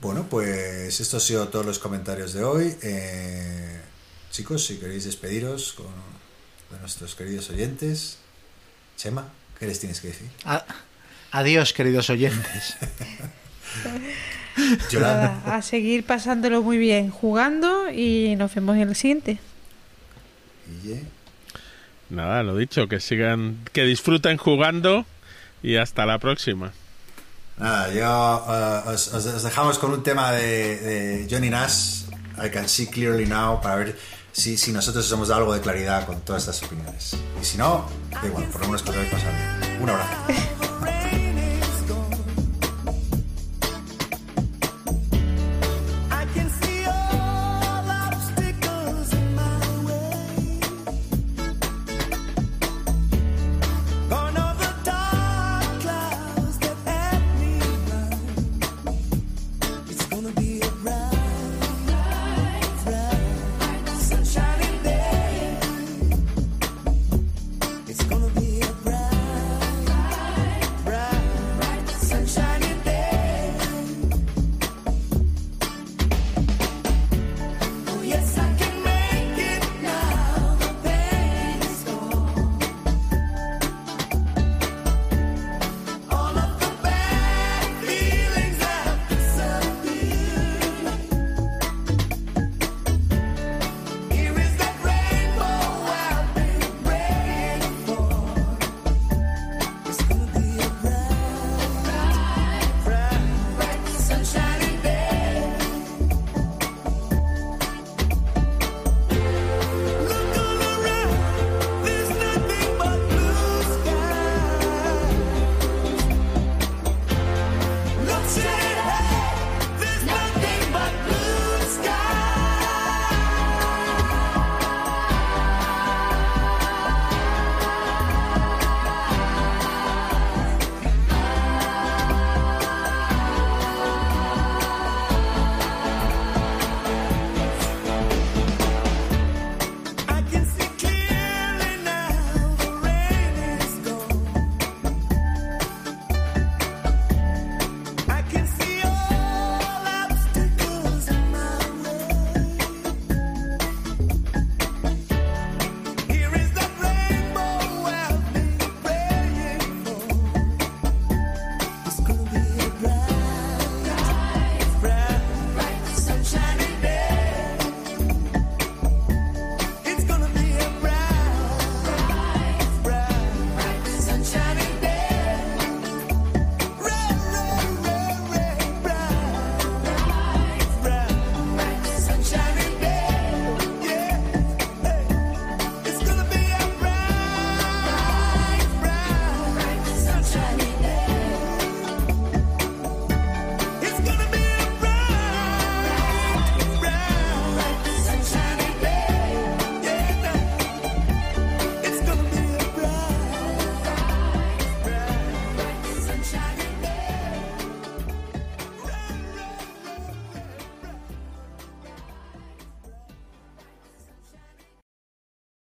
Bueno, pues estos han sido todos los comentarios de hoy. Eh, chicos, si queréis despediros con de nuestros queridos oyentes. Chema, ¿qué les tienes que decir?
A- Adiós, queridos oyentes. *laughs*
Nada, a seguir pasándolo muy bien jugando y nos vemos en el siguiente.
Nada, lo dicho, que sigan, que disfruten jugando y hasta la próxima.
Nada, yo os, os- os dejamos con un tema de, de Johnny Nash, I can see clearly now para ver si, si nosotros os hemos dado algo de claridad con todas estas opiniones. Y si no, da igual, por lo menos que lo bien. Un abrazo.